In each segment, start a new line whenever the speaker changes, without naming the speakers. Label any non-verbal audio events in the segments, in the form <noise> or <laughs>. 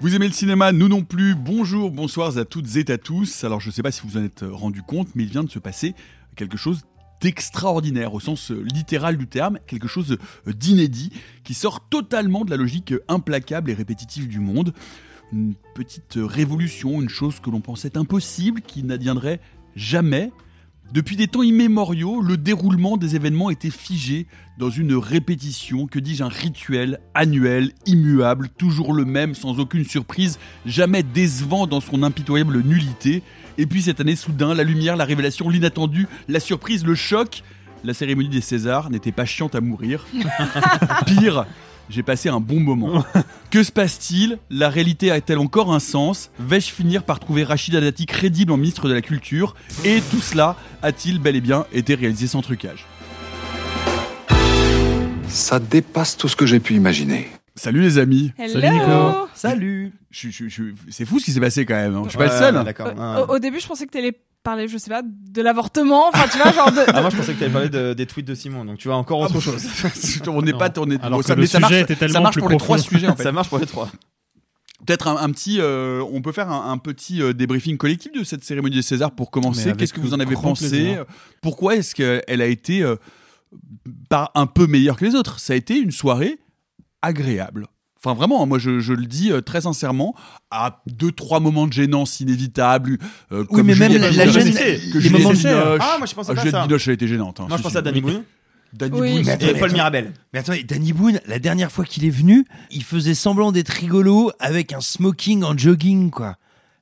Vous aimez le cinéma Nous non plus. Bonjour, bonsoir à toutes et à tous. Alors je ne sais pas si vous en êtes rendu compte, mais il vient de se passer quelque chose d'extraordinaire au sens euh, littéral du terme, quelque chose euh, d'inédit qui sort totalement de la logique euh, implacable et répétitive du monde. Une petite révolution, une chose que l'on pensait impossible, qui n'adviendrait jamais. Depuis des temps immémoriaux, le déroulement des événements était figé dans une répétition, que dis-je, un rituel annuel, immuable, toujours le même, sans aucune surprise, jamais décevant dans son impitoyable nullité. Et puis cette année, soudain, la lumière, la révélation, l'inattendu, la surprise, le choc. La cérémonie des Césars n'était pas chiante à mourir. <laughs> Pire, j'ai passé un bon moment. <laughs> Que se passe-t-il? La réalité a-t-elle encore un sens? Vais-je finir par trouver Rachida Dati crédible en ministre de la Culture? Et tout cela a-t-il bel et bien été réalisé sans trucage?
Ça dépasse tout ce que j'ai pu imaginer.
Salut les amis
Hello
Salut
Je- je- je- C'est fou ce qui s'est passé quand même. hein. Je suis pas le seul.
D'accord.
Euh, au, au début, je pensais que t'allais parler, je sais pas, de l'avortement. Enfin, tu vois, genre de.
Ah, moi je pensais que parler de- des tweets de Simon, donc tu vois encore autre chose. <laughs>
on n'est pas tourné.
Alors
bon,
que
ça,
le
mais ça
sujet
marche,
était tellement
ça marche
plus
pour les trois sujets en <laughs> fait.
Ça marche pour les trois.
Peut-être un, un petit, euh, on peut faire un, un petit euh, débriefing collectif de cette cérémonie des Césars pour commencer. Qu'est-ce que vous en avez pensé
plaisir.
Pourquoi est-ce qu'elle a été euh, pas un peu meilleure que les autres? Ça a été une soirée agréable. Enfin vraiment, hein, moi je, je le dis euh, très sincèrement, à deux trois moments de gênance inévitables. euh,
Oui,
comme
mais même
Juliette
la- la
Binoche,
gêne-
que
les moments de-
Binoche-
Ah, moi, je pensais
Ah,
pas à
Juliette
ça.
Binoche, elle était gênante. hein,
Moi je pensais à Danny Boone
Danny
Oui.
Boone,
Mais
et
c'était-
Paul Mirabel.
Mais attends, Danny Boone, la dernière fois qu'il est venu, il faisait semblant d'être rigolo avec un smoking en jogging, quoi.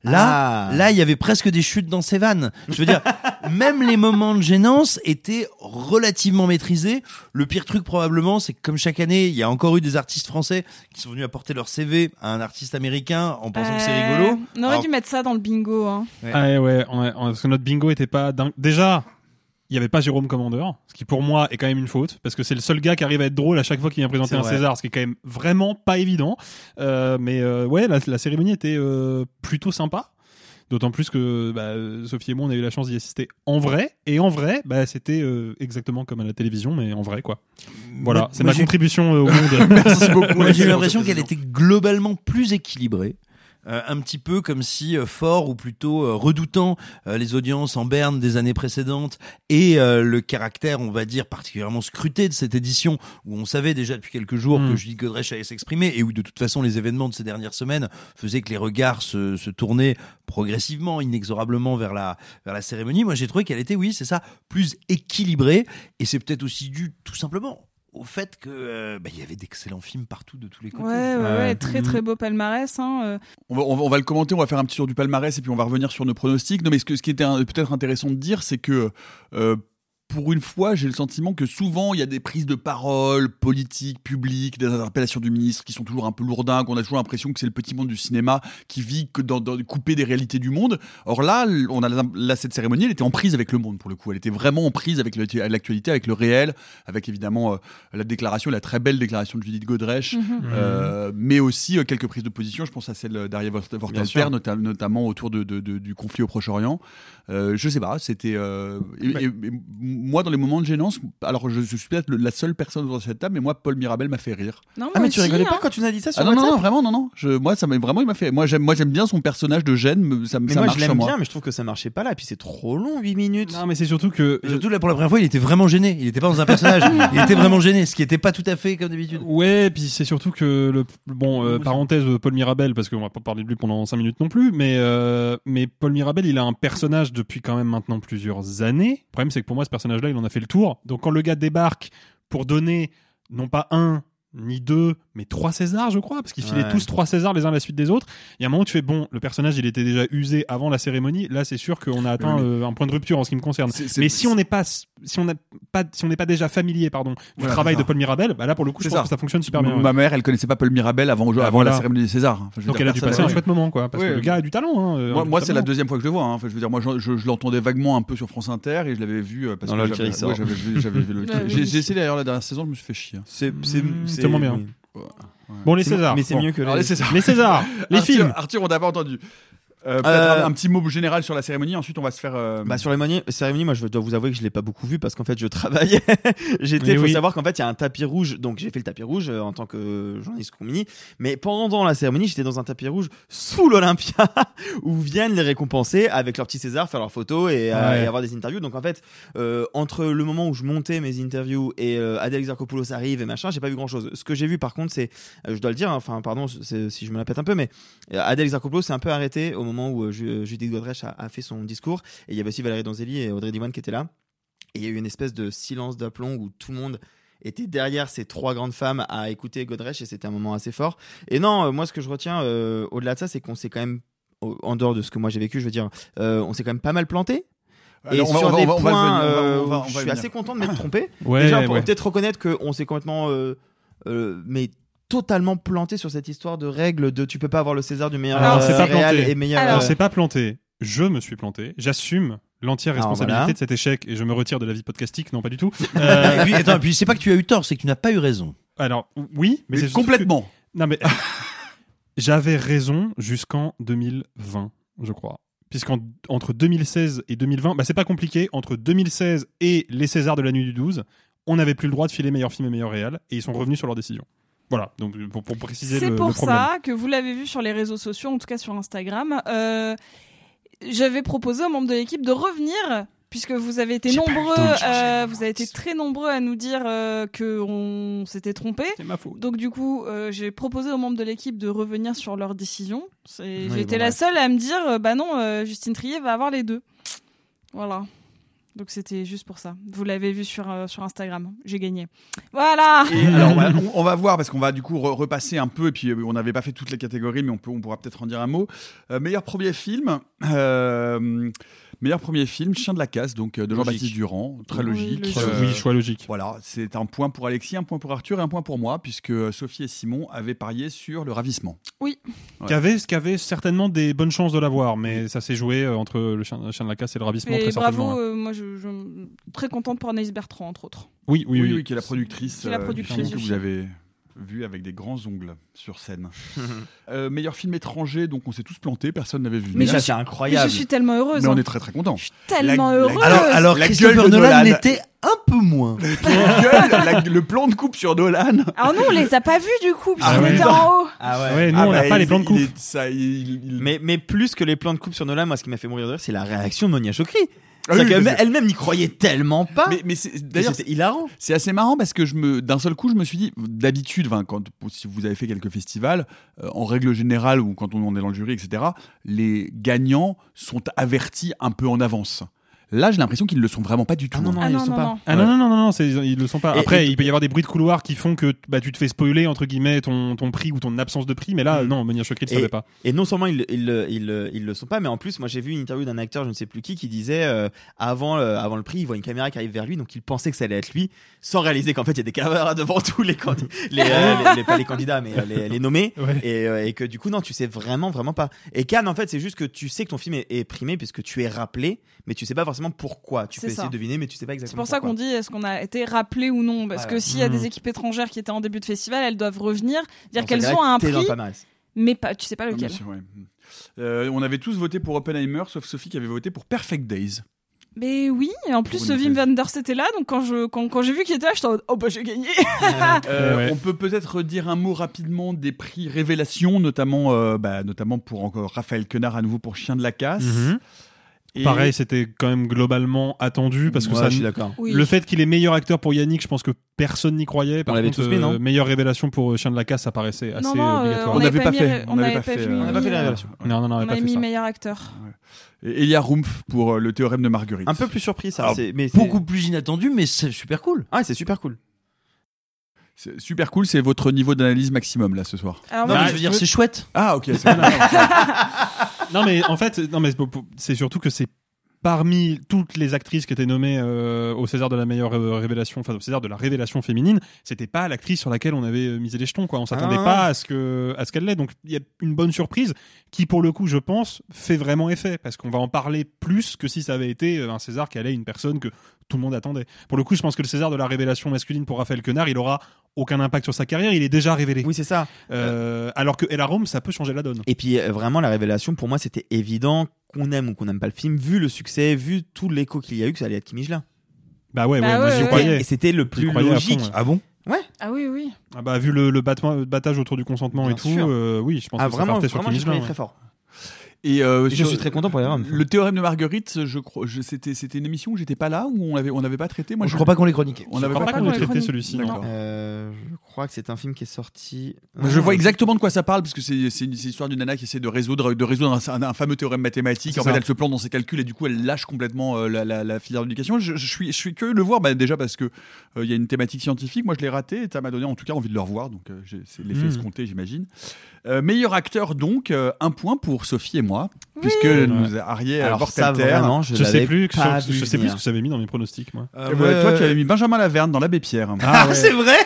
Là,
Ah.
là, il y avait presque des chutes dans ses vannes. Je veux dire, <laughs> même les moments de gênance étaient relativement maîtrisés. Le pire truc probablement, c'est que comme chaque année, il y a encore eu des artistes français qui sont venus apporter leur CV à un artiste américain en pensant que c'est
Euh,
rigolo.
On aurait
Alors-
dû mettre ça dans le bingo. Hein.
Ah ouais, ouais, on a- on a- parce que notre bingo était pas dingue. Déjà, il y avait pas Jérôme Commandeur, ce qui pour moi est quand même une faute, parce que c'est le seul gars qui arrive à être drôle à chaque fois qu'il vient présenter un
vrai.
César, ce qui est quand même vraiment pas évident. Euh, mais euh, ouais, la, la cérémonie était euh, plutôt sympa. D'autant plus que bah, Sophie et moi, on a eu la chance d'y assister en vrai. Et en vrai, bah, c'était euh, exactement comme à la télévision, mais en vrai, quoi. Voilà, c'est ma contribution euh, au monde. <laughs>
Merci beaucoup.
J'ai l'impression qu'elle était globalement plus équilibrée. Euh, un petit peu comme si euh, fort ou plutôt euh, redoutant les audiences en berne des années précédentes et le caractère, on va dire, particulièrement scruté de cette édition où on savait déjà depuis quelques jours
Mm.
que Judith Godrèche allait s'exprimer et où de toute façon les événements de ces dernières semaines faisaient que les regards se, se tournaient progressivement, inexorablement vers la, vers la cérémonie. Moi j'ai trouvé qu'elle était, oui, c'est ça, plus équilibrée et c'est peut-être aussi dû tout simplement au fait que euh, bah, il y avait d'excellents films partout de tous les côtés.
Ouais, ouais, ouais, très très beau palmarès. Hein. euh.
On va, on va- on va le commenter, on va faire un petit tour du palmarès et puis on va revenir sur nos pronostics. Non, mais ce, que- ce qui était un- peut-être intéressant de dire, c'est que euh, pour une fois, j'ai le sentiment que souvent il y a des prises de parole politiques, publiques, des interpellations du ministre qui sont toujours un peu lourdingues. qu'on a toujours l'impression que c'est le petit monde du cinéma qui vit que dans, dans coupé des réalités du monde. Or là, on a là cette cérémonie, elle était en prise avec le monde pour le coup. Elle était vraiment en prise avec l'actualité, avec le réel, avec évidemment euh, la déclaration, la très belle déclaration de Judith Godrèche.
Mhm.
Euh, mais aussi euh, quelques prises de position. Je pense à celle
sûr.
nota- notamment autour de, de- de- du conflit au Proche-Orient. Euh, je sais pas, c'était. Euh, et- et- et moi, dans les moments de gênance, alors je, je suis peut-être la seule personne autour de cette table, mais moi, Paul Mirabel m'a fait rire.
Non,
Ah, mais tu
aussi,
rigolais
hein.
pas quand tu nous as dit ça sur
Ah non, non,
WhatsApp
non, vraiment, non, non. Je, moi, ça m'a vraiment, il m'a fait. Moi, j'aime, moi, j'aime bien son personnage de gêne. Ça, me-
Mais
ça
moi,
marche
je l'aime
moi.
bien, mais je trouve que ça marchait pas là. Et puis c'est trop long, 8 minutes.
Non, mais c'est surtout que.
Et surtout là pour la première fois, il était vraiment gêné. Il était pas dans un personnage. <laughs> il était vraiment gêné, ce qui était pas tout à fait comme d'habitude.
Ouais, puis c'est surtout que le bon euh, parenthèse euh, Paul Mirabel parce qu'on va pas parler de lui pendant 5 minutes non plus, mais euh, mais Paul Mirabel, il a un personnage depuis quand même maintenant plusieurs années. Le problème c'est que pour moi ce personnage-là, il en a fait le tour. Donc quand le gars débarque pour donner non pas un ni deux, mais trois Césars, je crois, parce qu'ils filaient
Ouais.
tous trois Césars les uns à la suite des autres. Il y a un moment où tu fais bon, le personnage il était déjà usé avant la cérémonie. Là, c'est sûr qu'on a atteint euh, un point de rupture en ce qui me concerne. Mais si on n'est pas, si on pas, si on n'est pas déjà familier, pardon, du
Voilà,
travail de. Paul Mirabel, bah là pour le coup, je pense
ça.
que ça fonctionne super bien. ouais.
Ma mère, elle connaissait pas Paul Mirabel avant,
Ah,
avant la cérémonie des Césars. Enfin, veux
Donc
dire,
elle a dû passer un chouette moment, quoi. Parce que le gars a du talent. Hein,
Moi, moi, c'est la deuxième fois que je le vois. hein. Enfin, je veux dire, moi, je, je- je l'entendais vaguement un peu sur France Inter et je l'avais vu euh, parce
Dans
que j'avais, vu, <laughs> J'ai, essayé d'ailleurs la dernière saison, je me suis fait chier.
C'est
tellement bien. Bon, les Césars.
Mais c'est
Bon.
mieux que les.
les Césars.
Les Césars, <laughs> les
Arthur,
films.
Arthur, on t'a pas entendu. Euh, peut-être
Euh,
un, un petit mot général sur la cérémonie. Ensuite, on va se faire. euh,
Bah sur les moni- cérémonies, moi je dois vous avouer que je l'ai pas beaucoup vu parce qu'en fait je travaillais. <laughs> J'étais,
Mais
faut
oui.
savoir qu'en fait il y a un tapis rouge, donc j'ai fait le tapis rouge euh, en tant que journaliste combini. Mais pendant la cérémonie, j'étais dans un tapis rouge sous l'Olympia <laughs> où viennent les récompenser avec leur petit César, faire leurs photos et, euh,
Ouais.
et avoir des interviews. Donc en fait, euh, entre le moment où je montais mes interviews et euh, Adèle Exarchopoulos arrive et machin, j'ai pas vu grand chose. Ce que j'ai vu par contre, c'est, euh, je dois le dire, hein, enfin pardon si je me la pète un peu, mais Adèle Exarchopoulos s'est un peu arrêté au moment où euh, Ju- Judith Godrèche a, a fait son discours. Et il y avait aussi Valérie Donzelli et Audrey Diwan qui étaient là. Et il y a eu une espèce de silence d'aplomb où tout le monde était derrière ces trois grandes femmes à écouter Godrèche et c'était un moment assez fort. Et non, euh, moi ce que je retiens euh, au-delà de ça, c'est qu'on s'est quand même, en dehors de ce que moi j'ai vécu, je veux dire, euh, on s'est quand même pas mal planté. Et
alors, on
sur
va-
des
on va-
points,
on va-
euh,
on
je suis assez content de m'être trompé.
Ouais,
Déjà, on
ouais.
peut-être reconnaître qu'on s'est complètement, euh, euh, mais totalement planté sur cette histoire de règles de tu peux pas avoir le César du meilleur
Alors,
euh,
c'est pas
réal
planté.
et meilleur.
Alors,
Alors,
euh,
c'est pas planté. Je me suis planté. J'assume l'entière
Alors,
responsabilité
voilà.
de cet échec et je me retire de la vie podcastique. Non, pas du tout.
et <laughs>
Euh,
puis, attends, et puis c'est pas que tu as eu tort, c'est que tu n'as pas eu raison.
alors, oui, mais
mais complètement.
que- Non, mais <laughs> j'avais raison jusqu'en 2020, je crois. Puisqu'entre 2016 et 2020, bah, c'est pas compliqué. Entre 2016 et les Césars de la nuit du 12, on n'avait plus le droit de filer meilleur film et meilleur réal et ils sont revenus sur leur décision. Voilà, donc pour, pour préciser
C'est
le,
pour
le problème.
ça que vous l'avez vu sur les réseaux sociaux, en tout cas sur Instagram. euh, J'avais proposé aux membres de l'équipe de revenir. Puisque vous avez été nombreux, euh, vous avez été très nombreux à nous dire euh, que on s'était trompé.
C'est ma faute.
Donc du coup, euh, j'ai proposé aux membres de l'équipe de revenir sur leur décision. C'est-
Oui,
J'ai été
bon,
la seule à me dire, bah non, euh, Justine Trier va avoir les deux. Voilà. Donc c'était juste pour ça. Vous l'avez vu sur, euh, sur Instagram. J'ai gagné. Voilà.
Et alors, on va, <laughs> on- on va voir parce qu'on va du coup re- repasser un peu et puis euh, on n'avait pas fait toutes les catégories, mais on peut, on pourra peut-être en dire un mot. Euh, meilleur premier film, euh, meilleur premier film, Chien de la casse, donc euh, de Jean-Baptiste. Durand, très
Oui,
logique. Euh,
Oui, choix logique.
Voilà, c'est un point pour Alexis, un point pour Arthur et un point pour moi, puisque Sophie et Simon avaient parié sur le ravissement.
Oui.
Ouais.
Qui avait, qui avait certainement des bonnes chances de l'avoir, mais ça s'est joué euh, entre le chien, le chien de la casse et le ravissement
Et
très certainement.
bravo,
ouais.
euh, moi je, je très contente pour Anaïs Bertrand entre autres.
Oui, oui, oui.
qui est la productrice,
Qui est la
euh,
productrice
du film que vous
film.
avez vu avec des grands ongles sur scène. <laughs> Euh, meilleur film étranger, donc on s'est tous plantés, personne n'avait vu.
Mais
ça c'est
Mais
incroyable.
je suis tellement heureuse.
Mais on
hein.
est très très contents.
Je suis tellement
La- la-
heureuse.
Alors, alors
La
Christopher
gueule de
Nolan
Nolan.
l'était un peu moins. <laughs>
La gueule, la- le plan de coupe sur Nolan.
Alors nous on les a pas vus du coup puisqu'on
Ah ouais.
était en haut.
Ah ouais.
Ouais, nous,
Ah
on n'a
bah,
pas
il-
les plans de
il
coupe.
est- ça, il- il-
Mais, mais plus que les plans de coupe sur Nolan, moi ce qui m'a fait mourir de rire, c'est la réaction de Monia Chokri.
Ah
C'est
oui, c'est-
Elle-même n'y croyait tellement pas.
Mais, mais c'est- d'ailleurs,
c'était hilarant.
c'est assez marrant parce que je me, d'un seul coup, je me suis dit, d'habitude, quand si vous avez fait quelques festivals, euh, en règle générale ou quand on est dans le jury, etc., les gagnants sont avertis un peu en avance. Là, j'ai l'impression qu'ils le sont vraiment pas du tout.
Ah non,
hein.
non,
Ah
ils
non
le sont
non
pas.
non.
Ah non, non, non, non, non, c'est- ils le sont pas. Après,
et-
il peut y avoir des bruits de couloir qui font que bah, tu te fais spoiler, entre guillemets, ton, ton prix ou ton absence de prix, mais là,
Mm.
non, Monia Chokri ne savait pas.
Et non seulement ils, ils, le- ils, ils le sont pas, mais en plus, moi j'ai vu une interview d'un acteur, je ne sais plus qui, qui disait euh, avant, euh, avant le prix, il voit une caméra qui arrive vers lui, donc il pensait que ça allait être lui, sans réaliser qu'en fait il y a des caméras <laughs> devant tous les candidats, les, euh, les- les- pas les candidats, mais les, les nommés, <laughs>
Ouais.
et, euh, et que du coup, non, tu sais vraiment, vraiment pas. Et Cannes, en fait, c'est juste que tu sais que ton film est, est primé puisque tu es rappelé, mais tu sais pas forcément pourquoi. Tu
C'est
peux
ça.
essayer de deviner, mais tu sais pas
C'est
exactement
pour ça qu'on dit est-ce qu'on a été rappelé ou non? Parce que s'il y a des équipes étrangères qui étaient en début de festival, elles doivent revenir dire qu'elles
ça veut
ont un prix, mais pas tu sais pas lequel.
bien sûr, ouais. Euh, on avait tous voté pour Oppenheimer, sauf Sophie qui avait voté pour Perfect Days.
Mais oui, en plus,
une
Wim Wenders était là, donc quand je quand, quand j'ai vu qu'il était là, j'étais en mode, oh bah j'ai gagné. <laughs>
Euh,
Ouais.
On peut peut-être dire un mot rapidement des prix révélations, notamment, euh, bah, notamment pour encore Raphaël Quenard à nouveau pour Chien de la Casse.
Mhm.
Et-
Pareil, c'était quand même globalement attendu parce que
Ouais,
ça.
je suis d'accord.
Oui.
Le fait qu'il est meilleur acteur pour Yannick, je pense que personne n'y croyait. Par
On l'avait
contre,
tous mis, non
meilleure révélation pour euh, Chien de la Casse, ça paraissait assez
non, non, euh,
obligatoire.
on
On
n'avait pas,
fait,
on n'avait pas,
fait, on
n'avait pas fait la
euh,
révélation.
Non, non, non, on n'avait pas
avait
fait
mis
ça.
meilleur acteur.
et Elia Rumpf pour euh, le théorème de Marguerite.
Un peu plus surpris ça.
Alors,
c'est- mais c'est-
Beaucoup plus inattendu, mais c'est super cool.
Ah, c'est super cool.
C'est super cool, c'est votre niveau d'analyse maximum là ce soir.
Alors,
Non, mais je veux dire, c'est chouette.
Ah ok, c'est <laughs>
Non, mais en fait, non, mais c'est- c'est surtout que c'est parmi toutes les actrices qui étaient nommées euh, au César de la meilleure euh, révélation, enfin au César de la révélation féminine, c'était pas l'actrice sur laquelle on avait euh, misé les jetons, quoi. On s'attendait
Ah.
pas à ce que à ce qu'elle l'ait. Donc il y a une bonne surprise qui, pour le coup, je pense, fait vraiment effet parce qu'on va en parler plus que si ça avait été un César qui allait une personne que tout le monde attendait. Pour le coup, je pense que le César de la révélation masculine pour Raphaël Quenard, il aura aucun impact sur sa carrière. Il est déjà révélé.
Oui, c'est ça.
Alors que Ella Rome, ça peut changer la donne.
Et puis vraiment la révélation pour moi c'était évident qu'on aime ou qu'on n'aime pas le film vu le succès, vu tout l'écho qu'il y a eu que ça allait être Kim.
Bah ouais,
Bah
ouais,
ouais,
moi, j'y
ouais,
croyais.
Et c'était le plus logique.
fond, ouais.
Ah bon?
Ah oui, oui.
Ah bah vu le, le battement- battage autour du consentement
Bien
et tout, euh, oui, je pense
Ah
que ça
vraiment,
partait sur
vraiment
Kim
très fort.
Et, euh,
Et je
sur-
suis très content pour les Rams.
Le théorème de Marguerite, je crois, je- c'était c'était une émission où j'étais pas là où on avait on n'avait pas traité. Moi,
Je crois pas qu'on l'ait chroniqué.
On
Je
n'avait pas
pas
qu'on
qu'on ait
l'ait
traité celui-ci.
Euh, je crois que c'est un film qui est sorti.
Je vois exactement de quoi ça parle parce que c'est c'est une c'est l'histoire d'une nana qui essaie de résoudre, de résoudre un, un- un fameux théorème mathématique.
C'est
En fait,
ça.
elle se plante dans ses calculs et du coup, elle lâche complètement euh, la, la, la filière d'éducation. Je, je suis, je suis curieux de le voir, bah, déjà parce que euh, il y a une thématique scientifique. Moi, je l'ai raté et ça m'a donné en tout cas envie de le revoir. Donc, euh, j'ai- c'est l'effet
Mm.
escompté, j'imagine. Euh, meilleur acteur, donc, euh, un point pour Sophie et moi,
Oui.
puisque
Ouais.
nous Arié à
Alors ça
Terre.
vraiment, je,
Je sais plus, que
pas
sur-
vu
je sais plus ce que j'avais mis dans mes pronostics, moi.
Euh,
toi, tu
euh,
avais mis Benjamin Laverne dans l'abbé Pierre.
Ah, ouais. <laughs>
C'est vrai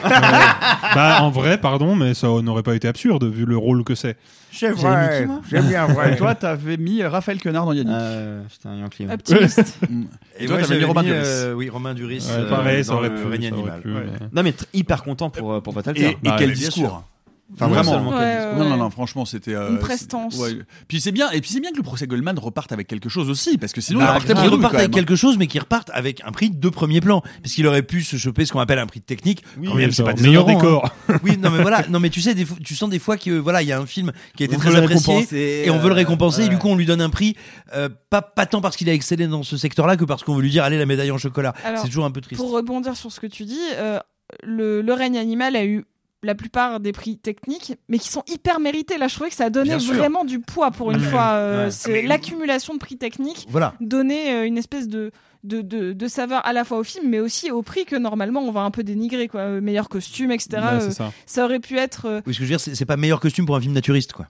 <laughs>
bah en vrai, pardon, mais ça n'aurait pas été absurde vu le rôle que c'est.
C'est
moi
J'aime bien
Et toi, t'avais mis Raphaël Quenard dans Yannick.
Euh, Putain, Yankee. ouais.
Optimiste. <laughs>
Et
Et
toi, t'avais mis Romain
mis,
Duris.
euh, oui, Romain Duris.
Ouais,
euh,
pareil, ça
dans
aurait
le
pu.
règne
ça aurait
animal.
pu,
Ouais.
mais-
Non mais hyper content pour euh, pour Fatal
Et, et
Bah,
quel discours
Enfin
Vraiment.
vraiment.
Ouais, ouais,
Non, non, non, franchement, c'était. euh,
Une prestance.
ouais. Puis c'est bien, et puis c'est bien que le procès Goldman reparte avec quelque chose aussi, parce que sinon
Bah,
il
repartent
quand
avec
même.
quelque chose, mais qui repartent avec un prix de premier plan. Parce qu'il aurait pu se choper ce qu'on appelle un prix de technique. Quand
Oui,
même, c'est pas
meilleur décor.
hein. Oui, non, mais voilà. <laughs> Non, mais tu sais, des fois- tu sens des fois que voilà, il y a un film qui a été
On
très apprécié. Et on veut le
euh,
récompenser, et du coup, on lui donne un prix, euh, pas, pas tant parce qu'il a excellé dans ce secteur-là que parce qu'on veut lui dire, allez, la médaille en chocolat. C'est toujours un peu triste.
Pour rebondir sur ce que tu dis, euh, le, le règne animal a eu la plupart des prix techniques, mais qui sont hyper mérités. Là, je trouvais que ça donnait vraiment du poids pour une fois. euh,
Ouais.
c'est
Mais-
l'accumulation de prix techniques
Voilà.
donnait euh, une espèce de, de, de, de saveur à la fois au film, mais aussi au prix que normalement on va un peu dénigrer, quoi. Euh, Meilleur costume, etc.
Bah,
Euh,
ça.
ça aurait pu être euh,
Oui, ce que je veux dire, c'est pas meilleur costume pour un film naturiste, quoi.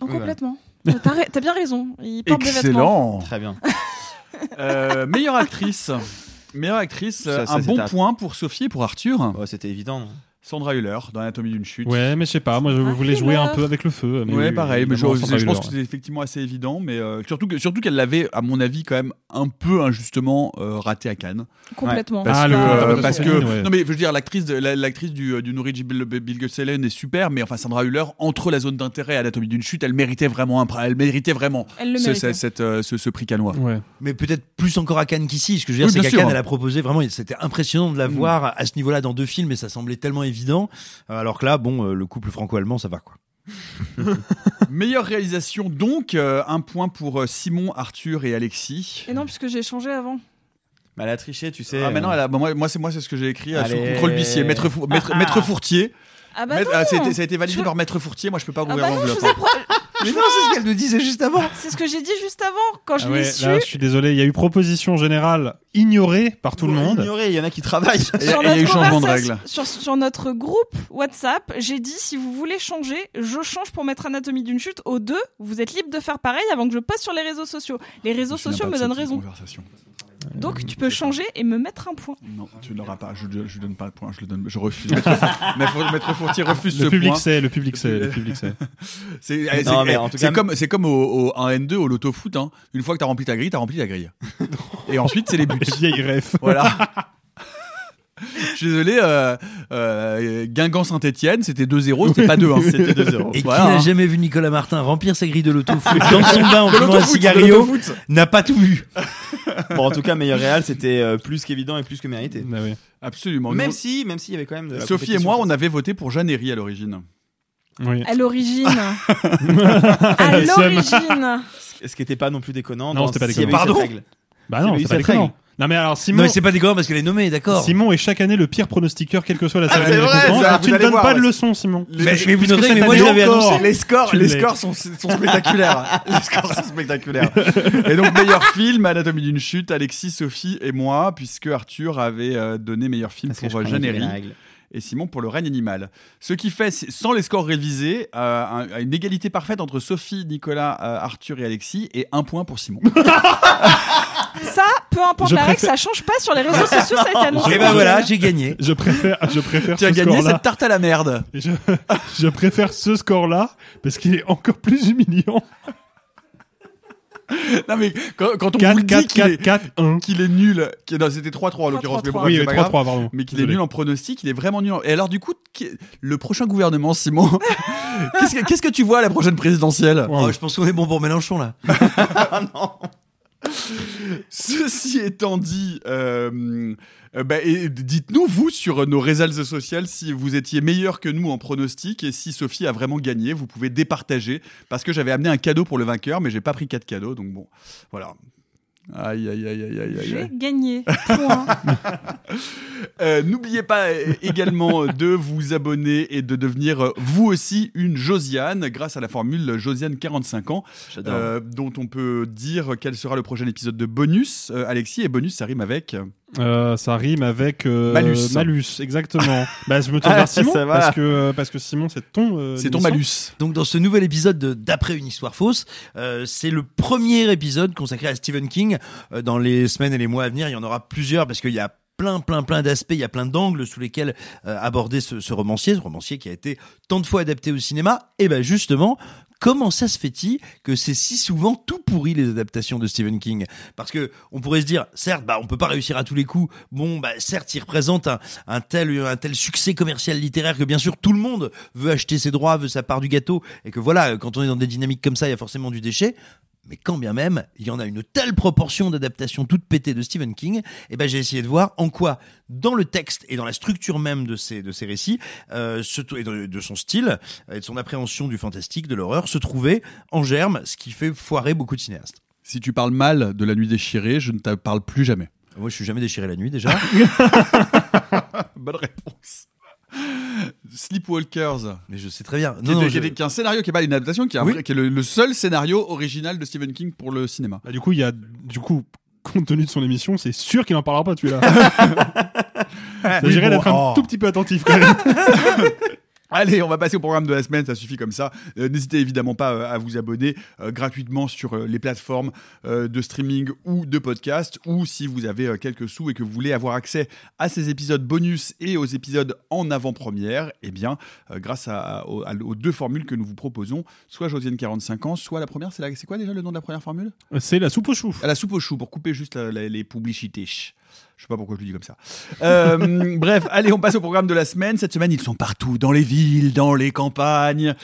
non, complètement. T'as bien raison. Il porte des.
Excellent.
Très bien. <laughs>
Euh, meilleure actrice. Meilleure actrice,
Ça, ça,
un bon point pour Sophie et pour Arthur.
Ouais, C'était évident.
Sandra Hüller dans Anatomie d'une chute.
Ouais, mais je sais pas, moi je
Ah,
voulais jouer un peu avec le feu. Mais
Ouais, pareil, mais je, pense que c'était effectivement assez évident, mais euh, surtout que surtout qu'elle l'avait, à mon avis, quand même un peu injustement euh, raté à Cannes.
Complètement.
Parce
Ah,
que, euh, parce que
ouais.
non mais je veux dire l'actrice l'actrice du du Nourri Bill, Bill Gutselen est super mais enfin Sandra Hüller entre la zone d'intérêt et Anatomie d'une chute elle méritait vraiment un elle méritait vraiment
Elle
ce,
méritait.
ce- cette, euh, ce, ce prix canois.
Ouais.
Mais peut-être plus encore à Cannes qu'ici. Ce que je veux dire,
Oui,
c'est qu'à. Cannes, elle a proposé vraiment, c'était impressionnant de la
Mm.
voir à ce niveau-là dans deux films et ça semblait tellement évident. Euh, Alors que là, bon, euh, le couple franco-allemand, ça va quoi. <laughs>
Meilleure réalisation donc euh, un point pour euh, Simon, Arthur et Alexis.
Et non, puisque j'ai changé avant.
Mais elle a triché, tu sais.
Ah mais non, elle a- bah, moi, moi c'est moi c'est ce que j'ai écrit euh, sous
Allez.
contrôle d'huissier, maître, Fou- maître, maître Fourtier.
Ah bah
Maître-
non
ah, ça, a été, ça a été validé
Je-
par maître Fourtier, moi je peux pas
Ah
ouvrir
bah non, je
l'enveloppe.
vous ai pro-
Mais non, c'est ce qu'elle nous disait juste avant.
C'est ce que j'ai dit juste avant. Quand je
Ah
l'ai su,
là, je suis désolé, il y a eu proposition générale ignorée par tout le monde.
ignorer, il y en a qui travaillent.
Sur
il y a eu
notre
changement de règle.
Sur, sur notre groupe WhatsApp, j'ai dit si vous voulez changer, je change pour mettre Anatomie d'une chute au 2. Vous êtes libre de faire pareil avant que je poste sur les réseaux sociaux. Les réseaux
Je
sociaux me donnent raison.
conversation.
Donc tu peux changer et me mettre un point.
Non, tu n'auras pas. Je, je donne pas de point. Je le donne. Je refuse. Maître, <laughs> Maître- Fourtier refuse
Le
ce
public
point.
sait, le public sait, le public sait. <laughs>
C'est comme c'est comme au, au en N2 au loto foot. Hein. Une fois que t'as rempli ta grille, t'as rempli la grille. Et ensuite c'est les buts. <laughs>
Les vieilles
voilà. Je suis désolé, euh, euh, Guingamp-Saint-Etienne, c'était 2-0, c'était pas 2-1.
C'était 2-0.
Et
Voilà,
qui n'a
hein.
jamais vu Nicolas Martin remplir sa grille de l'auto-foot <laughs> dans son bain en fumant un cigario n'a pas tout vu.
Bon, en tout cas, meilleur réal, c'était euh, plus qu'évident et plus que mérité.
Ah ouais.
Absolument.
Même si, même s'il y avait quand même de la
Sophie et moi, on avait voté pour Jeanne Herry à l'origine.
Oui.
À l'origine. <laughs> À l'origine.
Ce qui n'était pas non plus déconnant.
Non, c'était pas
s'il y avait
déconnant.
Pardon
règle.
Bah non, c'est pas déconnant. Non mais alors Simon,
Non, mais c'est pas déconnant parce qu'elle est nommée, d'accord.
Simon est chaque année le pire pronostiqueur, quelle que soit la
Ah,
cérémonie
c'est
de
vrai,
récompense.
ça,
Alors,
vous
tu ne
allez
donnes
voir,
pas de leçons, Simon.
Les-
Mais-
je-
mais vous
puisque
noterez,
cette
mais moi,
année
je l'avais
encore,
annoncé.
Les scores,
Tu
les scores sont, sont spectaculaires. <laughs> les scores sont spectaculaires. Et donc, meilleur film, Anatomie d'une chute, Alexis, Sophie et moi, puisque Arthur avait euh, donné meilleur film
Parce que je
pour euh,
connais
Jeanne
bien la
Herry.
règle.
et Simon pour le règne animal. Ce qui fait, c'est- sans les scores révisés, euh, un- une égalité parfaite entre Sophie, Nicolas, euh, Arthur et Alexis, et un point pour Simon. <laughs>
Ça, peu importe
Je
la règle,
préfère-
ça change pas sur les réseaux sociaux, ça a été annoncé.
Et ben voilà, j'ai gagné.
Je préfère, je préfère
tu as gagné cette tarte à la merde.
Je, je préfère ce score-là parce qu'il est encore plus humiliant.
Non mais quand, quand on
4,
vous le dit
4,
qu'il
4,
est,
4, 1.
qu'il est nul, qu'il- non, c'était 3-3 en l'occurrence, mais bon,
3-3.
bref,
Oui,
c'est pas grave.
3-3, pardon.
mais qu'il est
Désolé.
nul en pronostic, il est vraiment nul. en- Et alors du coup, le prochain gouvernement, Simon, <laughs> qu'est-ce que, qu'est-ce que tu vois à la prochaine présidentielle?
Oh, je pense qu'on est bon pour Mélenchon là. <laughs> <laughs>
Ceci étant dit, euh, euh, bah, dites-nous, vous, sur nos réseaux sociaux, si vous étiez meilleur que nous en pronostic et si Sophie a vraiment gagné, vous pouvez départager. Parce que j'avais amené un cadeau pour le vainqueur, mais j'ai pas pris quatre cadeaux, donc bon, voilà. Aïe, aïe, aïe, aïe, aïe, aïe.
J'ai gagné. Point. <laughs>
Euh, N'oubliez pas euh, également de vous abonner et de devenir euh, vous aussi une Josiane grâce à la formule Josiane 45 ans,
J'adore.
euh, dont on peut dire quel sera le prochain épisode de bonus. Euh, Alexis, et bonus, ça rime avec.
Euh, ça rime avec euh,
Malus.
Malus, exactement. <laughs> bah, je me tourne
Ah,
vers Simon
ça va.
parce que parce que Simon, c'est ton. euh,
C'est ton malus.
Donc dans ce nouvel épisode de d'après une histoire fausse, euh, c'est le premier épisode consacré à Stephen King. Euh, dans les semaines et les mois à venir, il y en aura plusieurs parce qu'il y a plein, plein, plein d'aspects, il y a plein d'angles sous lesquels euh, aborder ce, romancier, ce romancier qui a été tant de fois adapté au cinéma. Et ben justement, comment ça se fait-il que c'est si souvent tout pourri les adaptations de Stephen King? Parce que on pourrait se dire, certes, bah on peut pas réussir à tous les coups. Bon, bah certes, il représente un, un tel, un tel succès commercial littéraire que bien sûr tout le monde veut acheter ses droits, veut sa part du gâteau, et que voilà, quand on est dans des dynamiques comme ça, il y a forcément du déchet. Mais quand bien même, il y en a une telle proportion d'adaptations toutes pétées de Stephen King, et ben j'ai essayé de voir en quoi, dans le texte et dans la structure même de ces de ces récits, euh, et de, de son style et de son appréhension du fantastique, de l'horreur, se trouvait en germe, ce qui fait foirer beaucoup de cinéastes.
Si tu parles mal de la nuit déchirée, je ne te parle plus jamais.
Moi, je suis jamais déchiré la nuit déjà. <laughs> <laughs>
Bonne réponse. Sleepwalkers.
Mais je sais très bien.
Qui,
Non, non,
est,
je-
qui est- qui est un scénario qui est pas une adaptation, qui est, un
Oui.
vrai- qui est le, le seul scénario original de Stephen King pour le cinéma.
Bah, du coup, il y a du coup compte tenu de son émission, c'est sûr qu'il en parlera pas celui-là. <laughs> Ça
Oui,
dirait
bon,
d'être un
oh.
tout petit peu attentif quand même. <laughs>
Allez, on va passer au programme de la semaine, ça suffit comme ça. Euh, N'hésitez évidemment pas euh, à vous abonner euh, gratuitement sur les plateformes de streaming ou de podcast, ou si vous avez quelques sous et que vous voulez avoir accès à ces épisodes bonus et aux épisodes en avant-première, eh bien, grâce à, aux, à- aux deux formules que nous vous proposons, soit Josiane 45 ans, soit la première, c'est quoi déjà le nom de la première formule?
C'est la soupe au chou.
à la soupe au chou pour couper juste la- la- les publicités. Je sais pas pourquoi je le dis comme ça. Euh, <laughs> bref, allez, on passe au programme de la semaine. Cette semaine, ils sont partout, dans les villes, dans les campagnes.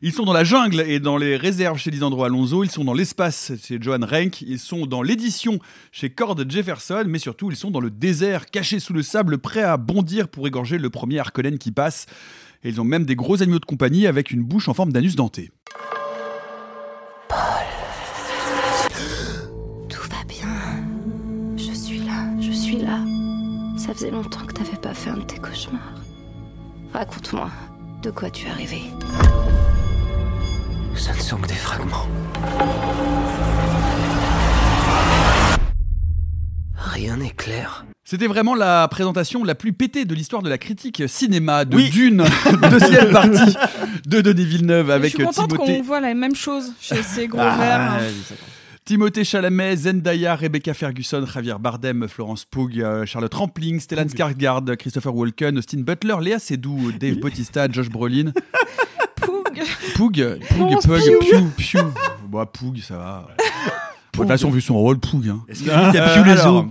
Ils sont dans la jungle et dans les réserves chez Lisandro Alonso. Ils sont dans l'espace chez Johan Renck. Ils sont dans l'édition chez Cord Jefferson. Mais surtout, ils sont dans le désert, cachés sous le sable, prêts à bondir pour égorger le premier Harkonnen qui passe. Et ils ont même des gros animaux de compagnie avec une bouche en forme d'anus denté.
Faisait longtemps que t'avais pas fait un de tes cauchemars. Raconte-moi, de quoi tu es arrivé
Ce ne sont que des fragments. Rien n'est clair.
C'était vraiment la présentation la plus pétée de l'histoire de la critique cinéma de
Oui.
Dune, <laughs> deuxième partie de Denis Villeneuve avec
je suis contente
Timothée,
qu'on voit la même chose chez ces gros
Ah,
verts.
Timothée Chalamet, Zendaya, Rebecca Ferguson, Javier Bardem, Florence Pugh, euh, Charlotte Rampling, Stellan Skarsgård, Christopher Walken, Austin Butler, Léa Seydoux, Dave Bautista, Josh Brolin, <laughs>
Poug.
Pug, Pug,
Florence
Pug,
Pugh.
Pew, Pew. Pug, ça va. De toute façon, vu son rôle, Pug. Hein.
Est-ce t'as piou les
alors,
os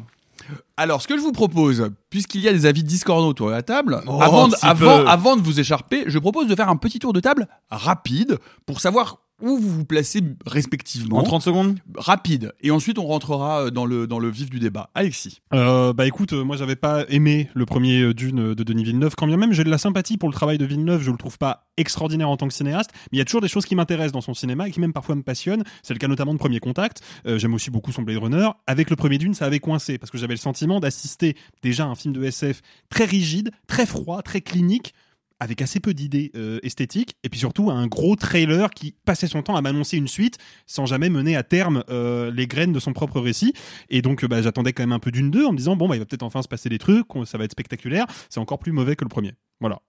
Alors, ce que je vous propose, puisqu'il y a des avis discordants autour de la table,
Oh,
de, avant de vous écharper, je propose de faire un petit tour de table rapide pour savoir où vous vous placez respectivement.
En 30 secondes
Rapide. Et ensuite, on rentrera euh, dans le, dans le vif du débat. Alexis.
Euh, bah écoute, euh, moi j'avais pas aimé le premier Dune de Denis Villeneuve, quand bien même j'ai de la sympathie pour le travail de Villeneuve, je le trouve pas extraordinaire en tant que cinéaste, mais il y a toujours des choses qui m'intéressent dans son cinéma et qui même parfois me passionnent. C'est le cas notamment de Premier Contact. Euh, J'aime aussi beaucoup son Blade Runner. Avec le premier Dune, ça avait coincé parce que j'avais le sentiment d'assister déjà à un film de SF très rigide, très froid, très clinique avec assez peu d'idées euh, esthétiques, et puis surtout un gros trailer qui passait son temps à m'annoncer une suite sans jamais mener à terme euh, les graines de son propre récit. Et donc euh, bah, j'attendais quand même un peu d'une deux en me disant bon bah il va peut-être enfin se passer des trucs, ça va être spectaculaire. C'est encore plus mauvais que le premier. Voilà.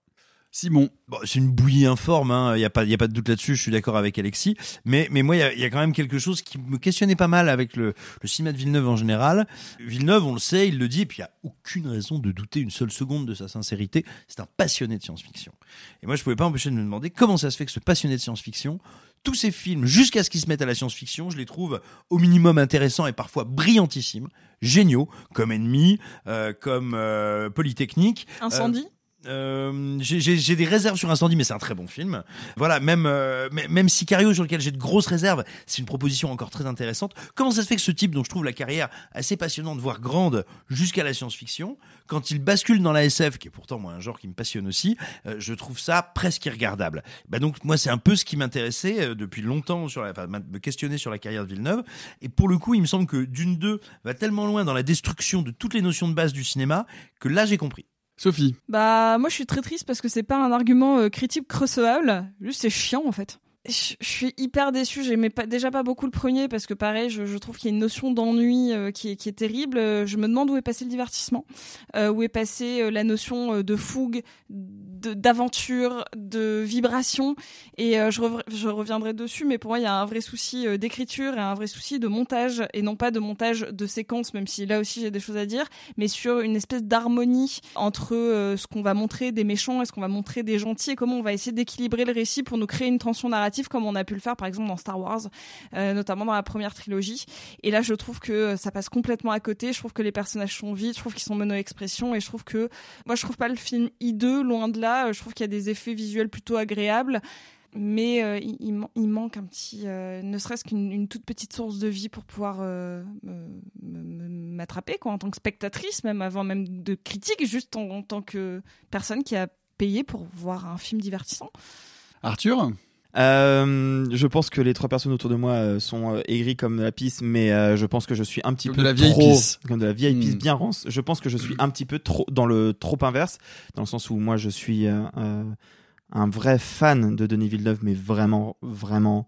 Simon.
Bon, c'est une bouillie informe, il n'y a, pas- y a pas de doute là-dessus, je suis d'accord avec Alexis. Mais, mais moi, il y a, y a quand même quelque chose qui me questionnait pas mal avec le, le cinéma de Villeneuve en général. Villeneuve, on le sait, il le dit, et puis il n'y a aucune raison de douter une seule seconde de sa sincérité. C'est un passionné de science-fiction. Et moi, je pouvais pas empêcher de me demander comment ça se fait que ce passionné de science-fiction, tous ces films, jusqu'à ce qu'ils se mettent à la science-fiction, je les trouve au minimum intéressants et parfois brillantissimes, géniaux, comme Ennemi, euh, comme euh, Polytechnique.
Incendie
Euh, j'ai- j'ai des réserves sur Incendie, mais c'est un très bon film. Voilà, même euh, même Sicario sur lequel j'ai de grosses réserves, c'est une proposition encore très intéressante. Comment ça se fait que ce type, dont je trouve la carrière assez passionnante, voire grande, jusqu'à la science-fiction, quand il bascule dans la SF, qui est pourtant moi un genre qui me passionne aussi, euh, je trouve ça presque irregardable. Bah donc moi c'est un peu ce qui m'intéressait euh, depuis longtemps sur la, enfin, me questionner sur la carrière de Villeneuve. Et pour le coup, il me semble que Dune 2 va tellement loin dans la destruction de toutes les notions de base du cinéma que là j'ai compris.
Sophie.
Bah, moi, je suis très triste parce que c'est pas un argument euh, critique recevable. Juste, c'est chiant, en fait. Je je suis hyper déçue. J'aimais pas, déjà pas beaucoup le premier parce que, pareil, je, je trouve qu'il y a une notion d'ennui euh, qui, est, qui est terrible. Euh, Je me demande où est passé le divertissement, euh, où est passée euh, la notion euh, de fougue, d'aventure, de vibration. Et euh, je, rev- je reviendrai dessus, mais pour moi, il y a un vrai souci euh, d'écriture et un vrai souci de montage, et non pas de montage de séquence, même si là aussi j'ai des choses à dire, mais sur une espèce d'harmonie entre euh, ce qu'on va montrer des méchants et ce qu'on va montrer des gentils, et comment on va essayer d'équilibrer le récit pour nous créer une tension narrative, comme on a pu le faire par exemple dans Star Wars, notamment dans la première trilogie. Et là, je trouve que ça passe complètement à côté. Je trouve que les personnages sont vides, je trouve qu'ils sont mono-expression, et je trouve que moi, je trouve pas le film hideux, loin de là. Euh, Je trouve qu'il y a des effets visuels plutôt agréables. Mais euh, il, il man- il manque un petit, euh, ne serait-ce qu'une une toute petite source de vie pour pouvoir m'attraper, quoi, en tant que spectatrice, même avant même de critique, juste en tant que personne qui a payé pour voir un film divertissant.
Arthur?
Euh, je pense que les trois personnes autour de moi euh, sont euh, aigries comme de la pisse, mais je pense que je suis un petit
Comme
peu
de la vieille
trop
pisse.
comme de la vieille pisse
Hmm.
bien rance. Je pense que je suis un petit peu trop dans le trop inverse, dans le sens où moi je suis euh, un vrai fan de Denis Villeneuve, mais vraiment vraiment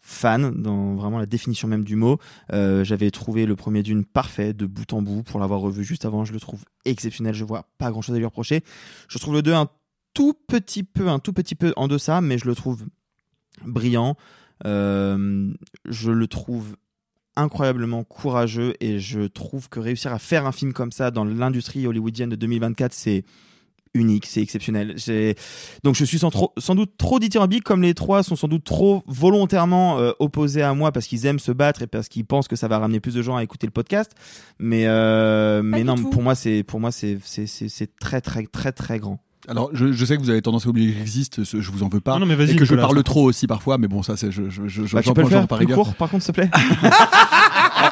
fan dans vraiment la définition même du mot. Euh, J'avais trouvé le premier d'une parfait de bout en bout pour l'avoir revu juste avant. Je le trouve exceptionnel. Je vois pas grand chose à lui reprocher. Je trouve le 2 un tout petit peu, un tout petit peu en deçà, mais je le trouve brillant. Euh, je le trouve incroyablement courageux et je trouve que réussir à faire un film comme ça dans l'industrie hollywoodienne de 2024, c'est unique, c'est exceptionnel. Donc je suis sans, trop- sans doute trop dithyrambique, comme les trois sont sans doute trop volontairement euh, opposés à moi parce qu'ils aiment se battre et parce qu'ils pensent que ça va ramener plus de gens à écouter le podcast. Mais, euh, mais non,
tout.
pour moi, c'est très très très très grand.
Alors, je, je sais que vous avez tendance à oublier que j'existe, je vous en veux pas.
Non, non, mais vas-y,
et que je parle trop aussi parfois, mais bon, ça, c'est. Je, je, je,
Bah, tu peux le faire
par
plus court, par contre, s'il te plaît.
Oh, <laughs>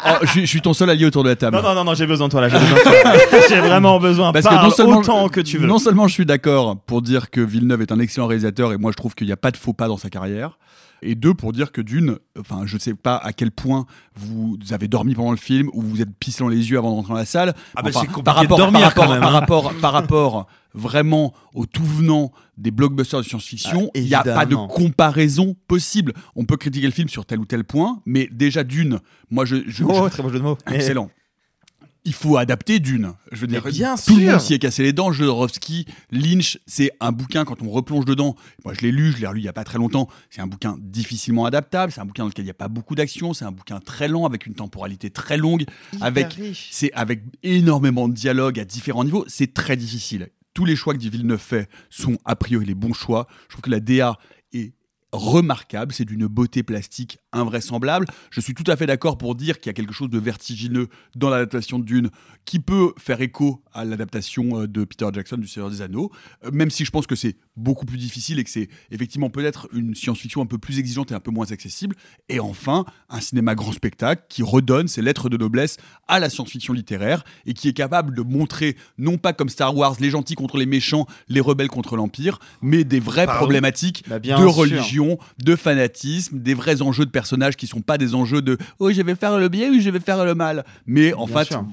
oh, je, suis- je suis ton seul allié autour de la table.
Non, non, non, non, j'ai besoin de toi là. J'ai besoin de toi. <laughs> J'ai vraiment besoin.
Parce que non seulement,
autant que tu veux.
non seulement je suis d'accord pour dire que Villeneuve est un excellent réalisateur et moi je trouve qu'il n'y a pas de faux pas dans sa carrière. Et deux, pour dire que d'une, enfin, je sais pas à quel point vous avez dormi pendant le film ou vous êtes pissé dans les yeux avant de rentrer dans la salle.
Ah bah,
Enfin,
c'est compliqué
par
de
rapport,
dormir
par rapport,
quand même,
par
hein.
rapport, par rapport vraiment au tout venant des blockbusters de science-fiction,
Ah,
il n'y a pas de comparaison possible. On peut critiquer le film sur tel ou tel point, mais déjà d'une, moi je, je-
Oh,
je-
très beau jeu de mots.
excellent. Il faut adapter Dune. Je veux dire,
bien
tout le
sûr.
monde s'y est cassé les dents. Jodorowsky, Lynch, c'est un bouquin quand on replonge dedans. Moi, je l'ai lu, je l'ai relu il y a pas très longtemps. C'est un bouquin difficilement adaptable. C'est un bouquin dans lequel il n'y a pas beaucoup d'action. C'est un bouquin très lent avec une temporalité très longue, avec avec énormément de dialogues à différents niveaux. C'est très difficile. Tous les choix que Villeneuve fait sont a priori les bons choix. Je trouve que la DA est remarquable, c'est d'une beauté plastique invraisemblable. Je suis tout à fait d'accord pour dire qu'il y a quelque chose de vertigineux dans l'adaptation de Dune qui peut faire écho à l'adaptation euh, de Peter Jackson du Seigneur des Anneaux, euh, même si je pense que c'est beaucoup plus difficile et que c'est effectivement peut-être une science-fiction un peu plus exigeante et un peu moins accessible. Et enfin, un cinéma grand spectacle qui redonne ses lettres de noblesse à la science-fiction littéraire et qui est capable de montrer, non pas comme Star Wars, les gentils contre les méchants, les rebelles contre l'Empire, mais des vraies
Pardon.
problématiques
Bah,
de
sûr.
religion, de fanatisme, des vrais enjeux de personnages qui sont pas des enjeux de oh je vais faire le bien ou je vais faire le mal, mais en
Bien
fait
sûr.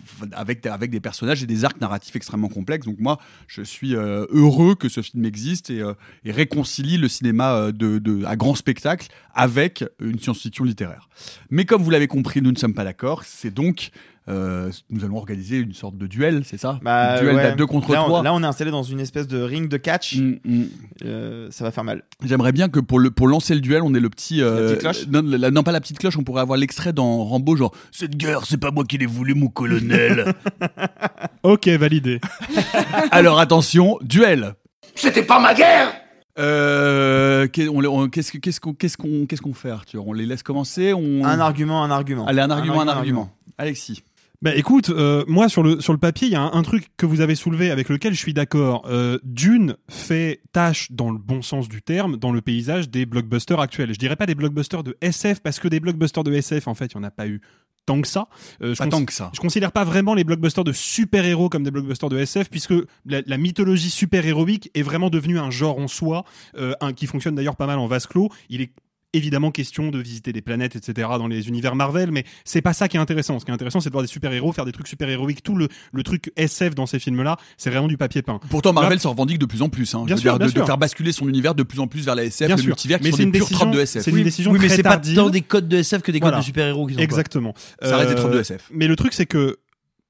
avec avec des personnages et des arcs narratifs extrêmement complexes. Donc moi je suis euh, heureux que ce film existe et, euh, et réconcilie le cinéma euh, de, de- à grand spectacle avec une science-fiction littéraire. Mais comme vous l'avez compris, nous ne sommes pas d'accord. C'est donc euh, nous allons organiser une sorte de duel, c'est ça?
Bah,
Duel
ouais.
à deux contre
là, on-
trois.
là, on est installé dans une espèce de ring de catch.
Mm, mm.
Euh, ça va faire mal.
J'aimerais bien que pour, le, pour lancer le duel, on ait le petit. euh,
petite cloche?
non, la- non, pas la petite cloche, on pourrait avoir l'extrait dans Rambo, genre Cette guerre, c'est pas moi qui l'ai voulu, mon colonel. <laughs>
Ok, validé. <laughs>
Alors attention, duel
C'était pas ma guerre
Euh, Qu'est-ce que- qu'est-ce qu'on qu'est-ce qu'on qu'est-ce qu'on fait, Arthur? On les laisse commencer on...
Un argument, un argument.
Allez, un argument, un,
argument,
argument. Alexis.
Bah écoute, euh, moi sur le sur le papier, il y a un, un truc que vous avez soulevé avec lequel je suis d'accord. Euh, Dune fait tâche dans le bon sens du terme dans le paysage des blockbusters actuels. Je dirais pas des blockbusters de SF parce que des blockbusters de SF en fait, il y en a pas eu tant que ça. Euh, je
Pas tant que ça.
Je considère pas vraiment les blockbusters de super-héros comme des blockbusters de SF puisque la, la mythologie super-héroïque est vraiment devenue un genre en soi, euh, un, qui fonctionne d'ailleurs pas mal en vase clos. Il est évidemment question de visiter des planètes, etc. dans les univers Marvel, mais c'est pas ça qui est intéressant. Ce qui est intéressant, c'est de voir des super-héros faire des trucs super-héroïques. Tout le, le truc SF dans ces films-là, c'est vraiment du papier peint.
Pourtant, Marvel
Là-
se revendique de plus en plus. Hein.
Bien
Je veux
sûr,
dire,
bien
de, faire basculer son univers de plus en plus vers la SF,
Bien
le
sûr.
multivers, qui
Mais
sont des
une
pures
décision-
tropes de SF.
c'est une décision
oui, mais
très
c'est pas tant des codes de SF que des
Voilà.
codes de super-héros qui sont. quoi.
Exactement.
Ça reste des
Euh,
tropes de SF.
Mais le truc, c'est que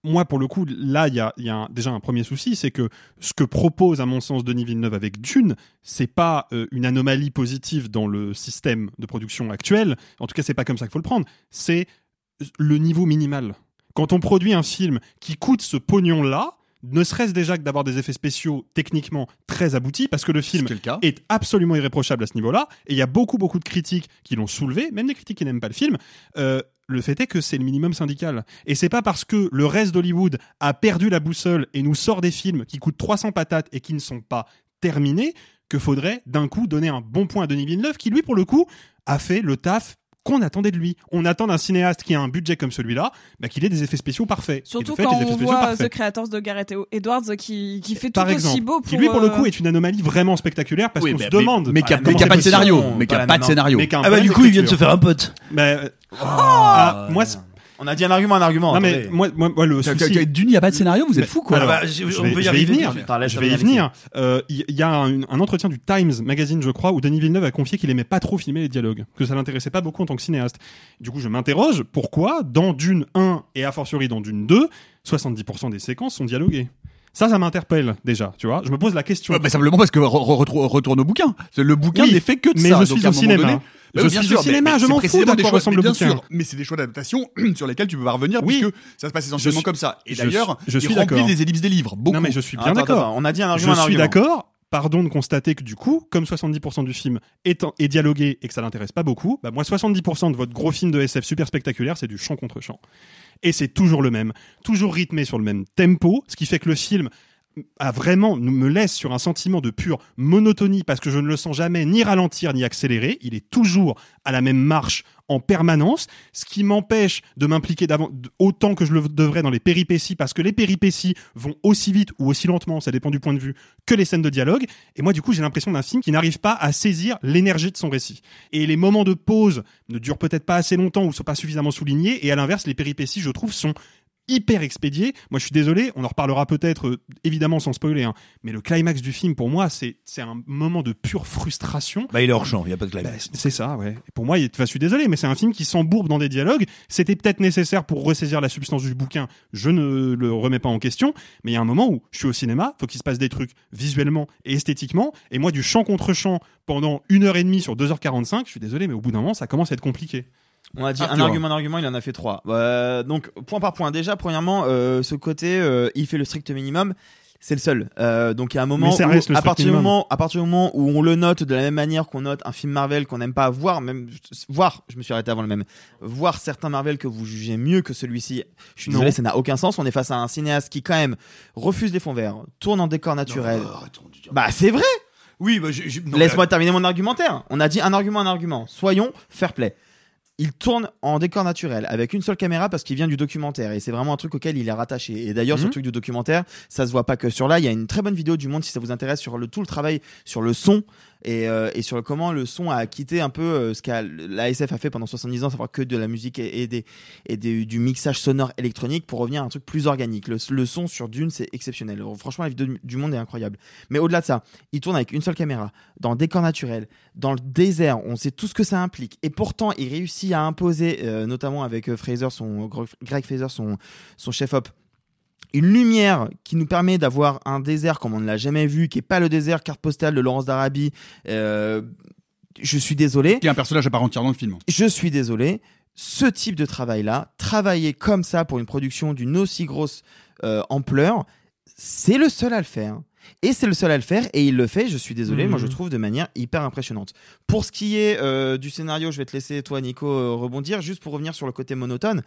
moi, pour le coup, là, il y a, il y a un- déjà un premier souci, c'est que ce que propose, à mon sens, Denis Villeneuve avec Dune, c'est pas euh, une anomalie positive dans le système de production actuel. En tout cas, c'est pas comme ça qu'il faut le prendre. C'est le niveau minimal. Quand on produit un film qui coûte ce pognon-là, ne serait-ce déjà que d'avoir des effets spéciaux techniquement très aboutis, parce que le film
le
est absolument irréprochable à ce niveau-là, et il y a beaucoup, beaucoup de critiques qui l'ont soulevé, même des critiques qui n'aiment pas le film. Euh, le fait est que c'est le minimum syndical. Et c'est pas parce que le reste d'Hollywood a perdu la boussole et nous sort des films qui coûtent 300 patates et qui ne sont pas terminés que faudrait d'un coup donner un bon point à Denis Villeneuve, qui lui, pour le coup, a fait le taf qu'on attendait de lui. On attend d'un cinéaste qui a un budget comme celui-là, bah, qu'il ait des effets spéciaux parfaits.
Surtout
fait,
quand on voit
parfaits.
The Creators de Gareth Edwards qui, qui fait tout
Par
aussi
exemple,
beau pour.
qui lui pour le
euh,
coup est une anomalie vraiment spectaculaire parce
Oui,
qu'on se demande
mais- qui a-
comment
mais qui a
c'est
pas de
possible.
scénario, mais qui a pas de scénario.
Ah bah du coup, il vient de se faire un pote.
Euh,
Oh,
ah, moi,
On a dit un argument, un argument.
non mais moi, moi, moi, le
Que-
souci.
que- Dune, il n'y a pas de scénario, vous êtes fou quoi.
Alors,
bah, je-
je
on
vais,
peut y
je vais y
arriver
venir.
Allez,
Je vais y venir. Euh, Il y, y a un, un entretien du Times Magazine, je crois, où Denis Villeneuve a confié qu'il aimait pas trop filmer les dialogues, que ça l'intéressait pas beaucoup en tant que cinéaste. Du coup, je m'interroge pourquoi dans Dune 1 et a fortiori dans Dune 2, 70% des séquences sont dialoguées? Ça, ça m'interpelle déjà, tu vois. Je me pose la question.
Ouais, bah, simplement parce que re- re- re- retourne au bouquin. Le bouquin
Oui,
n'est fait que de
mais
ça.
je
Donc,
suis au cinéma.
donné-
Je
Bah,
suis
bien mais-
cinéma, je m'en fous
des
quoi
choix-
ressemble
bien sûr, mais c'est des choix d'adaptation sur lesquels tu peux pas revenir
Oui.
puisque ça se passe essentiellement comme ça. Et
je
d'ailleurs,
je suis
remplit
d'accord.
les ellipses des livres. Beaucoup.
Non mais je suis bien
Attends, attends,
d'accord.
On a dit un
Je
argument, un
suis d'accord. Pardon de constater que du coup, comme 70% du film est, en- est dialogué et que ça l'intéresse pas beaucoup, bah moi 70% de votre gros film de SF super spectaculaire, c'est du chant contre chant. Et c'est toujours le même, toujours rythmé sur le même tempo, ce qui fait que le film a vraiment me laisse sur un sentiment de pure monotonie parce que je ne le sens jamais ni ralentir ni accélérer. Il est toujours à la même marche en permanence, ce qui m'empêche de m'impliquer autant que je le devrais dans les péripéties parce que les péripéties vont aussi vite ou aussi lentement, ça dépend du point de vue, que les scènes de dialogue. Et moi, du coup, j'ai l'impression d'un film qui n'arrive pas à saisir l'énergie de son récit. Et les moments de pause ne durent peut-être pas assez longtemps ou sont pas suffisamment soulignés. Et à l'inverse, les péripéties, je trouve, sont hyper expédié. Moi, je suis désolé, on en reparlera peut-être, euh, évidemment sans spoiler, hein, mais le climax du film, pour moi, c'est un moment de pure frustration.
Bah, il est hors champ, il n'y a pas de climax.
C'est ça, ouais. Et pour moi, il enfin, je suis désolé, mais c'est un film qui s'embourbe dans des dialogues. C'était peut-être nécessaire pour ressaisir la substance du bouquin. Je ne le remets pas en question, mais il y a un moment où je suis au cinéma, faut qu'il se passe des trucs visuellement et esthétiquement. Et moi, du chant contre chant pendant une heure et demie sur 2h45, je suis désolé, mais au bout d'un moment, ça commence à être compliqué.
On a dit
Arthur.
un argument, un argument, il en a fait trois. Euh, donc, point par point. Déjà, premièrement, euh, ce côté, euh, il fait le strict minimum. C'est le seul. Euh, donc il y a un moment où, à partir du moment, à partir du moment où on le note de la même manière qu'on note un film Marvel qu'on n'aime pas voir, même voir, je me suis arrêté avant le même, voir certains Marvel que vous jugez mieux que celui-ci. Je suis
Non.
désolé, ça n'a aucun sens. On est face à un cinéaste qui quand même refuse les fonds verts, tourne en décor naturel. bah c'est vrai.
Oui, bah,
Laisse-moi terminer mon argumentaire. On a dit un argument, un argument. Soyons fair play. Il tourne en décor naturel avec une seule caméra parce qu'il vient du documentaire et c'est vraiment un truc auquel il est rattaché. Et d'ailleurs, ce
Mhm.
truc du documentaire, ça se voit pas que sur là. Il y a une très bonne vidéo du Monde si ça vous intéresse sur le tout le travail sur le son et, euh, et sur comment le son a quitté un peu euh, ce qu'a l'ASF a fait pendant 70 ans, savoir que de la musique et, des, et des- du mixage sonore électronique pour revenir à un truc plus organique. Le, son sur Dune, c'est exceptionnel. Franchement, la vidéo du- Monde est incroyable. Mais au-delà de ça, il tourne avec une seule caméra, dans le décor naturel, dans le désert. On sait tout ce que ça implique. Et pourtant, il réussit à imposer, euh, notamment avec Fraser, son, Greg Fraser, son, son chef-op, une lumière qui nous permet d'avoir un désert comme on ne l'a jamais vu, qui est pas le désert carte postale de Laurence d'Arabie. Euh, je suis désolé.
Qui est un personnage à part entière dans le film.
Je suis désolé. Ce type de travail-là, travailler comme ça pour une production d'une aussi grosse euh, ampleur, c'est le seul à le faire. Et c'est le seul à le faire, et il le fait, je suis désolé,
Mhm.
moi je trouve de manière hyper impressionnante. Pour ce qui est euh, du scénario, je vais te laisser toi Nico rebondir, juste pour revenir sur le côté monotone.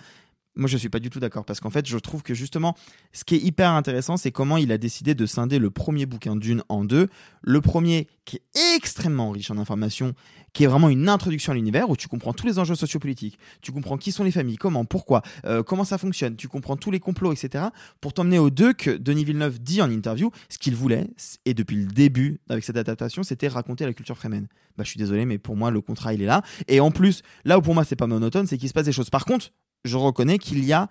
Moi je suis pas du tout d'accord, parce qu'en fait je trouve que justement, ce qui est hyper intéressant, c'est comment il a décidé de scinder le premier bouquin d'une en deux. Le premier qui est extrêmement riche en informations, qui est vraiment une introduction à l'univers où tu comprends tous les enjeux sociopolitiques, tu comprends qui sont les familles, comment, pourquoi, euh, comment ça fonctionne, tu comprends tous les complots, etc. Pour t'emmener aux deux que Denis Villeneuve dit en interview, ce qu'il voulait, et depuis le début avec cette adaptation, c'était raconter la culture fremen. Bah, je suis désolé, mais pour moi, le contrat, il est là. Et en plus, là où pour moi, c'est pas monotone, c'est qu'il se passe des choses. Par contre, je reconnais qu'il y a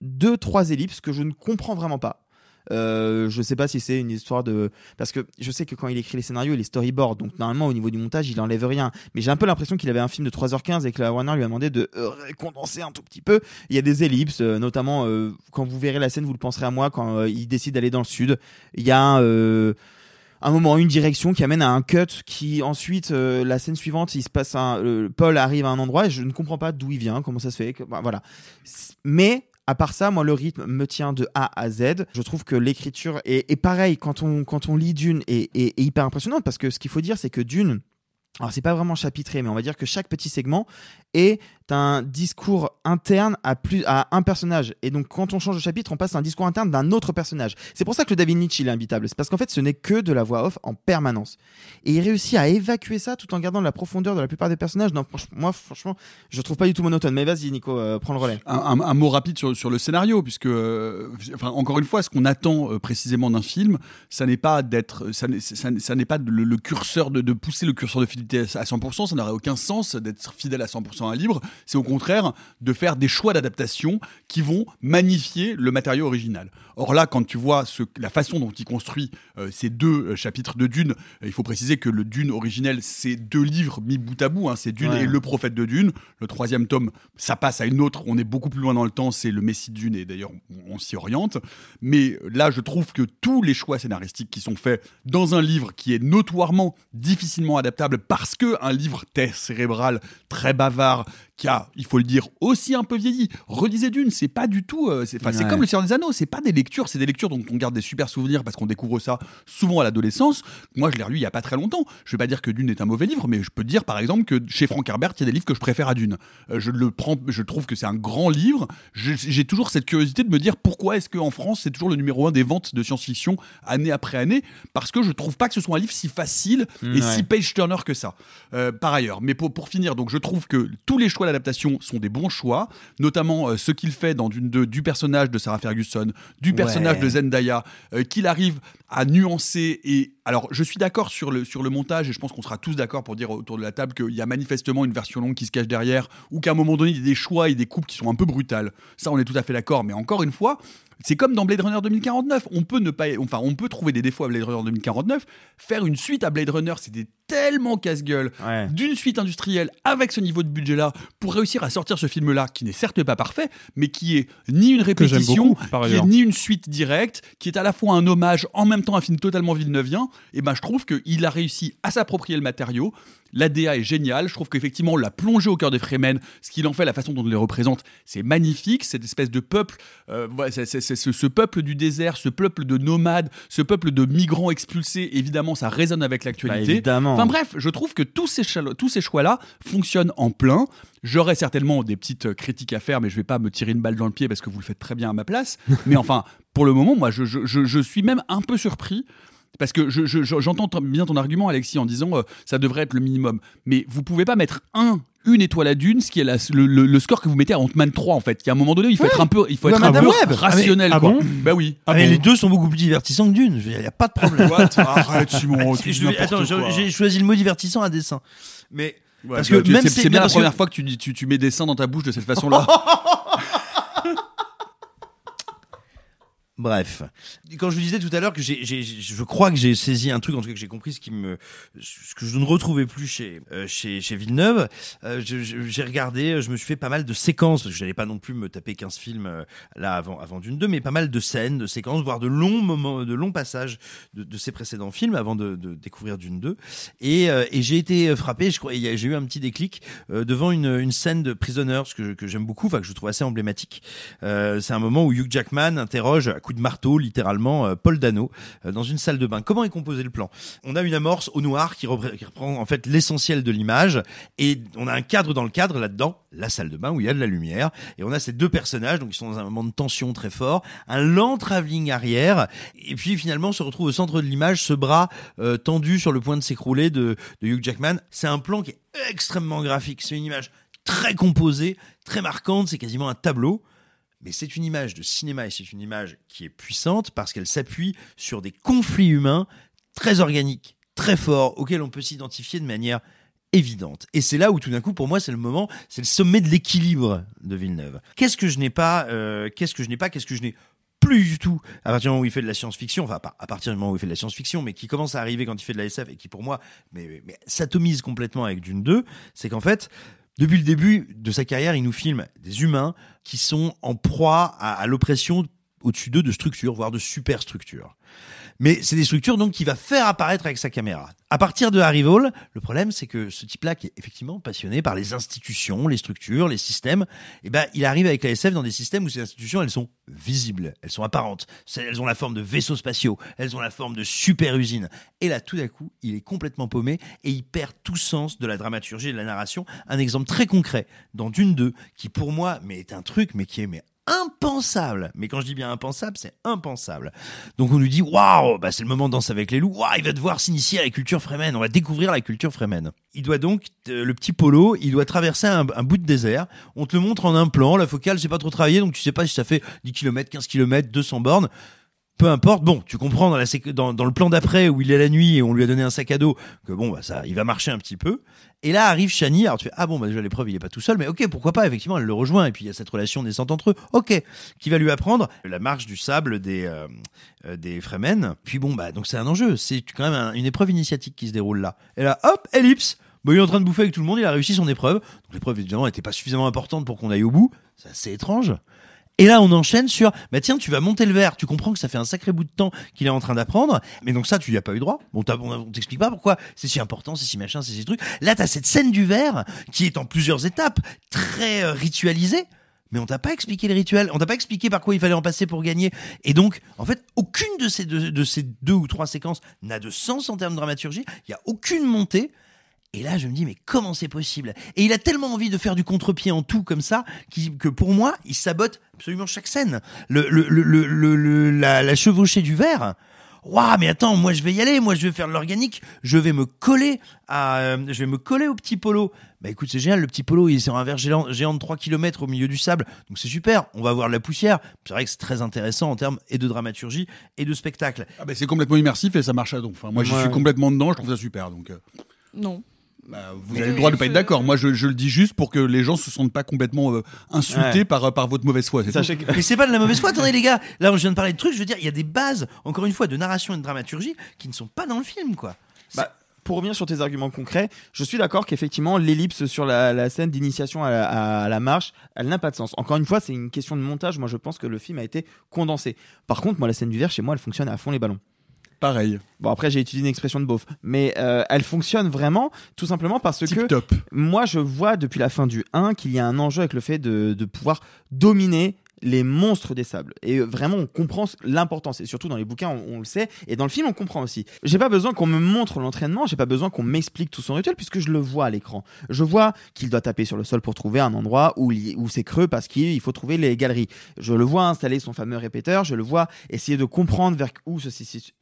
deux, trois ellipses que je ne comprends vraiment pas. Euh, je sais pas si c'est une histoire de parce que je sais que quand il écrit les scénarios il est storyboard donc normalement au niveau du montage il enlève rien. Mais j'ai un peu l'impression qu'il avait un film de 3h15 et que la Warner lui a demandé de euh, condenser un tout petit peu. Il y a des ellipses euh, notamment euh, quand vous verrez la scène vous le penserez à moi quand il décide d'aller dans le sud. Il y a euh, un moment, une direction qui amène à un cut qui ensuite, euh, la scène suivante, il se passe un, euh, Paul arrive à un endroit et je ne comprends pas d'où il vient, comment ça se fait, que- bah, voilà. Mais à part ça, moi, le rythme me tient de A à Z. Je trouve que l'écriture est, est pareil quand on quand on lit Dune est- est hyper impressionnante parce que ce qu'il faut dire, c'est que Dune alors c'est pas vraiment chapitré, mais on va dire que chaque petit segment est un discours interne à plus à un personnage. Et donc quand on change de chapitre, on passe à un discours interne d'un autre personnage. C'est pour ça que le David Nietzsche il est imbitable. C'est parce qu'en fait ce n'est que de la voix off en permanence. Et il réussit à évacuer ça tout en gardant la profondeur de la plupart des personnages. Non, moi franchement, je trouve pas du tout monotone. Mais vas-y Nico, euh, prends le relais.
Un, mot rapide sur, sur le scénario, puisque, euh, encore une fois, ce qu'on attend euh, précisément d'un film, ça n'est pas d'être, ça ça ça n'est pas le curseur de, de pousser le curseur de fidélité à 100%, ça n'aurait aucun sens d'être fidèle à 100% à un livre. C'est au contraire de faire des choix d'adaptation qui vont magnifier le matériau original. Or là, quand tu vois ce, la façon dont il construit euh, ces deux euh, chapitres de Dune, euh, il faut préciser que le Dune originel, c'est deux livres mis bout à bout. hein, c'est Dune
Ouais.
et le prophète de Dune. Le troisième tome, ça passe à une autre. On est beaucoup plus loin dans le temps. C'est le Messie de Dune et d'ailleurs on, on s'y oriente. Mais là, je trouve que tous les choix scénaristiques qui sont faits dans un livre qui est notoirement difficilement adaptable parce que un livre terre cérébral très bavard qui a, il faut le dire, aussi un peu vieilli. Relisez Dune, c'est pas du tout. euh, c'est
Ouais.
comme le Seigneur des Anneaux. C'est pas des lectures, c'est des lectures dont on garde des super souvenirs parce qu'on découvre ça souvent à l'adolescence. Moi, je l'ai relu il y a pas très longtemps. Je vais pas dire que Dune est un mauvais livre, mais je peux dire par exemple que chez Frank Herbert, il y a des livres que je préfère à Dune. Euh, je le prends, je trouve que c'est un grand livre. J'ai toujours cette curiosité de me dire pourquoi est-ce qu'en France c'est toujours le numéro un des ventes de science-fiction année après année? Parce que je trouve pas que ce soit un livre si facile et si
ouais.
page turner que ça. Euh, par ailleurs, mais pour, pour finir, donc je trouve que tous les choix sont des bons choix, notamment euh, ce qu'il fait dans Dune 2 du personnage de Sarah Ferguson, du personnage
Ouais.
de Zendaya, euh, qu'il arrive à nuancer et alors je suis d'accord sur le sur le montage et je pense qu'on sera tous d'accord pour dire autour de la table qu'il y a manifestement une version longue qui se cache derrière ou qu'à un moment donné il y a des choix et des coupes qui sont un peu brutales. Ça on est tout à fait d'accord, mais encore une fois, c'est comme dans Blade Runner 2049. On peut ne pas, enfin, on peut trouver des défauts à Blade Runner 2049. Faire une suite à Blade Runner, c'était tellement casse-gueule
Ouais.
d'une suite industrielle avec ce niveau de budget-là pour réussir à sortir ce film-là, qui n'est certes pas parfait, mais qui est ni une répétition,
beaucoup, par
qui est ni une suite directe, qui est à la fois un hommage, en même temps un film totalement villeneuveien. Et ben, je trouve qu'il a réussi à s'approprier le matériau. L'ADA est génial. Je trouve qu'effectivement, la plongée au cœur des Fremen, ce qu'il en fait, la façon dont on les représente, c'est magnifique. Cette espèce de peuple, euh, c'est- c'est- c'est ce, ce peuple du désert, ce peuple de nomades, ce peuple de migrants expulsés, évidemment, ça résonne avec l'actualité.
Bah, évidemment.
Enfin bref, je trouve que tous ces, chalo- tous ces choix-là fonctionnent en plein. J'aurais certainement des petites euh, critiques à faire, mais je vais pas me tirer une balle dans le pied parce que vous le faites très bien à ma place. <laughs> mais enfin, pour le moment, moi, je, je- je- je suis même un peu surpris. Parce que je- je- je- j'entends bien ton argument, Alexis, en disant euh, ça devrait être le minimum. Mais vous pouvez pas mettre un, une étoile à Dune, ce qui est la- le, le- le score que vous mettez à Ant-Man 3, en fait. Qu'à un moment donné, il faut être un peu, il faut être un peu rationnel,
Ah, mais-
quoi.
ah bon
bah oui.
Ah, mais les deux sont beaucoup plus divertissants que d'une. Il n'y a pas de problème.
What? <laughs> Arrête, Simon,
j'ai choisi le mot divertissant à dessin. Mais
Ouais,
parce
bah,
que même
c'est bien la
que-
première fois que tu, dis- tu, tu mets des seins dans ta bouche de cette <laughs> façon-là.
Bref, quand je vous disais tout à l'heure que je crois que j'ai saisi un truc, en tout cas que j'ai compris ce que je ne retrouvais plus chez euh, Villeneuve. euh, je- je- j'ai regardé, je me suis fait pas mal de séquences parce que j'allais pas non plus me taper 15 films euh, là avant avant d'une deux, mais pas mal de scènes, de séquences, voire de longs moments, de longs passages de, de ses précédents films avant de, découvrir d'une deux. Et, j'ai été frappé, je j'ai eu un petit déclic devant une, scène de Prisoners que, que j'aime beaucoup, enfin que je trouve assez emblématique. C'est un moment où Hugh Jackman interroge à coup de marteau, littéralement, euh, Paul Dano euh, dans une salle de bain. Comment est composé le plan? On a une amorce au noir qui, reprend en fait l'essentiel de l'image et on a un cadre dans le cadre là-dedans, la salle de bain où il y a de la lumière et on a ces deux personnages donc ils sont dans un moment de tension très fort, un lent travelling arrière et puis finalement on se retrouve au centre de l'image ce bras euh, tendu sur le point de s'écrouler de, de Hugh Jackman. C'est un plan qui est extrêmement graphique, c'est une image très composée, très marquante, c'est quasiment un tableau. Mais c'est une image de cinéma et c'est une image qui est puissante parce qu'elle s'appuie sur des conflits humains très organiques, très forts, auxquels on peut s'identifier de manière évidente. Et c'est là où tout d'un coup, pour moi, c'est le moment, c'est le sommet de l'équilibre de Villeneuve. Qu'est-ce que je n'ai pas euh, Qu'est-ce que je n'ai pas Qu'est-ce que je n'ai plus du tout à partir du moment où il fait de la science-fiction, enfin pas à partir du moment où il fait de la science-fiction, mais qui commence à arriver quand il fait de la SF et qui pour moi mais, s'atomise complètement avec Dune 2, c'est qu'en fait, depuis le début de sa carrière, il nous filme des humains qui sont en proie à, l'oppression au-dessus d'eux de structures, voire de superstructures. Mais c'est des structures donc qu'il va faire apparaître avec sa caméra. À partir de Arrival, le problème c'est que ce type-là qui est effectivement passionné par les institutions, les structures, les systèmes, eh ben il arrive avec la SF dans des systèmes où ces institutions elles sont visibles, elles sont apparentes, elles ont la forme de vaisseaux spatiaux, elles ont la forme de super usines. Et là tout d'un coup, il est complètement paumé et il perd tout sens de la dramaturgie et de la narration. Un exemple très concret dans Dune 2 qui pour moi mais est un truc mais qui est impensable. Mais quand je dis bien impensable, c'est impensable. Donc on nous dit waouh, bah c'est le moment de danse avec les loups. Waouh, il va devoir s'initier à la culture Fremen. On va découvrir la culture Fremen. Il doit donc le petit polo, il doit traverser un, un bout de désert. On te le montre en un plan. La focale, c'est pas trop travaillé, donc tu sais pas si ça fait 10 km, 15 km, 200 bornes. Peu importe. Bon, tu comprends dans, le plan d'après où il est la nuit et on lui a donné un sac à dos que bon, bah ça, il va marcher un petit peu. Et là arrive Shani. Alors tu fais ah bon, bah déjà l'épreuve il est pas tout seul, mais ok, pourquoi pas? Effectivement, elle le rejoint et puis il y a cette relation naissante entre eux. Ok, qui va lui apprendre? La marche du sable des euh, euh, des Fremen. Puis bon bah donc c'est un enjeu. C'est quand même un- une épreuve initiatique qui se déroule là. Et là hop, ellipse. Bah, il est en train de bouffer avec tout le monde, il a réussi son épreuve. Donc l'épreuve évidemment n'était pas suffisamment importante pour qu'on aille au bout. C'est assez étrange. Et là, on enchaîne sur, bah tiens, tu vas monter le verre. Tu comprends que ça fait un sacré bout de temps qu'il est en train d'apprendre. Mais donc ça, tu n'y as pas eu droit. Bon, on t'explique pas pourquoi c'est si important, c'est si machin, c'est si truc. Là, t'as cette scène du verre qui est en plusieurs étapes, très euh, ritualisée. Mais on t'a pas expliqué le rituel, on t'a pas expliqué par quoi il fallait en passer pour gagner. Et donc, en fait, aucune de ces deux, de ces deux ou trois séquences n'a de sens en termes de dramaturgie. Il y a aucune montée. Et là, je me dis, mais comment c'est possible? Et il a tellement envie de faire du contre-pied en tout comme ça, que pour moi, il sabote absolument chaque scène. Le, le, le, le, le- le- la, la chevauchée du verre. Waouh, mais attends, moi je vais y aller, moi je vais faire de l'organique, je vais me coller à, euh, je vais me coller au petit polo. Bah écoute, c'est génial, le petit polo, il est sur un verre géant, géant de 3 km au milieu du sable, donc c'est super, on va avoir de la poussière. C'est vrai que c'est très intéressant en termes et de dramaturgie et de spectacle.
Ah bah, c'est complètement immersif et ça marche à donf. Enfin, moi, j'y
Ouais.
suis complètement dedans, je trouve ça super. Donc, euh,
Non.
Bah, vous avez le droit de pas être d'accord. Moi, je, je le dis juste pour que les gens se sentent pas complètement euh, insultés
Ouais.
par, par votre mauvaise foi. c'est
Sachez que-
Mais c'est pas de la mauvaise foi, <laughs> attendez les gars. Là, je viens de parler de trucs, je veux dire, il y a des bases, encore une fois, de narration et de dramaturgie qui ne sont pas dans le film, quoi.
Bah, pour revenir sur tes arguments concrets, je suis d'accord qu'effectivement l'ellipse sur la, la scène d'initiation à, la- à la marche, elle n'a pas de sens. Encore une fois, c'est une question de montage. Moi, je pense que le film a été condensé. Par contre, moi, la scène du verre, chez moi, elle fonctionne à fond les ballons.
Pareil.
Bon, après, j'ai utilisé une expression de beauf, mais euh, elle fonctionne vraiment, tout simplement parce que moi, je vois depuis la fin du 1 qu'il y a un enjeu avec le fait de, de pouvoir dominer les monstres des sables. Et vraiment, on comprend l'importance. Et surtout dans les bouquins, on, le sait. Et dans le film, on comprend aussi. J'ai pas besoin qu'on me montre l'entraînement. J'ai pas besoin qu'on m'explique tout son rituel puisque je le vois à l'écran. Je vois qu'il doit taper sur le sol pour trouver un endroit où, où c'est creux parce qu'il faut trouver les galeries. Je le vois installer son fameux répéteur. Je le vois essayer de comprendre vers où se,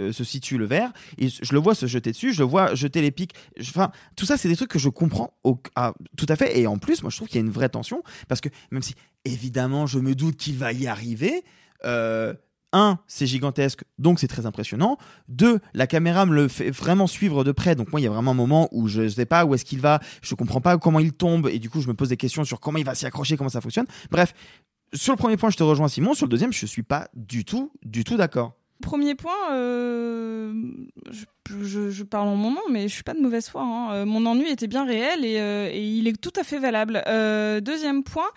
euh, situe le verre. Et je le vois se jeter dessus. Je le vois jeter les pics. Enfin, tout ça, c'est des trucs que je comprends au- à- tout à fait. Et en plus, moi, je trouve qu'il y a une vraie tension parce que même si évidemment, je me doute qu'il va y arriver. euh, un, c'est gigantesque, donc c'est très impressionnant. Deux, la caméra me le fait vraiment suivre de près. Donc moi, il y a vraiment un moment où je sais pas où est-ce qu'il va, je comprends pas comment il tombe, et du coup, je me pose des questions sur comment il va s'y accrocher, comment ça fonctionne. Bref, sur le premier point, je te rejoins Simon. Sur le deuxième, je suis pas du tout, du tout d'accord.
Premier point, euh, je, parle en mon nom, mais je suis pas de mauvaise foi. hein. Euh, mon ennui était bien réel et, il est tout à fait valable. Deuxième point,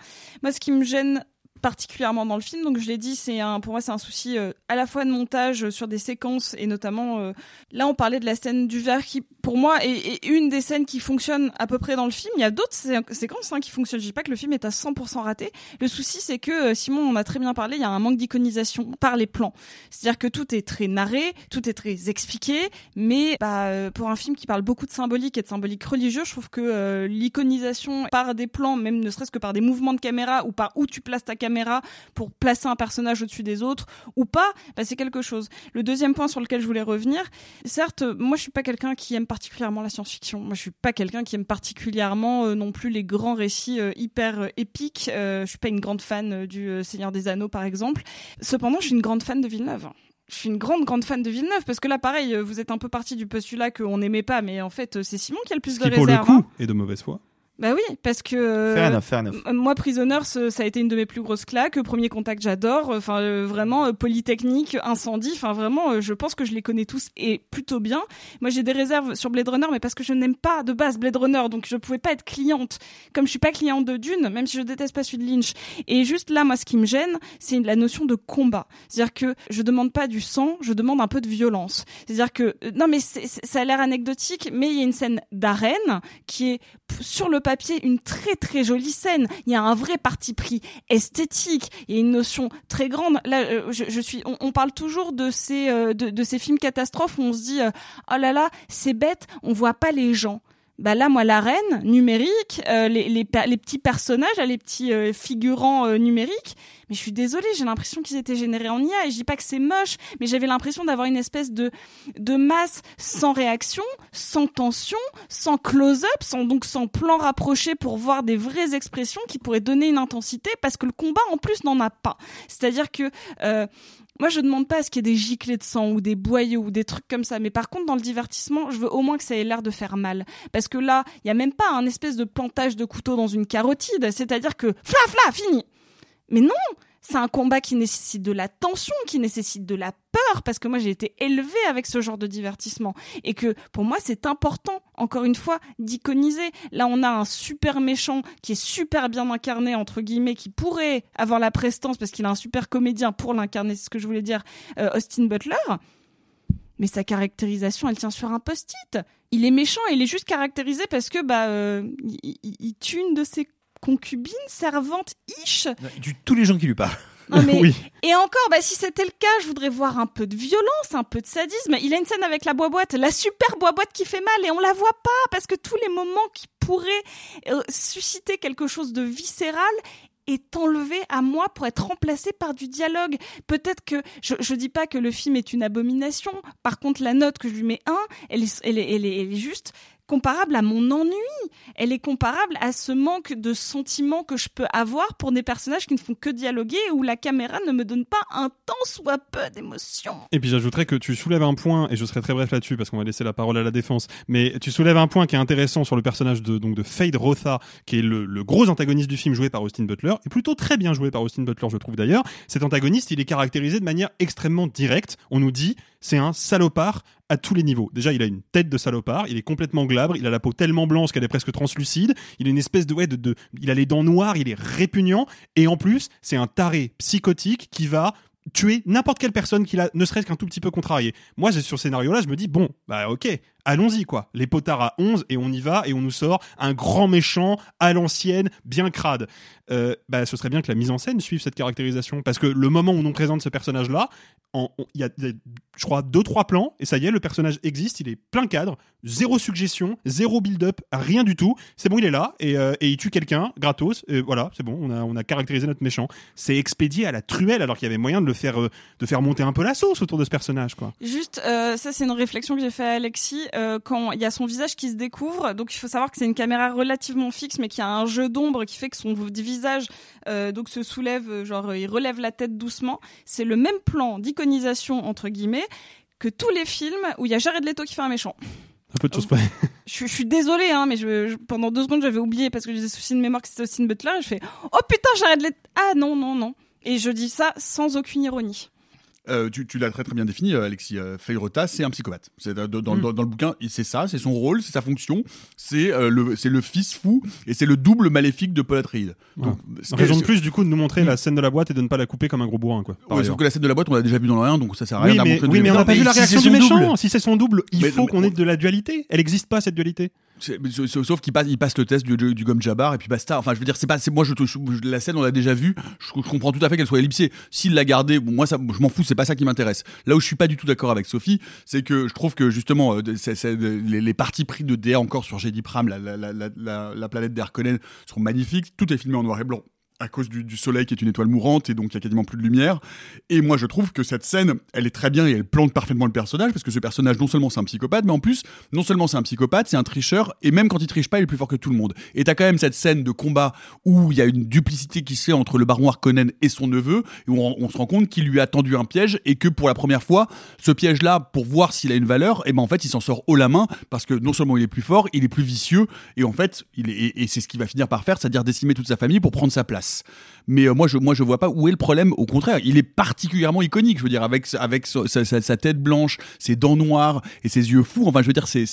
moi, ce qui me gêne particulièrement dans le film, donc je l'ai dit, c'est un, pour moi c'est un souci euh, à la fois de montage euh, sur des séquences et notamment euh, là on parlait de la scène du verre qui pour moi est, une des scènes qui fonctionne à peu près dans le film. Il y a d'autres sé- séquences hein, qui fonctionnent. Je dis pas que le film est à 100% raté. Le souci c'est que Simon on a très bien parlé, il y a un manque d'iconisation par les plans. C'est-à-dire que tout est très narré, tout est très expliqué, mais bah, pour un film qui parle beaucoup de symbolique et de symbolique religieux, je trouve que l'iconisation par des plans, même ne serait-ce que par des mouvements de caméra ou par où tu places ta caméra pour placer un personnage au-dessus des autres ou pas, bah, c'est quelque chose. Le deuxième point sur lequel je voulais revenir, certes, moi je suis pas quelqu'un qui aime particulièrement la science-fiction. Moi je suis pas quelqu'un qui aime particulièrement euh, non plus les grands récits euh, hyper euh, épiques. Je suis pas une grande fan du Seigneur des Anneaux par exemple. Cependant, je suis une grande fan de Villeneuve. Je suis une grande grande fan de Villeneuve parce que là pareil, vous êtes un peu parti du postulat qu'on n'aimait pas, mais en fait c'est Simon qui a le plus
Ce
de
qui, pour le
réserve. hein.
coup, est de mauvaise foi.
Bah oui, parce que euh,
Fair enough, fair enough.
moi Prisoners euh, ça a été une de mes plus grosses claques, Premier Contact j'adore, enfin euh, vraiment euh, Polytechnique, Incendie, enfin vraiment euh, je pense que je les connais tous et plutôt bien. Moi j'ai des réserves sur Blade Runner mais parce que je n'aime pas de base Blade Runner donc je pouvais pas être cliente comme je suis pas cliente de Dune même si je déteste pas celui de Lynch. Et juste là moi ce qui me gêne, c'est la notion de combat. C'est-à-dire que je demande pas du sang, je demande un peu de violence. C'est-à-dire que euh, non mais ça a l'air anecdotique mais il y a une scène d'arène qui est sur le papier une très très jolie scène. Il y a un vrai parti pris esthétique. A une notion très grande. Là, euh, je, suis. On, parle toujours de ces euh, de ces films catastrophes où on se dit euh, oh là là c'est bête, on voit pas les gens. Bah là, moi, l'arène numérique, euh, les, les, les petits personnages, les petits euh, figurants euh, numériques, mais je suis désolée, j'ai l'impression qu'ils étaient générés en IA. Et je dis pas que c'est moche, mais j'avais l'impression d'avoir une espèce de de masse sans réaction, sans tension, sans close-up, sans donc sans plan rapproché pour voir des vraies expressions qui pourraient donner une intensité, parce que le combat en plus n'en a pas. C'est-à-dire que moi, je demande pas à ce qu'il y ait des giclées de sang ou des boyaux ou des trucs comme ça. Mais par contre, dans le divertissement, je veux au moins que ça ait l'air de faire mal. Parce que là, il y a même pas un espèce de plantage de couteau dans une carotide. C'est-à-dire que fla fla, fini. Mais non, c'est un combat qui nécessite de la tension, qui nécessite de la peur, parce que moi j'ai été élevée avec ce genre de divertissement. Et que pour moi c'est important, encore une fois, d'iconiser. Là on a un super méchant qui est super bien incarné, entre guillemets, qui pourrait avoir la prestance, parce qu'il a un super comédien pour l'incarner, c'est ce que je voulais dire, euh, Austin Butler. Mais sa caractérisation, elle tient sur un post-it. Il est méchant il est juste caractérisé parce que bah euh, il- il tue une de ses concubines, servantes, ish.
Tue tous les gens qui lui parlent.
Non, <laughs> mais- Et encore, bah, si c'était le cas, je voudrais voir un peu de violence, un peu de sadisme. Il a une scène avec la boîte, la super boîte qui fait mal, et on la voit pas parce que tous les moments qui pourraient euh, susciter quelque chose de viscéral est enlevé à moi pour être remplacé par du dialogue. Peut-être que je, je dis pas que le film est une abomination. Par contre, la note que je lui mets 1, elle est, elle est, elle est, elle est juste comparable à mon ennui. Elle est comparable à ce manque de sentiments que je peux avoir pour des personnages qui ne font que dialoguer où la caméra ne me donne pas un tant soit peu d'émotion.
Et puis j'ajouterais que tu soulèves un point, et je serai très bref là-dessus parce qu'on va laisser la parole à la défense, mais tu soulèves un point qui est intéressant sur le personnage de, donc de Fade Rotha, qui est le, le gros antagoniste du film joué par Austin Butler, et plutôt très bien joué par Austin Butler, je trouve d'ailleurs. Cet antagoniste, il est caractérisé de manière extrêmement directe. On nous dit, c'est un salopard à tous les niveaux. Déjà, il a une tête de salopard, il est complètement glabre, il a la peau tellement blanche qu'elle est presque translucide, il a une espèce de, ouais, de, il a les dents noires, il est répugnant, et en plus, c'est un taré psychotique qui va tuer n'importe quelle personne qui l'a ne serait-ce qu'un tout petit peu contrarié. Moi, sur ce scénario-là, je me dis bon, bah ok, allons-y quoi. Les potards à 11 et on y va et on nous sort un grand méchant à l'ancienne, bien crade. Euh, bah, ce serait bien que la mise en scène suive cette caractérisation parce que le moment où on présente ce personnage-là, en- on- il y a, je crois, deux trois plans et ça y est, le personnage existe, il est plein cadre, zéro suggestion, zéro build-up, rien du tout. C'est bon, il est là et, euh, il tue quelqu'un gratos. Et voilà, c'est bon, on a, caractérisé notre méchant. C'est expédié à la truelle alors qu'il y avait moyen de le faire, euh, de faire monter un peu la sauce autour de ce personnage quoi.
Juste, euh, ça c'est une réflexion que j'ai fait à Alexis euh, quand il y a son visage qui se découvre. Donc il faut savoir que c'est une caméra relativement fixe, mais qui a un jeu d'ombre qui fait que son visage euh, donc se soulève, euh, genre il relève la tête doucement. C'est le même plan d'iconisation entre guillemets que tous les films où il y a Jared Leto qui fait un méchant.
Un peu de choses près. <laughs>
Je, je suis désolée, hein, mais je, je- pendant deux secondes j'avais oublié parce que j'ai des soucis de mémoire que c'était Austin Butler. Et je fais oh putain Jared Leto. Ah non non non. Et je dis ça sans aucune ironie.
Euh, tu, tu l'as très très bien défini, euh, Alexis. Euh, Feyretas, c'est un psychopathe. C'est dans, dans-
Mm.
dans- le bouquin, c'est ça, c'est son rôle, c'est sa fonction. C'est euh, le, c'est le fils fou et c'est le double maléfique de Paul Atreides. Donc, que-
Raison de plus du coup de nous montrer la scène de la boîte et de ne pas la couper comme un gros bourrin quoi.
Ouais, sauf que la scène de la boîte, on l'a déjà vu dans le 1, donc ça sert à rien
Oui, mais, oui, mais on n'a pas vu la réaction du méchant.
double.
Si c'est son double, il
Mais-
faut
mais-
qu'on ait de la dualité. Elle n'existe pas cette dualité.
Sauf- qu'il passe, passe le test du, du, gomme Jabbar et puis basta. Enfin, je veux dire, c'est pas, moi, je, je- la scène, on l'a déjà vue. Je, comprends tout à fait qu'elle soit ellipsée. S'il l'a gardée, bon, moi, ça, je m'en fous. C'est pas ça qui m'intéresse. Là où je suis pas du tout d'accord avec Sophie, c'est que je trouve que justement, euh, les, les parties pris de DA encore sur Jedi Pram, la, la, la, la, la- la planète d'Harkonnen, sont magnifiques. Tout est filmé en noir et blanc à cause du, du soleil qui est une étoile mourante et donc il y a quasiment plus de lumière. Et moi je trouve que cette scène, elle est très bien et elle plante parfaitement le personnage parce que ce personnage non seulement c'est un psychopathe, mais en plus non seulement c'est un psychopathe, c'est un tricheur et même quand il triche pas, il est plus fort que tout le monde. Et t'as quand même cette scène de combat où il y a une duplicité qui se fait entre le baron Harkonnen et son neveu et où on, se rend compte qu'il lui a tendu un piège et que pour la première fois, ce piège-là, pour voir s'il a une valeur, et ben en fait il s'en sort haut la main parce que non seulement il est plus fort, il est plus vicieux et en fait il et c'est ce qu'il va finir par faire, c'est-à-dire décimer toute sa famille pour prendre sa place. Mais euh, moi, je, moi, je vois pas où est le problème. Au contraire, il est particulièrement iconique. Je veux dire, avec, avec sa, sa- sa- sa tête blanche, ses dents noires et ses yeux fous. Enfin, je veux dire, c'est,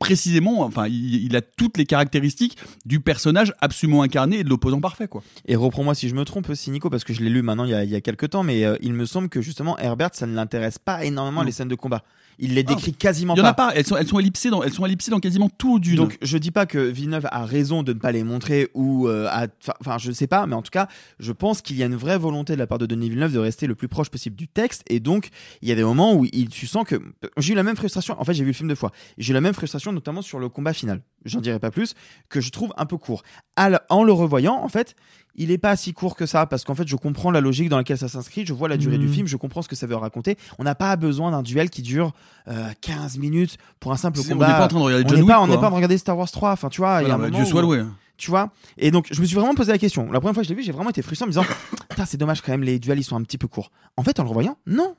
précisément. Enfin, il, il a toutes les caractéristiques du personnage absolument incarné et de l'opposant parfait, quoi.
Et reprends-moi si je me trompe aussi, Nico, parce que je l'ai lu maintenant il y a, il y a quelques temps, mais euh, il me semble que justement Herbert, ça ne l'intéresse pas énormément les scènes de combat. Il les décrit quasiment
Il y en
pas.
a pas. Elles sont, elles sont ellipsées dans, elles sont ellipsées dans quasiment tout d'une.
Donc je dis pas que Villeneuve a raison de ne pas les montrer ou euh, a- enfin enfin, je sais pas mais en tout cas je pense qu'il y a une vraie volonté de la part de Denis Villeneuve de rester le plus proche possible du texte et donc il y a des moments où il, tu sens que j'ai eu la même frustration en fait j'ai vu le film deux fois j'ai eu la même frustration notamment sur le combat final j'en dirai pas plus que je trouve un peu court en le revoyant en fait il est pas si court que ça parce qu'en fait je comprends la logique dans laquelle ça s'inscrit je vois la durée du
Mhm.
film je comprends ce que ça veut raconter on n'a pas besoin d'un duel qui dure euh, 15 minutes pour un simple
C'est- on
combat
n'est pas en train de regarder
on n'est pas, on n'est en train de regarder Star Wars 3 enfin tu vois il y a un
Voilà, bah,
moment
Dieu soit
où-
loué.
tu vois et donc je me suis vraiment posé la question la première fois que je l'ai vu j'ai vraiment été frustré en me disant <coughs> Putain, c'est dommage quand même les duels ils sont un petit peu courts en fait en le revoyant non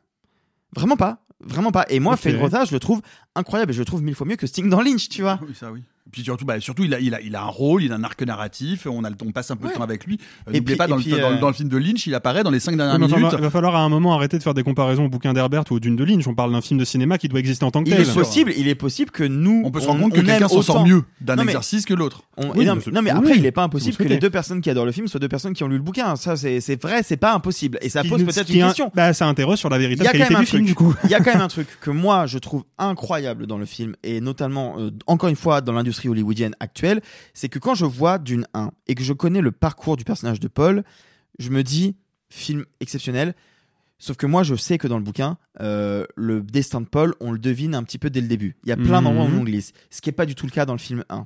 vraiment pas vraiment pas et moi
Ok.
Fade Rota je le trouve incroyable et je le trouve mille fois mieux que Sting dans Lynch tu vois
Oui, ça oui. Et puis surtout, bah, surtout il, a, il, a, il a un rôle, il a un arc narratif, on, a, on passe un peu de temps avec lui. Euh,
Et
N'oubliez
puis-
pas, dans, le,
puis,
dans, le-
euh,
dans le film de Lynch, il apparaît dans les 5 dernières minutes.
falloir, il va falloir à un moment arrêter de faire des comparaisons au bouquin d'Herbert ou au Dune de Lynch. On parle d'un film de cinéma qui doit exister en tant que
il
tel.
est possible il est possible que nous
On peut se rendre compte que quelqu'un s'en sort mieux d'un exercice que l'autre.
on-
Oui,
et non,
mais c'est-
non, mais
oui,
après
oui.
il est pas impossible que les deux personnes qui adorent le film soient deux personnes qui ont lu le bouquin ça c'est c'est vrai c'est pas impossible et ça pose peut-être une
un-
question
Bah, ça interroge sur la
Il y
véritable
a quand
qualité
même un
du film,
truc.
du coup.
Il y a quand même un <laughs> truc que moi je trouve incroyable dans le film et notamment euh, encore une fois dans l'industrie hollywoodienne actuelle, c'est que quand je vois Dune 1 et que je connais le parcours du personnage de Paul, je me dis film exceptionnel. Sauf que moi je sais que dans le bouquin, euh, le destin de Paul, on le devine un petit peu dès le début. Il y a plein
Mhm.
d'endroits où on glisse, ce qui est pas du tout le cas dans le film 1.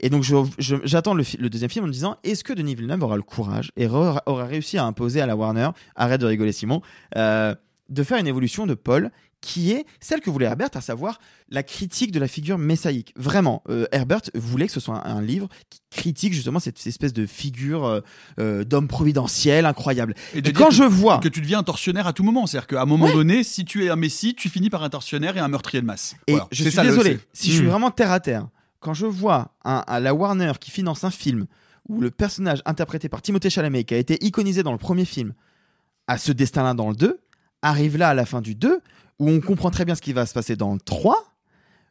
Et donc j'attends le, deuxième film en me disant est-ce que Denis Villeneuve aura le courage et aura réussi à imposer à la Warner, arrête de rigoler Simon, euh, de faire une évolution de Paul qui est celle que voulait Herbert, à savoir la critique de la figure messaïque. Vraiment, euh, Herbert voulait que ce soit un, un livre qui critique justement cette, cette espèce de figure euh, euh, d'homme providentiel incroyable.
Et,
Et, quand je vois
que tu deviens un tortionnaire à tout moment, c'est-à-dire qu'à un moment
Ouais.
donné, si tu es un messie, tu finis par un tortionnaire et un meurtrier de masse.
Et
Voilà.
je suis
ça,
désolé, si je suis
Mm.
vraiment terre à terre, quand je vois un, à la Warner qui finance un film où le personnage interprété par Timothée Chalamet, qui a été iconisé dans le premier film, a ce destin-là dans le 2, arrive là à la fin du 2, où on comprend très bien ce qui va se passer dans le 3,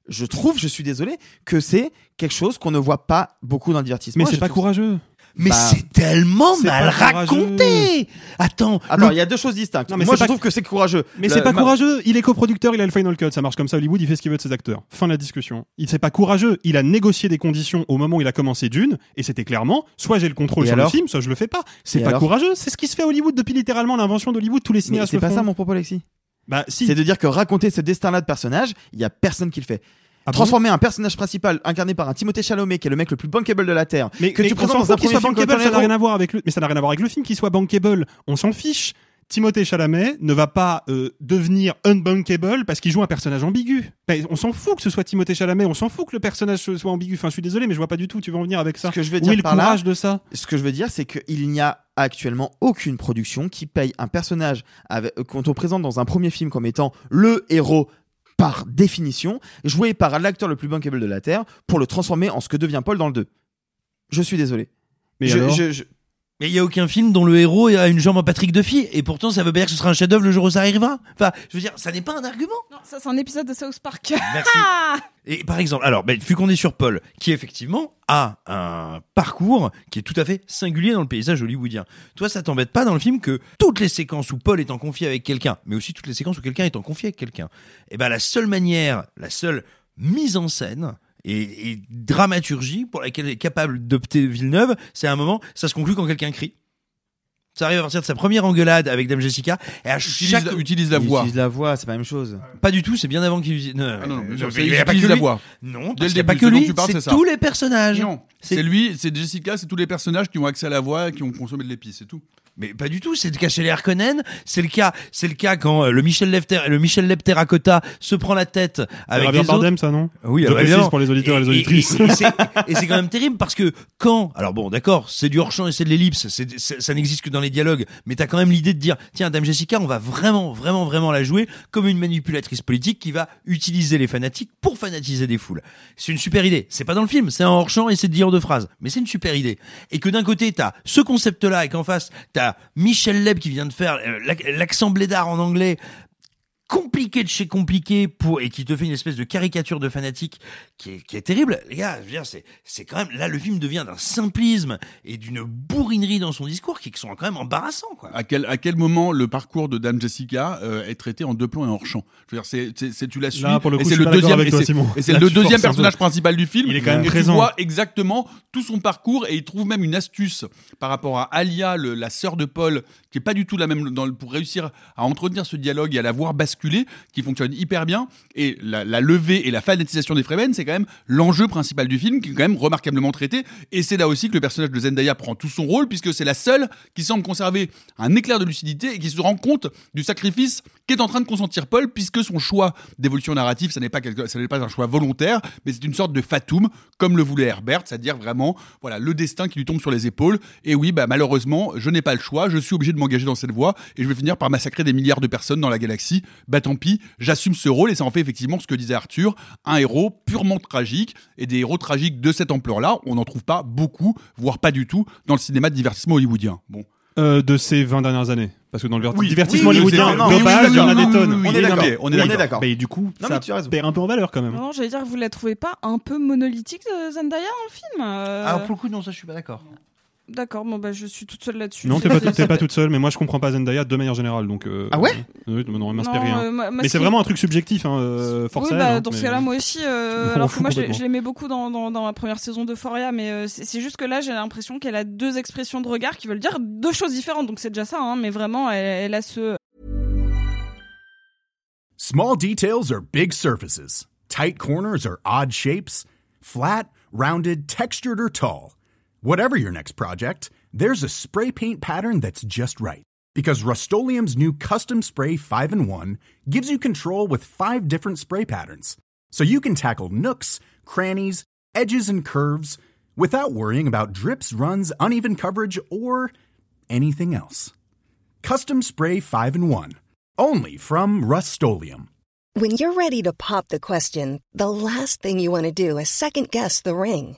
je trouve, je suis désolé, que c'est quelque chose qu'on ne voit pas beaucoup dans le divertissement.
Mais c'est
je
pas
trouve-
courageux.
Mais
Bah,
c'est tellement mal raconté. Attends, le-
il y a deux choses distinctes.
Non, mais
Moi, je
pas-
trouve que c'est courageux.
Mais
Le-
c'est pas
ma-
courageux. Il est coproducteur, il a le final cut. Ça marche comme ça. Hollywood, il fait ce qu'il veut de ses acteurs. Fin de la discussion. Il c'est pas courageux. Il a négocié des conditions au moment où il a commencé Dune, et c'était clairement soit j'ai le contrôle
Et
sur
alors
le film, soit je le fais pas. C'est pas
alors
courageux. C'est ce qui se fait à Hollywood depuis littéralement l'invention d'Hollywood. Tous les
Mais
cinéastes
c'est
le
pas
font.
ça mon propos, Alexis.
Bah si.
C'est de dire que raconter ce destin-là de personnage, il y a personne qui le fait.
Ah bon
Transformer un personnage principal incarné par un Timothée Chalamet, qui est le mec le plus bankable de la terre,
Mais,
que
mais
tu présentes
s'en
dans un premier
soit
film
bankable, ça n'a rien à voir avec le, mais ça n'a rien à voir avec le film qu'il soit bankable. On s'en fiche. Timothée Chalamet ne va pas euh, devenir unbankable parce qu'il joue un personnage ambigu. Ben, on s'en fout que ce soit Timothée Chalamet, on s'en fout que le personnage soit ambigu. Enfin, je suis désolé, mais je vois pas du tout. Tu veux en venir avec ça
Ce que je veux
Où
dire
est le
par là,
courage de ça?
Ce que je veux dire, c'est qu'il n'y a actuellement aucune production qui paye un personnage avec, euh, quand on présente dans un premier film comme étant le héros par définition, joué par l'acteur le plus bankable de la Terre, pour le transformer en ce que devient Paul dans le 2. Je suis désolé.
Mais
Je-
alors?
je- je-
Mais il y a aucun film dont le héros a une jambe en Patrick Duffy et pourtant ça veut pas dire que ce sera un chef-d'œuvre le jour où ça arrivera. Enfin, je veux dire, ça n'est pas un argument.
Non, ça c'est un épisode de South Park.
Merci. <laughs> Et par exemple, alors, ben, vu qu'on est sur Paul, qui effectivement a un parcours qui est tout à fait singulier dans le paysage hollywoodien. Toi, ça t'embête pas dans le film que toutes les séquences où Paul est en conflit avec quelqu'un, mais aussi toutes les séquences où quelqu'un est en conflit avec quelqu'un, et ben la seule manière, la seule mise en scène et, et dramaturgie pour laquelle est capable d'opter Villeneuve, c'est à un moment, ça se conclut quand quelqu'un crie. Ça arrive à partir de sa première engueulade avec Dame Jessica et à
Utilise
chaque
la- utilise la
il
voix.
utilise la voix, c'est pas la même chose.
pas du tout, c'est bien avant qu'il utilise. Non,
Ah non, non,
euh,
c'est-
il
il
y a pas que
la voix.
Non, parce
le
qu'il y a pas que lui, c'est tous les personnages.
Non,
C'est-
c'est lui, c'est Jessica, c'est tous les personnages qui ont accès à la voix et qui ont consommé de l'épice, c'est tout.
Mais pas du tout, c'est le cas chez les Harkonnen, c'est le cas, c'est le cas quand euh, le Michel Leb, le Michel Leb Terracotta se prend la tête avec les autres.
Bardem, ça non?
Oui,
Je
alors,
précise
évidemment.
pour les auditeurs et les auditrices.
Et, et c'est- et c'est quand même terrible parce que quand, alors bon, d'accord, c'est du hors-champ et c'est de l'ellipse, c'est- c'est- ça n'existe que dans les dialogues, mais t'as quand même l'idée de dire, tiens, Dame Jessica, on va vraiment, vraiment, vraiment la jouer comme une manipulatrice politique qui va utiliser les fanatiques pour fanatiser des foules. C'est une super idée. C'est pas dans le film, c'est un hors-champ et c'est de dire de phrases, mais c'est une super idée. Et que d'un côté, t'as ce concept-là et qu'en face, t'as Michel Leb qui vient de faire euh, l'ac- l'accent blédard en anglais compliqué de chez compliqué pour et qui te fait une espèce de caricature de fanatique qui est, qui est terrible les gars je veux dire c'est c'est quand même là le film devient d'un simplisme et d'une bourrinerie dans son discours qui sont quand même embarrassants quoi
À quel, à quel moment le parcours de Dame Jessica euh, est traité en deux plans et hors champ Je veux dire, c'est, c'est, c'est- tu la suis.
Là, pour le
et c'est le deuxième, et c'est-
Simon.
et c'est
Là,
le <laughs> deuxième personnage principal du film.
Il est quand même
et
présent.
Tu vois exactement tout son parcours et il trouve même une astuce par rapport à Alia, le- la sœur de Paul, pas du tout la même pour réussir à entretenir ce dialogue et à la voir basculer, qui fonctionne hyper bien. Et la, levée et la fanatisation des Fremen, c'est quand même l'enjeu principal du film, qui est quand même remarquablement traité. Et c'est là aussi que le personnage de Zendaya prend tout son rôle, puisque c'est la seule qui semble conserver un éclair de lucidité et qui se rend compte du sacrifice qu'est en train de consentir Paul, puisque son choix d'évolution narrative, ça n'est pas, pas un choix volontaire, mais c'est une sorte de fatum, comme le voulait Herbert, c'est-à-dire vraiment voilà, le destin qui lui tombe sur les épaules. Et oui, bah, malheureusement, je n'ai pas le choix, je suis obligé de m'engager dans cette voie, et je vais finir par massacrer des milliards de personnes dans la galaxie. Bah tant pis, j'assume ce rôle, et ça en fait effectivement ce que disait Arthur, un héros purement tragique, et des héros tragiques de cette ampleur-là, on n'en trouve pas beaucoup, voire pas du tout, dans le cinéma de divertissement hollywoodien. Bon.
Euh, de ces 20 dernières années. Parce que dans le
Oui,
divertissement
oui,
hollywoodien, global, il y en a des tonnes.
On est d'accord.
on est d'accord.
Mais du coup,
Non,
ça
mais
perd un peu en valeur quand même.
Non, j'allais dire, vous la trouvez pas un peu monolithique, euh, Zendaya, dans le film Euh,
alors pour le coup non ça je suis pas d'accord
D'accord, bon, bah, je suis toute seule là-dessus.
Non, t'es pas, t'es pas toute seule, mais moi je comprends pas Zendaya de manière générale. Donc, euh,
Ah ouais
euh, oui, Non, elle m'inspire
Non,
rien.
euh, moi-
mais
ce
c'est
qui-
vraiment un truc subjectif, hein, euh, force
oui, bah, dans ce
mais-
cas-là, moi aussi. euh, alors que moi, je, l'aimais beaucoup dans, dans, dans la première saison d'Euphoria, mais euh, c'est c'est juste que là, j'ai l'impression qu'elle a deux expressions de regard qui veulent dire deux choses différentes. Donc c'est déjà ça, hein, mais vraiment, elle, elle a ce.
Small details are big surfaces. Tight corners are odd shapes. Flat, rounded, textured, or tall. Whatever your next project, there's a spray paint pattern that's just right. Because Rust new Custom Spray 5 in 1 gives you control with five different spray patterns. So you can tackle nooks, crannies, edges, and curves without worrying about drips, runs, uneven coverage, or anything else. Custom Spray 5 in 1. Only from Rust
When you're ready to pop the question, the last thing you want to do is second guess the ring.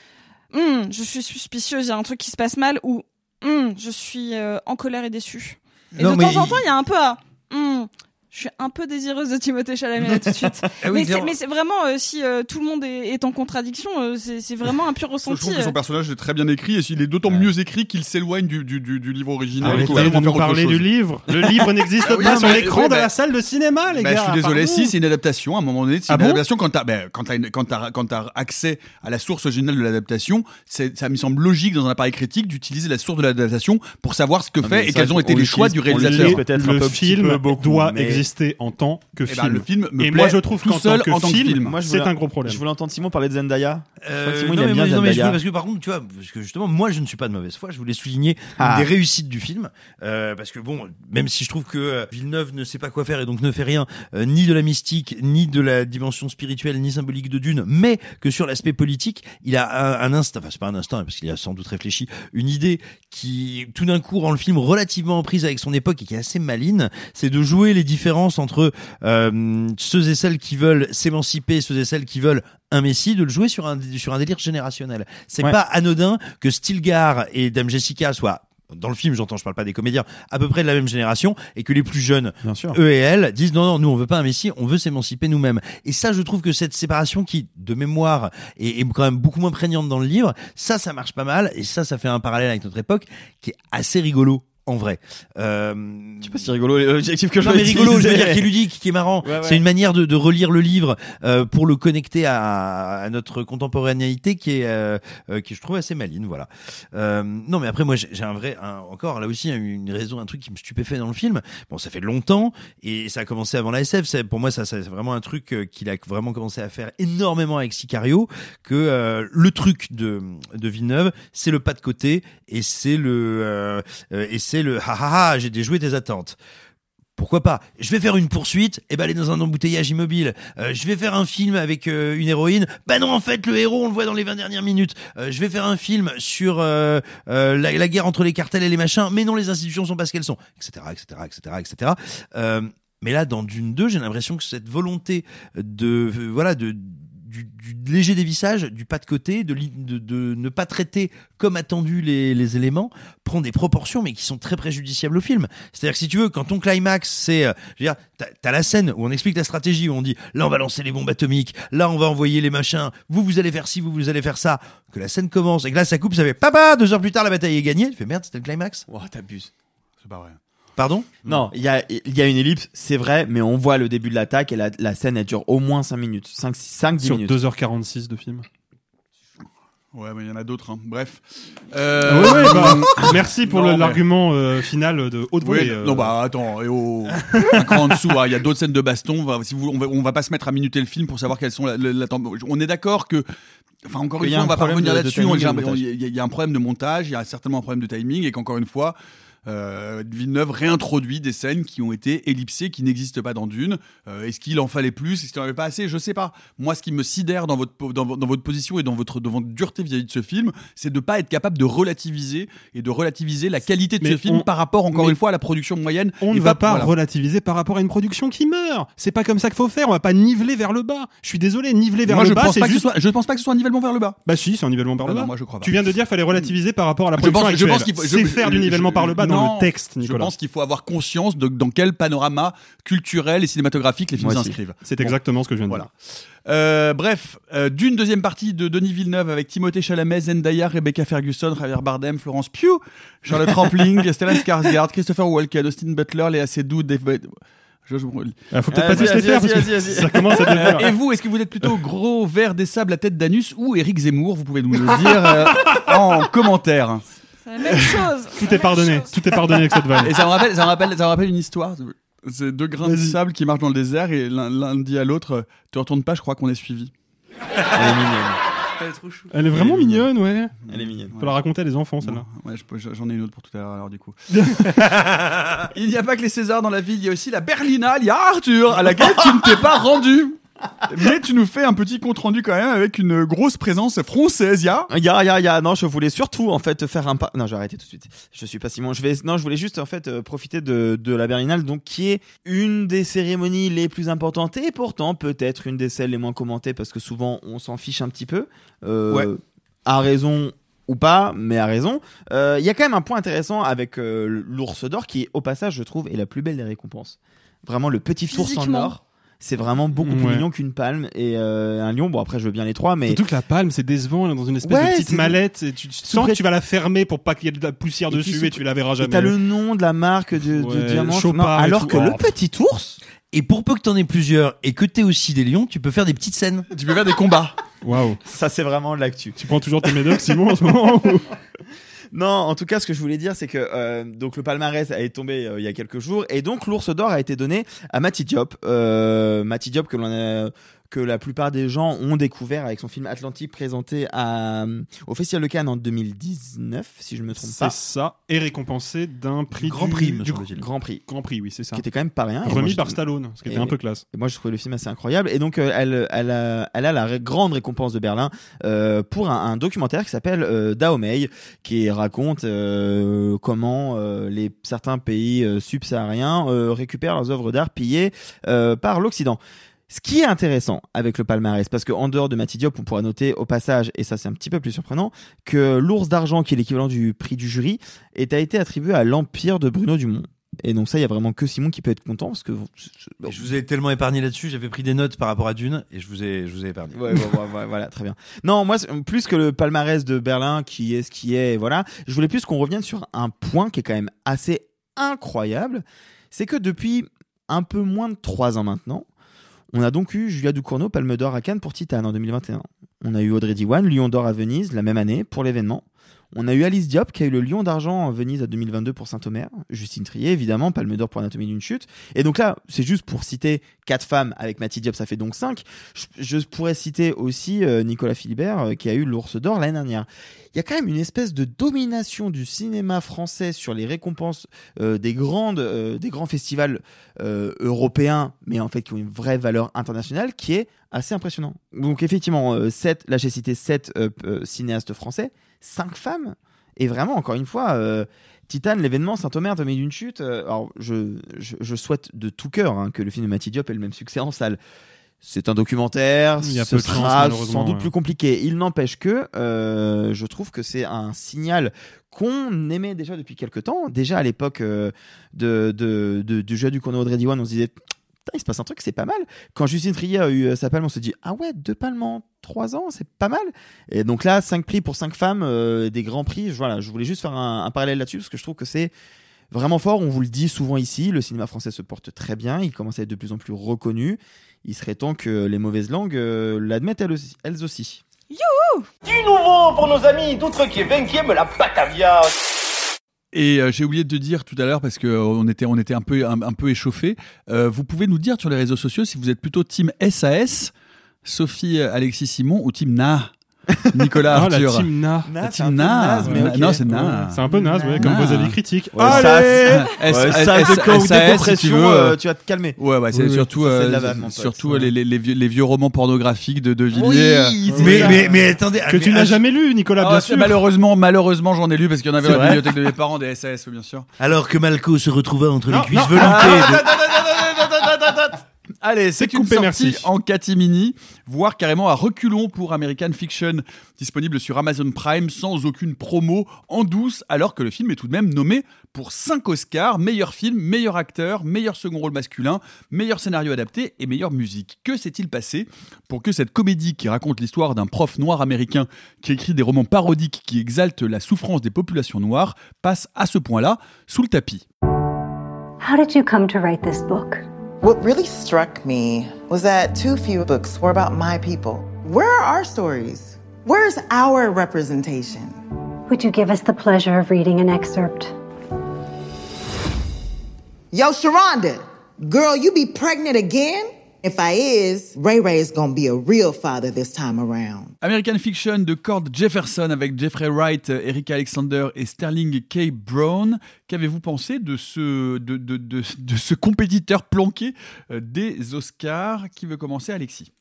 Hum, je suis suspicieuse, il y a un truc qui se passe mal ou hum, je suis euh, en colère et déçue. Et
Non,
de temps en temps, il y a un peu à hum, je suis un peu désireuse de Timothée Chalamet là, tout de suite. <laughs>
Ah oui,
mais c'est vraiment euh, si euh, tout le monde est, est en contradiction, euh, c'est vraiment un pur
Je
ressenti.
trouve que son
euh.
personnage est très bien écrit et il est d'autant mieux écrit qu'il s'éloigne du, du, du, du livre original.
Arrêtez de
autre
parler du livre. Le <laughs> livre n'existe
Ah oui,
pas sur l'écran
ouais,
de la salle de cinéma, les
Bah,
gars.
je suis désolé, si c'est une adaptation, à un moment donné, c'est
Ah
une
bon
adaptation quand t'as, ben, quand t'as, une- quand t'as accès à la source originale de l'adaptation, ça me semble logique dans un appareil critique d'utiliser la source de l'adaptation pour savoir ce que
Ah,
fait et quels ont été les choix du réalisateur.
peut-être
le film doit
mais-
exister en tant que
Eh ben,
film.
le film me
et
plaît
moi, je trouve
tout
qu'en
seul
tant que
en tant que
film, c'est un gros problème.
Je voulais entendre Simon parler de Zendaya.
Euh,
Simon,
non,
il
mais
aime bien
moi- non, mais je
Zendaya.
voulais- parce que par contre, tu vois, parce que justement, moi, je ne suis pas de mauvaise foi. Je voulais souligner
Ah.
des réussites du film, euh, parce que bon, même si je trouve que euh, Villeneuve ne sait pas quoi faire et donc ne fait rien, euh, ni de la mystique, ni de la dimension spirituelle, ni symbolique de Dune, mais que sur l'aspect politique, il a un, un instinct, enfin c'est pas un instinct, parce qu'il a sans doute réfléchi, une idée qui tout d'un coup rend le film relativement en prise avec son époque et qui est assez maline, c'est de jouer les entre euh, ceux et celles qui veulent s'émanciper, ceux et celles qui veulent un messie, de le jouer sur un sur un délire générationnel. C'est
Ouais.
pas anodin que Stilgar et Dame Jessica soient dans le film, j'entends, je parle pas des comédiens, à peu près de la même génération, et que les plus jeunes,
Bien sûr.
eux et elles, disent non, non, nous on veut pas un messie, on veut s'émanciper nous-mêmes. Et ça, je trouve que cette séparation qui, de mémoire, est, est quand même beaucoup moins prégnante dans le livre, ça, ça marche pas mal, et ça, ça fait un parallèle avec notre époque, qui est assez rigolo. En vrai, euh...
Je sais pas si rigolo l'objectif que je
non mais rigolo, je veux dire <laughs> qui est ludique, qui est marrant.
Ouais, ouais.
C'est une manière de, de relire le livre euh, pour le connecter à, à notre contemporanéité qui est, euh, euh, qui je trouve assez maline, voilà. Euh, non mais après moi j'ai un vrai, un- encore là aussi une raison, un truc qui me stupéfait dans le film. Bon ça fait longtemps et ça a commencé avant la SF. C'est pour moi ça, c'est vraiment un truc euh, qu'il a vraiment commencé à faire énormément avec Sicario. Que euh, le truc de de Villeneuve, c'est le pas de côté et c'est le et c'est le ha ha ha j'ai déjoué tes attentes pourquoi pas? Je vais faire une poursuite et ben aller dans un embouteillage immobile. Euh, je vais faire un film avec euh, une héroïne. Bah non, en fait, le héros, on le voit dans les 20 dernières minutes. Euh, je vais faire un film sur la, la guerre entre les cartels et les machins. Mais non, les institutions sont pas ce qu'elles sont, etc., etc., etc., etc. Mais là, dans Dune 2, j'ai l'impression que cette volonté de voilà de du, léger dévissage, du pas de côté, de, ne pas traiter comme attendu les, éléments, prend des proportions, mais qui sont très préjudiciables au film. C'est-à-dire que si tu veux, quand ton climax, c'est, euh, je t'as la scène où on explique la stratégie, où on dit, là on va lancer les bombes atomiques, là on va envoyer les machins, vous vous allez faire ci, vous vous allez faire ça, que la scène commence, et que là ça coupe, ça fait, papa, deux heures plus tard la bataille est gagnée, tu fais merde, c'était le climax.
Oh, t'abuses.
C'est pas vrai.
Pardon?
Non, il y a, il y a une ellipse, c'est vrai, mais on voit le début de l'attaque et la, la scène elle dure au moins 5 minutes. 5, 5 10
Sur
minutes.
2h46 de film.
Ouais, mais il y en a d'autres. hein. Bref. Euh,
ouais, bah, <laughs> merci pour
non,
le-
mais-
l'argument euh, final de haute
Oui,
volée. euh.
non bah attends, et oh, un cran en dessous, hein, il y a d'autres scènes de baston. on va- si vous, on, va, on va pas se mettre à minuter le film pour savoir quelles sont la, la- On est d'accord que, enfin encore une fois, on
un
va pas revenir
de- de
là-dessus. on- y, il y a un problème de montage, il y a certainement un problème de timing, et qu'encore une fois. Euh, Villeneuve réintroduit des scènes qui ont été ellipsées, qui n'existent pas dans Dune. Euh, Est-ce qu'il en fallait plus? Est-ce qu'il en avait pas assez? Je sais pas. Moi, ce qui me sidère dans votre, po- dans, vo- dans votre position et dans votre, dans votre dureté vis-à-vis de ce film, c'est de pas être capable de relativiser et de relativiser la qualité de
Mais
ce film
on-
par rapport, encore une fois, à la production moyenne.
On
Et
ne va pas
voilà.
relativiser par rapport à une production qui meurt. C'est pas comme ça qu'il faut faire. On va pas niveler vers le bas. Je suis désolé, niveler vers
Moi,
le
je
bas,
pense pas que ce
juste.
soit, je pense pas que ce soit un nivellement vers le bas.
Bah si, c'est un nivellement par le
Ah
bas.
non, moi, je crois pas.
Tu viens de dire qu'il fallait relativiser par rapport à la
Je
production
je
actuelle.
pense qu'il faut,
C'est
je-
faire du nivellement par le bas dans le texte,
Je
Nicolas.
pense qu'il faut avoir conscience de dans quel panorama culturel et cinématographique les films s'inscrivent.
C'est
Bon.
exactement ce que je viens de
Voilà.
dire.
Euh, bref, euh, d'une deuxième partie de Denis Villeneuve avec Timothée Chalamet, Zendaya, Rebecca Ferguson, Javier Bardem, Florence Pugh, Charlotte Rampling, <laughs> Stellan Skarsgård, Christopher Walken, Austin Butler, Léa Seydoux, Dave... Je, je-
Ah, faut peut-être
Vas-y,
pas tous les faire parce que ça commence à
Euh,
devenir.
et vous, est-ce que vous êtes plutôt gros vert des sables à tête d'anus ou Éric Zemmour? Vous pouvez nous le dire euh, en commentaire.
C'est la même chose.
Tout est pardonné. Tout est pardonné avec cette vanne.
Et ça me rappelle, ça me rappelle, ça me rappelle une histoire. C'est deux grains de sable qui marchent dans le désert et l'un dit à l'autre euh, Tu retournes pas, je crois qu'on est suivi.
Elle est mignonne.
Elle est trop chou.
Elle est vraiment
Elle est
mignonne, ouais.
Elle est mignonne.
Faut la raconter à des enfants, celle-là.
Ouais, je peux- j'en ai une autre pour tout à l'heure alors du coup. <laughs> il n'y a pas que les Césars dans la ville, il y a aussi la Berlinale, il y a Arthur à laquelle tu ne t'es pas rendu. Mais tu nous fais un petit compte rendu quand même avec une grosse présence française, ya.
Ya ya ya. Non je voulais surtout en fait faire un pas. Non j'ai arrêté tout de suite. Je suis pas Simon. Je vais non je voulais juste en fait euh, profiter de, de la Berlinale donc qui est une des cérémonies les plus importantes et pourtant peut-être une des celles les moins commentées parce que souvent on s'en fiche un petit peu. Euh,
Ouais.
à raison ou pas mais à raison. Euh, il y a quand même un point intéressant avec euh, l'ours d'or qui au passage je trouve est la plus belle des récompenses. Vraiment le petit ours en or c'est vraiment beaucoup plus
Ouais.
mignon qu'une palme et euh, un lion bon après je veux bien les trois mais
Surtout que la palme, c'est décevant, elle est dans une espèce
Ouais,
de petite mallette, et tu, tu sens que tu vas la fermer pour pas qu'il y ait de la poussière
Et
dessus et tu la verras
Et
jamais.
t'as le nom de la marque de, de
Ouais,
diamant. Non, alors
tout.
que
Oh.
le petit ours,
Et pour peu que t'en aies plusieurs et que t'aies aussi des lions, tu peux faire des petites scènes.
Tu peux faire des combats.
Waouh.
ça c'est vraiment de l'actu.
Tu prends toujours tes médocs, Simon, en ce moment ou- <laughs>
Non, en tout cas, ce que je voulais dire, c'est que euh, donc le palmarès est tombé euh, il y a quelques jours, et donc l'ours d'or a été donné à Mati Diop. Euh, que l'on a que la plupart des gens ont découvert avec son film Atlantique présenté à, au Festival de Cannes en 2019, si je me trompe
C'est
pas.
ça, et récompensé d'un prix
Grand
du,
Prix,
du
semble-t-il.
Grand Prix,
Grand Prix, oui, c'est ça.
qui était quand même pas rien. Moi,
Remis par Stallone, ce qui était un peu classe.
Et moi, je trouvais le film assez incroyable. Et donc, euh, elle, elle, a, elle a la grande récompense de Berlin euh, pour un, un documentaire qui s'appelle euh, Dahomey, qui raconte euh, comment les certains pays subsahariens récupèrent leurs œuvres d'art pillées par l'Occident. Ce qui est intéressant avec le palmarès, parce qu'en dehors de Mati Diop, on pourra noter au passage, et ça c'est un petit peu plus surprenant, que l'ours d'argent, qui est l'équivalent du prix du jury, est, a été attribué à l'Empire de Bruno Dumont. Et donc ça, il y a vraiment que Simon qui peut être content, parce que...
Je vous ai tellement épargné là-dessus, j'avais pris des notes par rapport à Dune et je vous ai, je vous ai épargné.
Ouais, ouais, ouais, ouais, voilà, très bien. Non, moi, plus que le palmarès de Berlin, qui est ce qui est, voilà, je voulais plus qu'on revienne sur un point qui est quand même assez incroyable. C'est que depuis un peu moins de trois ans maintenant, on a donc eu Julia Ducournau, Palme d'Or à Cannes pour Titane en 2021. On a eu Audrey Diwan, Lion d'Or à Venise la même année pour l'événement. On a eu Alice Diop qui a eu le Lion d'Argent en Venise à 2022 pour Saint-Omer. Justine Trier, évidemment, Palme d'Or pour Anatomie d'une chute. Et donc là, c'est juste pour citer quatre femmes avec Mathilde Diop, ça fait donc cinq. Je, je pourrais citer aussi euh, Nicolas Philibert euh, qui a eu l'Ours d'Or l'année dernière. Il y a quand même une espèce de domination du cinéma français sur les récompenses euh, des grandes, euh, des grands festivals euh, européens, mais en fait qui ont une vraie valeur internationale, qui est assez impressionnant. Donc effectivement, euh, sept, là j'ai cité sept euh, euh, cinéastes français, cinq femmes, et vraiment encore une fois. Titane, l'événement Saint-Omer, Tommy d'une chute. alors, je souhaite de tout cœur hein, que le film de Mathieu Diop ait le même succès en salle. C'est un documentaire,
Il y a
ce
peu de
sera sans doute
ouais.
plus compliqué. Il n'empêche que euh, je trouve que c'est un signal qu'on aimait déjà depuis quelques temps. Déjà à l'époque euh, de, de, de- du jeu du Cournot Audrey Diwan, on se disait Putain, il se passe un truc, c'est pas mal. Quand Justine Trier a eu euh, sa palme, on se dit ah ouais, deux palmes en trois ans, c'est pas mal. Et donc là, cinq prix pour cinq femmes, euh, des grands prix. Voilà, je voulais juste faire un, un parallèle là-dessus parce que je trouve que c'est vraiment fort. On vous le dit souvent ici, le cinéma français se porte très bien. Il commence à être de plus en plus reconnu. Il serait temps que les mauvaises langues euh, l'admettent elles aussi. Elles aussi.
Du nouveau pour nos amis d'outre qui est 20e, la Batavia.
Et euh, j'ai oublié de te dire tout à l'heure parce que euh, on était on était un peu un, un peu échauffé. Euh, vous pouvez nous dire sur les réseaux sociaux si vous êtes plutôt team SAS, Sophie, Alexis Simon ou team Na, Nicolas
Ah, la
Arthur.
team Na.
La
Na,
team Na.
mais.
Non, c'est Na.
C'est un peu naze, ouais, comme vos avis critiques.
Ouais,
Allez
SAS, si tu
décompression,
veux.
euh, tu vas te calmer.
Ouais, ouais, c'est surtout,
de
euh, surtout euh, les, les, les vieux, les vieux romans pornographiques de, de Villiers. Euh.
Mais- mais- mais attendez,
Que tu n'as
ah,
jamais lu, Nicolas,
Ah,
bien sûr.
Malheureusement, malheureusement, j'en ai lu parce qu'il y en avait dans la bibliothèque de mes parents, des SAS, bien sûr.
Alors que Malco se retrouva entre les cuisses veloutées
ah,
de-
Allez, c'est une
coupé,
sortie
merci.
en catimini, voire carrément à reculons pour American Fiction, disponible sur Amazon Prime sans aucune promo, en douce, alors que le film est tout de même nommé pour 5 Oscars, meilleur film, meilleur acteur, meilleur second rôle masculin, meilleur scénario adapté et meilleure musique. Que s'est-il passé pour que cette comédie qui raconte l'histoire d'un prof noir américain qui écrit des romans parodiques qui exaltent la souffrance des populations noires passe à ce point-là sous le tapis?
How did you come to write this book?
What really struck me was that too few books were about my people. Where are our stories? Where's our representation?
Would you give us the pleasure of reading an excerpt?
Yo, Sharonda, girl, you be pregnant again? If I is, Ray Ray is gonna be a real father this time around.
American Fiction de Cord Jefferson avec Jeffrey Wright, Erika Alexander et Sterling K. Brown. Qu'avez-vous pensé de ce, de, de, de ce compétiteur planqué euh, des Oscars? Qui veut commencer, Alexis?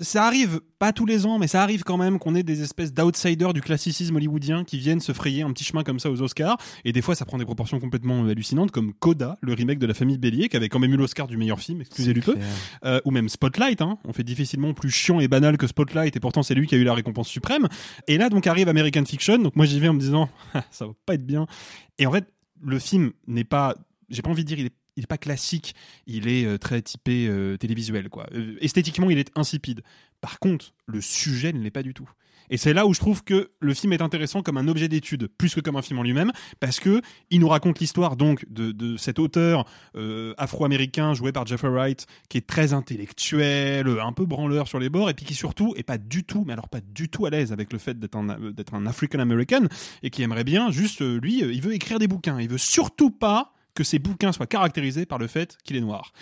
Ça arrive pas tous les ans, mais ça arrive quand même qu'on ait des espèces d'outsiders du classicisme hollywoodien qui viennent se frayer un petit chemin comme ça aux Oscars. Et des fois, ça prend des proportions complètement hallucinantes, comme Coda, le remake de la famille Bélier, qui avait quand même eu l'Oscar du meilleur film, excusez du peu. Euh, ou même Spotlight, hein. on fait difficilement plus chiant et banal que Spotlight, et pourtant c'est lui qui a eu la récompense suprême. Et là, donc arrive American Fiction. Donc moi, j'y vais en me disant, <laughs> ça va pas être bien. Et en fait, le film n'est pas, j'ai pas envie de dire, il est il n'est pas classique, il est euh, très typé euh, télévisuel. Quoi. Euh, esthétiquement, il est insipide. Par contre, le sujet ne l'est pas du tout. Et c'est là où je trouve que le film est intéressant comme un objet d'étude, plus que comme un film en lui-même, parce que il nous raconte l'histoire donc de, de, cet auteur afro-américain joué par Jeffrey Wright, qui est très intellectuel, un peu branleur sur les bords, et puis qui surtout est pas du tout, mais alors pas du tout à l'aise avec le fait d'être un, d'être un African American, et qui aimerait bien juste, lui, il veut écrire des bouquins, il veut surtout pas que ses bouquins soient caractérisés par le fait qu'il est noir.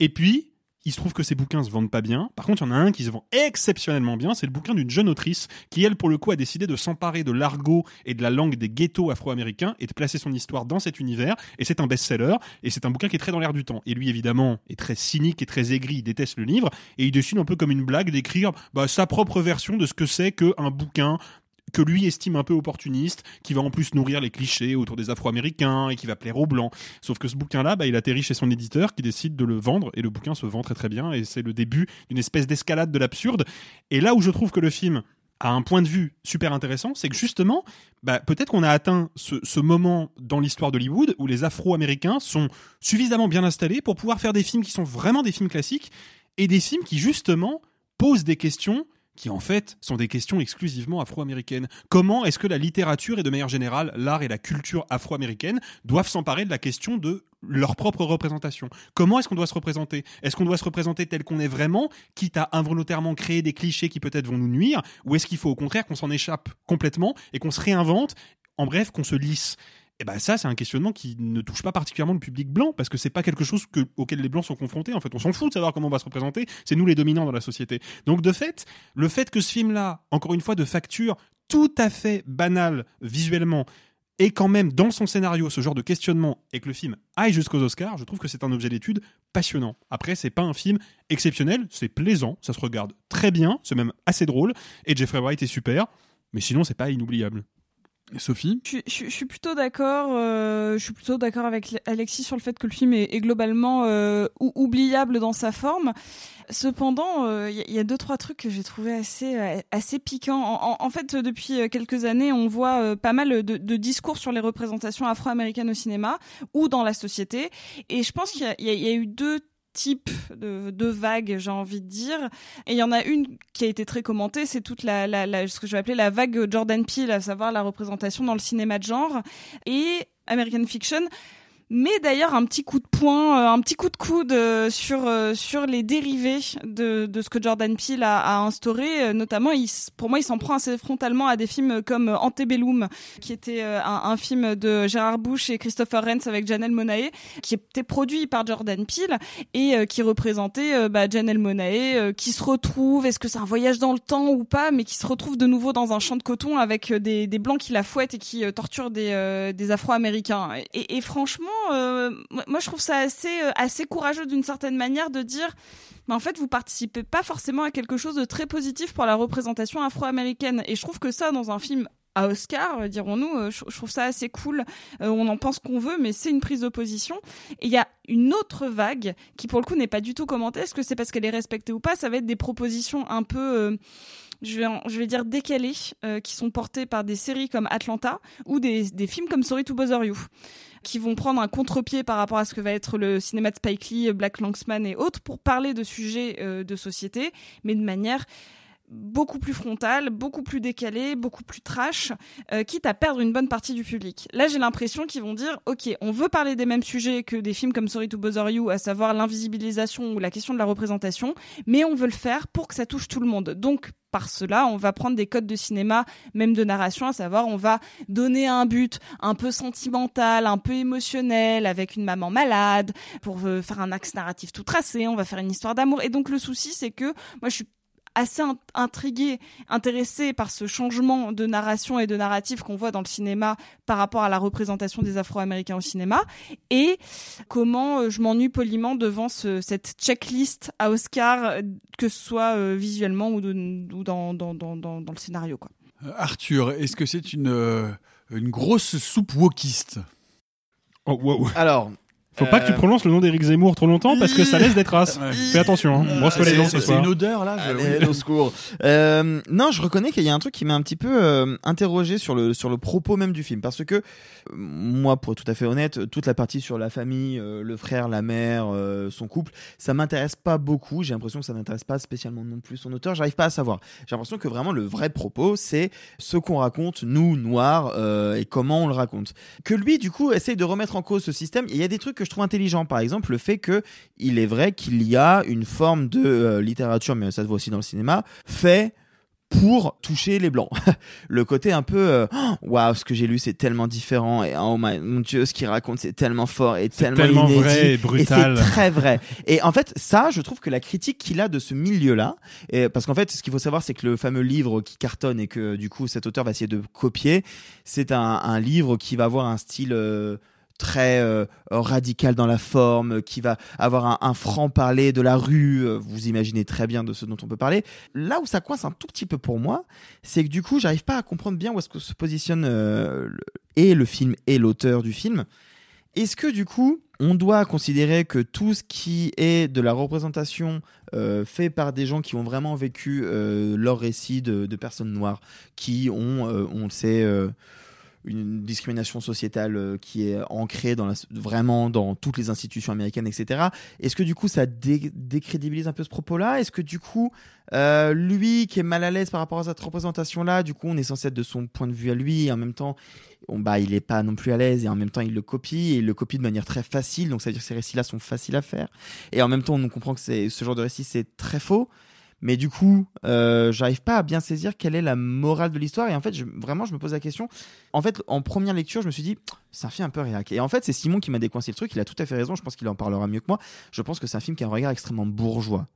Et puis, il se trouve que ces bouquins se vendent pas bien. Par contre, il y en a un qui se vend exceptionnellement bien. C'est le bouquin d'une jeune autrice qui, elle, pour le coup, a décidé de s'emparer de l'argot et de la langue des ghettos afro-américains et de placer son histoire dans cet univers. Et c'est un best-seller. Et c'est un bouquin qui est très dans l'air du temps. Et lui, évidemment, est très cynique et très aigri. Il déteste le livre. Et il décide un peu comme une blague d'écrire bah, sa propre version de ce que c'est qu'un bouquin que lui estime un peu opportuniste, qui va en plus nourrir les clichés autour des Afro-Américains et qui va plaire aux Blancs. Sauf que ce bouquin-là, bah, il atterrit chez son éditeur qui décide de le vendre et le bouquin se vend très très bien et c'est le début d'une espèce d'escalade de l'absurde. Et là où je trouve que le film a un point de vue super intéressant, c'est que justement, bah, peut-être qu'on a atteint ce, ce moment dans l'histoire d'Hollywood où les Afro-Américains sont suffisamment bien installés pour pouvoir faire des films qui sont vraiment des films classiques et des films qui justement posent des questions qui en fait sont des questions exclusivement afro-américaines. Comment est-ce que la littérature et de manière générale l'art et la culture afro-américaine doivent s'emparer de la question de leur propre représentation? Comment est-ce qu'on doit se représenter? Est-ce qu'on doit se représenter tel qu'on est vraiment, quitte à involontairement créer des clichés qui peut-être vont nous nuire? Ou est-ce qu'il faut au contraire qu'on s'en échappe complètement et qu'on se réinvente? En bref, qu'on se lisse et eh ben ça, c'est un questionnement qui ne touche pas particulièrement le public blanc parce que c'est pas quelque chose que, auquel les blancs sont confrontés. En fait, on s'en fout de savoir comment on va se représenter. C'est nous les dominants dans la société. Donc de fait, le fait que ce film-là, encore une fois, de facture tout à fait banal visuellement, et quand même dans son scénario ce genre de questionnement et que le film aille jusqu'aux Oscars, je trouve que c'est un objet d'étude passionnant. Après, c'est pas un film exceptionnel, c'est plaisant, ça se regarde très bien, c'est même assez drôle, et Jeffrey Wright est super, mais sinon c'est pas inoubliable.
Sophie
je, suis plutôt d'accord. Euh, je suis plutôt d'accord avec Alexis sur le fait que le film est, globalement euh, oubliable dans sa forme. Cependant, il euh, y, a deux trois trucs que j'ai trouvé assez euh, assez piquants. En, fait, depuis quelques années, on voit euh, pas mal de, discours sur les représentations afro-américaines au cinéma ou dans la société. Et je pense qu'il y, a eu deux type de, de vague, j'ai envie de dire. Et il y en a une qui a été très commentée, c'est toute la, la, la, ce que je vais appeler la vague Jordan Peele, à savoir la représentation dans le cinéma de genre. Et American Fiction mais d'ailleurs un petit coup de poing, euh, un petit coup de coude euh, sur euh, sur les dérivés de, de ce que Jordan Peele a, instauré. Notamment, pour moi, il s'en prend assez frontalement à des films comme Antebellum, qui était un, film de Gérard Bush et Christopher Renz avec Janelle Monae, qui était produit par Jordan Peele et qui représentait bah, Janelle Monae, qui se retrouve, est-ce que c'est un voyage dans le temps ou pas, mais qui se retrouve de nouveau dans un champ de coton avec des, blancs qui la fouettent et qui torturent des, des Afro-Américains. Et franchement, euh, moi je trouve ça assez, euh, assez courageux d'une certaine manière de dire mais en fait, vous participez pas forcément à quelque chose de très positif pour la représentation afro-américaine. Et je trouve que ça, dans un film à Oscar, euh, dirons-nous, je, trouve ça assez cool. on en pense qu'on veut, mais c'est une prise d'opposition. Et il y a une autre vague qui, pour le coup, n'est pas du tout commentée. Est-ce que c'est parce qu'elle est respectée ou pas? Ça va être des propositions un peu je vais, dire décalées, qui sont portées par des séries comme Atlanta ou des, films comme Sorry to Bother You qui vont prendre un contre-pied par rapport à ce que va être le cinéma de Spike Lee, Black Lanksman et autres pour parler de sujets euh, de société, mais de manière beaucoup plus frontal, beaucoup plus décalé, beaucoup plus trash, euh, quitte à perdre une bonne partie du public. Là, j'ai l'impression qu'ils vont dire, ok, on veut parler des mêmes sujets que des films comme Sorry to Bother You, à savoir l'invisibilisation ou la question de la représentation, mais on veut le faire pour que ça touche tout le monde. Donc, par cela, on va prendre des codes de cinéma, même de narration, à savoir on va donner un but un peu sentimental, un peu émotionnel, avec une maman malade, pour euh, faire un axe narratif tout tracé, on va faire une histoire d'amour. Et donc le souci, c'est que moi je suis assez intrigué, intéressé par ce changement de narration et de narratif qu'on voit dans le cinéma par rapport à la représentation des Afro-Américains au cinéma et comment euh, je m'ennuie poliment devant ce, cette checklist à Oscar, euh, que ce soit euh, visuellement ou, de, ou dans, dans, dans, dans, le scénario. Quoi.
Arthur, est-ce que c'est une, une grosse soupe wokiste?
Oh, wow.
Alors,
faut pas que tu
Euh,
prononces le nom d'Éric Zemmour trop longtemps parce que ça laisse des traces. Fais attention, hein. brosse-toi les dents ce
C'est
soir.
une odeur là. je-
Allez, au secours. Euh, non, je reconnais qu'il y a un truc qui m'a un petit peu euh, interrogé sur le sur le propos même du film parce que euh, moi, pour être tout à fait honnête, toute la partie sur la famille, euh, le frère, la mère, euh, son couple, ça m'intéresse pas beaucoup. J'ai l'impression que ça n'intéresse pas spécialement non plus son auteur. J'arrive pas à savoir. J'ai l'impression que vraiment le vrai propos, c'est ce qu'on raconte nous noirs euh, et comment on le raconte. Que lui, du coup, essaye de remettre en cause ce système. Il y a des trucs que je trouve intelligents. Par exemple, le fait que il est vrai qu'il y a une forme de euh, littérature, mais ça se voit aussi dans le cinéma, fait pour toucher les blancs. <laughs> le côté un peu euh, waouh, ce que j'ai lu c'est tellement différent et oh my, mon dieu, ce qu'il raconte c'est tellement fort et tellement,
tellement
inédit.
vrai et brutal.
c'est très vrai. Et en fait, ça, je trouve que la critique qu'il a de ce milieu-là, et parce qu'en fait, ce qu'il faut savoir, c'est que le fameux livre qui cartonne et que du coup cet auteur va essayer de copier, c'est un, un livre qui va avoir un style euh, très euh, radical dans la forme, qui va avoir un, franc-parler de la rue. euh, Vous imaginez très bien de ce dont on peut parler. Là où ça coince un tout petit peu pour moi, c'est que du coup, j'arrive pas à comprendre bien où est-ce que se positionne euh, et le film et l'auteur du film. Est-ce que du coup, on doit considérer que tout ce qui est de la représentation euh, fait par des gens qui ont vraiment vécu euh, leur récit de, personnes noires, qui ont, euh, on le sait, euh, une discrimination sociétale euh, qui est ancrée dans vraiment dans toutes les institutions américaines, etc. Est-ce que du coup ça dé- décrédibilise un peu ce propos-là? Est-ce que du coup euh, lui qui est mal à l'aise par rapport à cette représentation-là, du coup on est censé être de son point de vue à lui et en même temps bah, il est pas non plus à l'aise et en même temps il le copie et il le copie de manière très facile donc ça veut dire que ces récits-là sont faciles à faire. Et en même temps on comprend que ce genre de récit c'est très faux mais du coup, euh, j'arrive pas à bien saisir quelle est la morale de l'histoire. Et en fait, vraiment, je me pose la question. En fait, en première lecture, je me suis dit, c'est un film un peu réac. Et en fait, c'est Simon qui m'a décoincé le truc. Il a tout à fait raison. Je pense qu'il en parlera mieux que moi. Je pense que c'est un film qui a un regard extrêmement bourgeois.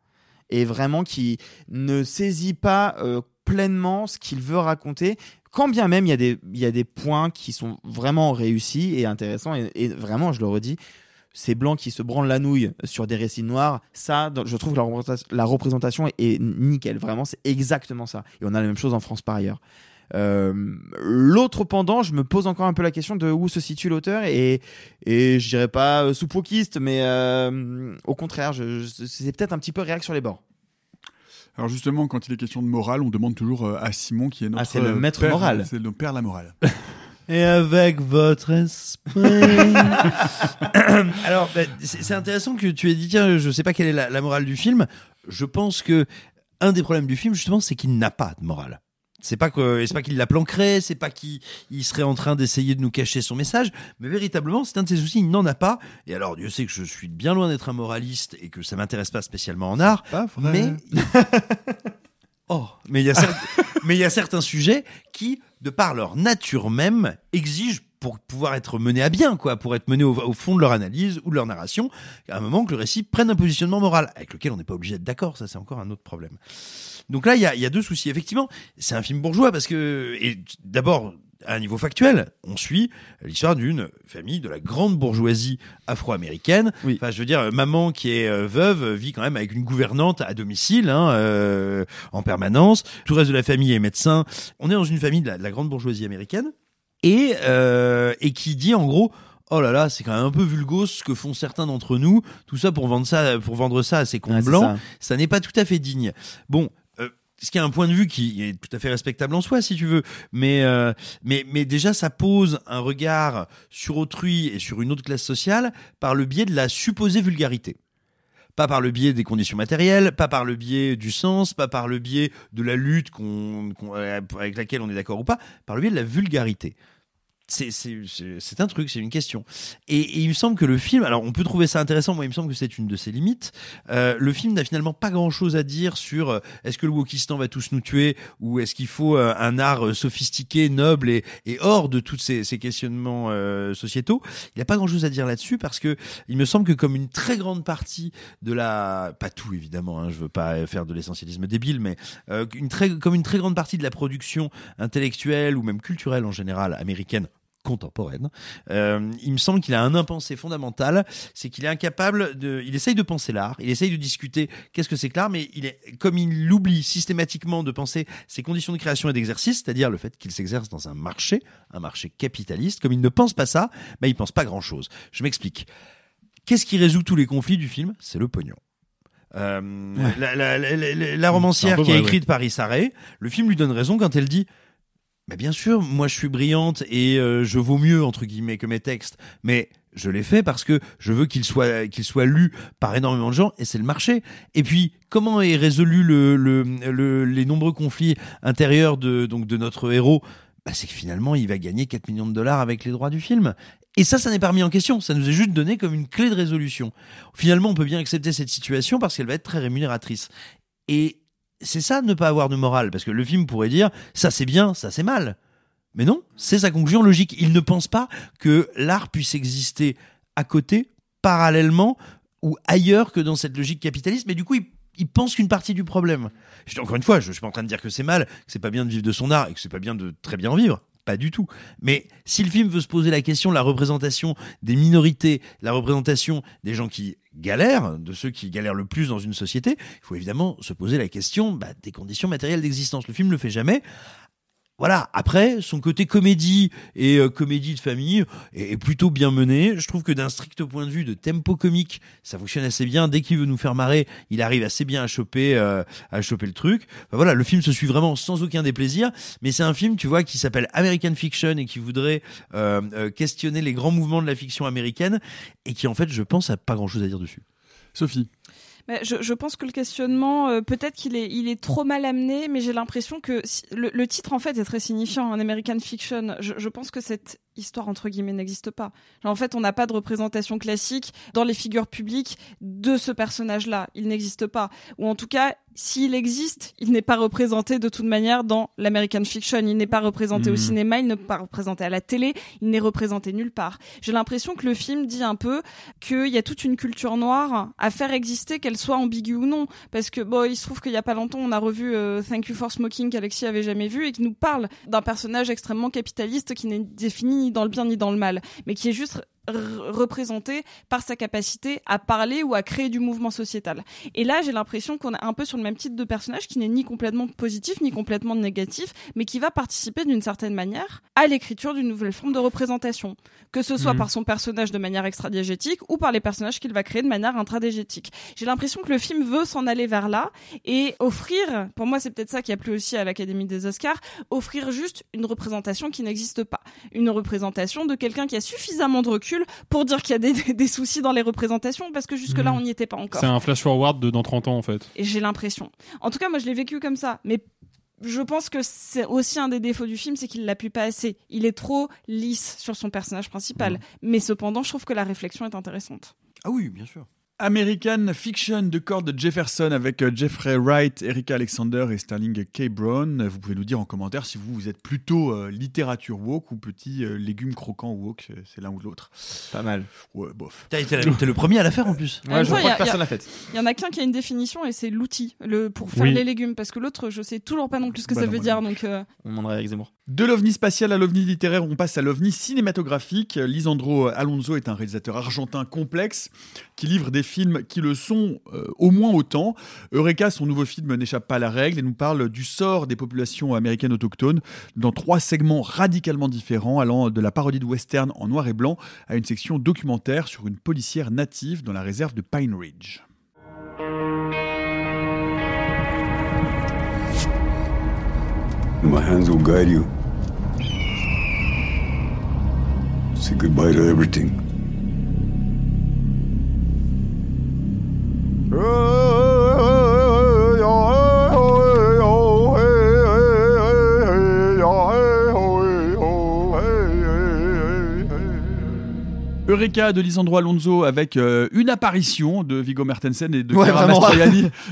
Et vraiment qui ne saisit pas euh, pleinement ce qu'il veut raconter. Quand bien même, il y, a des, il y a des points qui sont vraiment réussis et intéressants. Et, et vraiment, je le redis, ces blancs qui se branlent la nouille sur des récits noirs, ça, je trouve que la représentation, la représentation est, nickel. Vraiment, c'est exactement ça. Et on a la même chose en France par ailleurs. Euh, L'autre pendant, je me pose encore un peu la question de où se situe l'auteur et, et je dirais pas euh, sous-pokiste, mais euh, au contraire, je, je- c'est peut-être un petit peu réac sur les bords.
Alors justement, quand il est question de morale, on demande toujours à Simon qui est notre
Ah, c'est le maître
père-
moral.
C'est le père la morale. <laughs>
Et avec votre esprit. <laughs> Alors, bah, c'est intéressant que tu aies dit, tiens, je sais pas quelle est la, la morale du film. Je pense que un des problèmes du film, justement, c'est qu'il n'a pas de morale. C'est pas que, c'est pas qu'il la planquerait, c'est pas qu'il il serait en train d'essayer de nous cacher son message, mais véritablement, c'est un de ses soucis, il n'en a pas. Et alors, Dieu sait que je suis bien loin d'être un moraliste et que ça m'intéresse pas spécialement en art.
Pas vrai.
Mais <laughs> Oh, mais il y a cer- <laughs> mais il y a certains sujets qui, de par leur nature même, exigent pour pouvoir être menés à bien, quoi, pour être menés au, fond de leur analyse ou de leur narration, à un moment que le récit prenne un positionnement moral, avec lequel on n'est pas obligé d'être d'accord, ça c'est encore un autre problème. Donc là, il y a, y a deux soucis. Effectivement, c'est un film bourgeois parce que, d'abord, à un niveau factuel, on suit l'histoire d'une famille de la grande bourgeoisie afro-américaine. Enfin, je veux dire, maman qui est euh, veuve vit quand même avec une gouvernante à domicile, hein, euh, en permanence. Tout le reste de la famille est médecin. On est dans une famille de la, de la grande bourgeoisie américaine et euh, et qui dit en gros. Oh là là, c'est quand même un peu vulgos ce que font certains d'entre nous. Tout ça pour vendre ça, pour vendre ça à ces cons blancs.
ça.
Ça n'est pas tout à fait digne. Bon, ce qui est un point de vue qui est tout à fait respectable en soi, si tu veux. Mais, euh, mais, mais déjà, ça pose un regard sur autrui et sur une autre classe sociale par le biais de la supposée vulgarité. Pas par le biais des conditions matérielles, pas par le biais du sens, pas par le biais de la lutte avec laquelle on est d'accord ou pas, par le biais de la vulgarité. C'est, un truc, c'est une question. Et, il me semble que le film, alors on peut trouver ça intéressant, moi il me semble que c'est une de ses limites. Euh, le film n'a finalement pas grand chose à dire sur euh, est-ce que le wokistan va tous nous tuer ou est-ce qu'il faut euh, un art sophistiqué, noble et, hors de tous ces, questionnements sociétaux. Il n'a pas grand chose à dire là-dessus parce que il me semble que comme une très grande partie de la, pas tout évidemment, hein, je veux pas faire de l'essentialisme débile, mais comme une très grande partie de la production intellectuelle ou même culturelle en général américaine contemporaine. Euh, il me semble qu'il a un impensé fondamental, c'est qu'il est incapable de, il essaye de penser l'art, il essaye de discuter qu'est-ce que c'est que l'art, mais il est, comme il oublie systématiquement de penser ses conditions de création et d'exercice, c'est-à-dire le fait qu'il s'exerce dans un marché, un marché capitaliste, comme il ne pense pas ça, bah, il pense pas grand chose. Je m'explique. Qu'est-ce qui résout tous les conflits du film? C'est le pognon. Euh, la, la- la- la- la romancière qui a
vrai,
écrit
ouais.
Paris Sarré, le film lui donne raison quand elle dit mais bien sûr, moi je suis brillante et euh, je vaux mieux entre guillemets que mes textes, mais je l'ai fait parce que je veux qu'il soit qu'il soit lu par énormément de gens et c'est le marché. Et puis comment est résolu le, le, le- les nombreux conflits intérieurs de donc de notre héros? Bah, c'est que finalement il va gagner 4 millions de dollars avec les droits du film. Et ça, ça n'est pas remis en question. Ça nous est juste donné comme une clé de résolution. Finalement, on peut bien accepter cette situation parce qu'elle va être très rémunératrice. Et c'est ça, ne pas avoir de morale. Parce que le film pourrait dire, ça c'est bien, ça c'est mal. Mais non, c'est sa conclusion logique. Il ne pense pas que l'art puisse exister à côté, parallèlement ou ailleurs que dans cette logique capitaliste. Mais du coup, il, pense qu'une partie du problème. Encore une fois, je, je suis pas en train de dire que c'est mal, que c'est pas bien de vivre de son art et que c'est pas bien de très bien en vivre. Pas du tout. Mais si le film veut se poser la question de la représentation des minorités, la représentation des gens qui galèrent, de ceux qui galèrent le plus dans une société, il faut évidemment se poser la question bah, des conditions matérielles d'existence. Le film ne le fait jamais. Voilà. Après, son côté comédie et euh, comédie de famille est, plutôt bien mené. Je trouve que d'un strict point de vue de tempo comique, ça fonctionne assez bien. Dès qu'il veut nous faire marrer, il arrive assez bien à choper, euh, à choper le truc. Enfin, voilà, le film se suit vraiment sans aucun déplaisir. Mais c'est un film, tu vois, qui s'appelle American Fiction et qui voudrait euh, euh, questionner les grands mouvements de la fiction américaine et qui, en fait, je pense, a pas grand-chose à dire dessus.
Sophie.
Je, je pense que le questionnement, euh, peut-être qu'il est, il est trop mal amené, mais j'ai l'impression que le, titre en fait est très signifiant, un American Fiction. Je, je pense que cette histoire entre guillemets n'existe pas. Genre, en fait, on n'a pas de représentation classique dans les figures publiques de ce personnage-là. Il n'existe pas, ou en tout cas, s'il existe, il n'est pas représenté de toute manière dans l'American Fiction. Il n'est pas représenté au
Mhm.
cinéma, il n'est pas représenté à la télé, il n'est représenté nulle part. J'ai l'impression que le film dit un peu qu'il y a toute une culture noire à faire exister, qu'elle soit ambiguë ou non. Parce que bon, il se trouve qu'il y a pas longtemps, on a revu euh, Thank You for Smoking qu'Alexis avait jamais vu et qui nous parle d'un personnage extrêmement capitaliste qui n'est défini ni dans le bien ni dans le mal, mais qui est juste représenté par sa capacité à parler ou à créer du mouvement sociétal. Et là, j'ai l'impression qu'on est un peu sur le même type de personnage qui n'est ni complètement positif ni complètement négatif, mais qui va participer d'une certaine manière à l'écriture d'une nouvelle forme de représentation, que ce soit
Mhm.
par son personnage de manière extradiégétique ou par les personnages qu'il va créer de manière intradégétique. J'ai l'impression que le film veut s'en aller vers là et offrir, pour moi c'est peut-être ça qui a plu aussi à l'Académie des Oscars, offrir juste une représentation qui n'existe pas. Une représentation de quelqu'un qui a suffisamment de recul pour dire qu'il y a des, des soucis dans les représentations parce que jusque-là
Mhm.
on n'y était pas encore.
C'est un flash forward de dans 30 ans en fait.
Et j'ai l'impression. En tout cas, moi, je l'ai vécu comme ça. Mais je pense que c'est aussi un des défauts du film, c'est qu'il l'appuie pas assez. Il est trop lisse sur son personnage principal. Mais cependant, je trouve que la réflexion est intéressante.
Ah oui, bien sûr.
American Fiction de Cord Jefferson avec euh, Jeffrey Wright, Erika Alexander et Sterling K. Brown. Vous pouvez nous dire en commentaire si vous, vous êtes plutôt euh, littérature woke ou petit euh, légumes croquants woke, c'est l'un ou l'autre.
Pas mal.
Ouais, bof.
T'as été t'es le premier à la faire en plus.
A- il y a-
personne l'a fait.
Il y en a qu'un qui a une définition et c'est l'outil le, pour faire
Oui.
les légumes. Parce que l'autre, je sais toujours pas non plus ce que
Bah
ça
non,
veut dire. Donc, euh,
On demanderait à.
De l'ovni spatial à l'ovni littéraire, on passe à l'ovni cinématographique. Lisandro Alonso est un réalisateur argentin complexe qui livre des films qui le sont euh, au moins autant. Eureka, son nouveau film, n'échappe pas à la règle et nous parle du sort des populations américaines autochtones dans trois segments radicalement différents, allant de la parodie de western en noir et blanc à une section documentaire sur une policière native dans la réserve de Pine Ridge.
Say goodbye to everything.
Eureka de Lisandro Alonso avec euh, une apparition de Vigo Mertensen et de
ouais,
Chiara <laughs>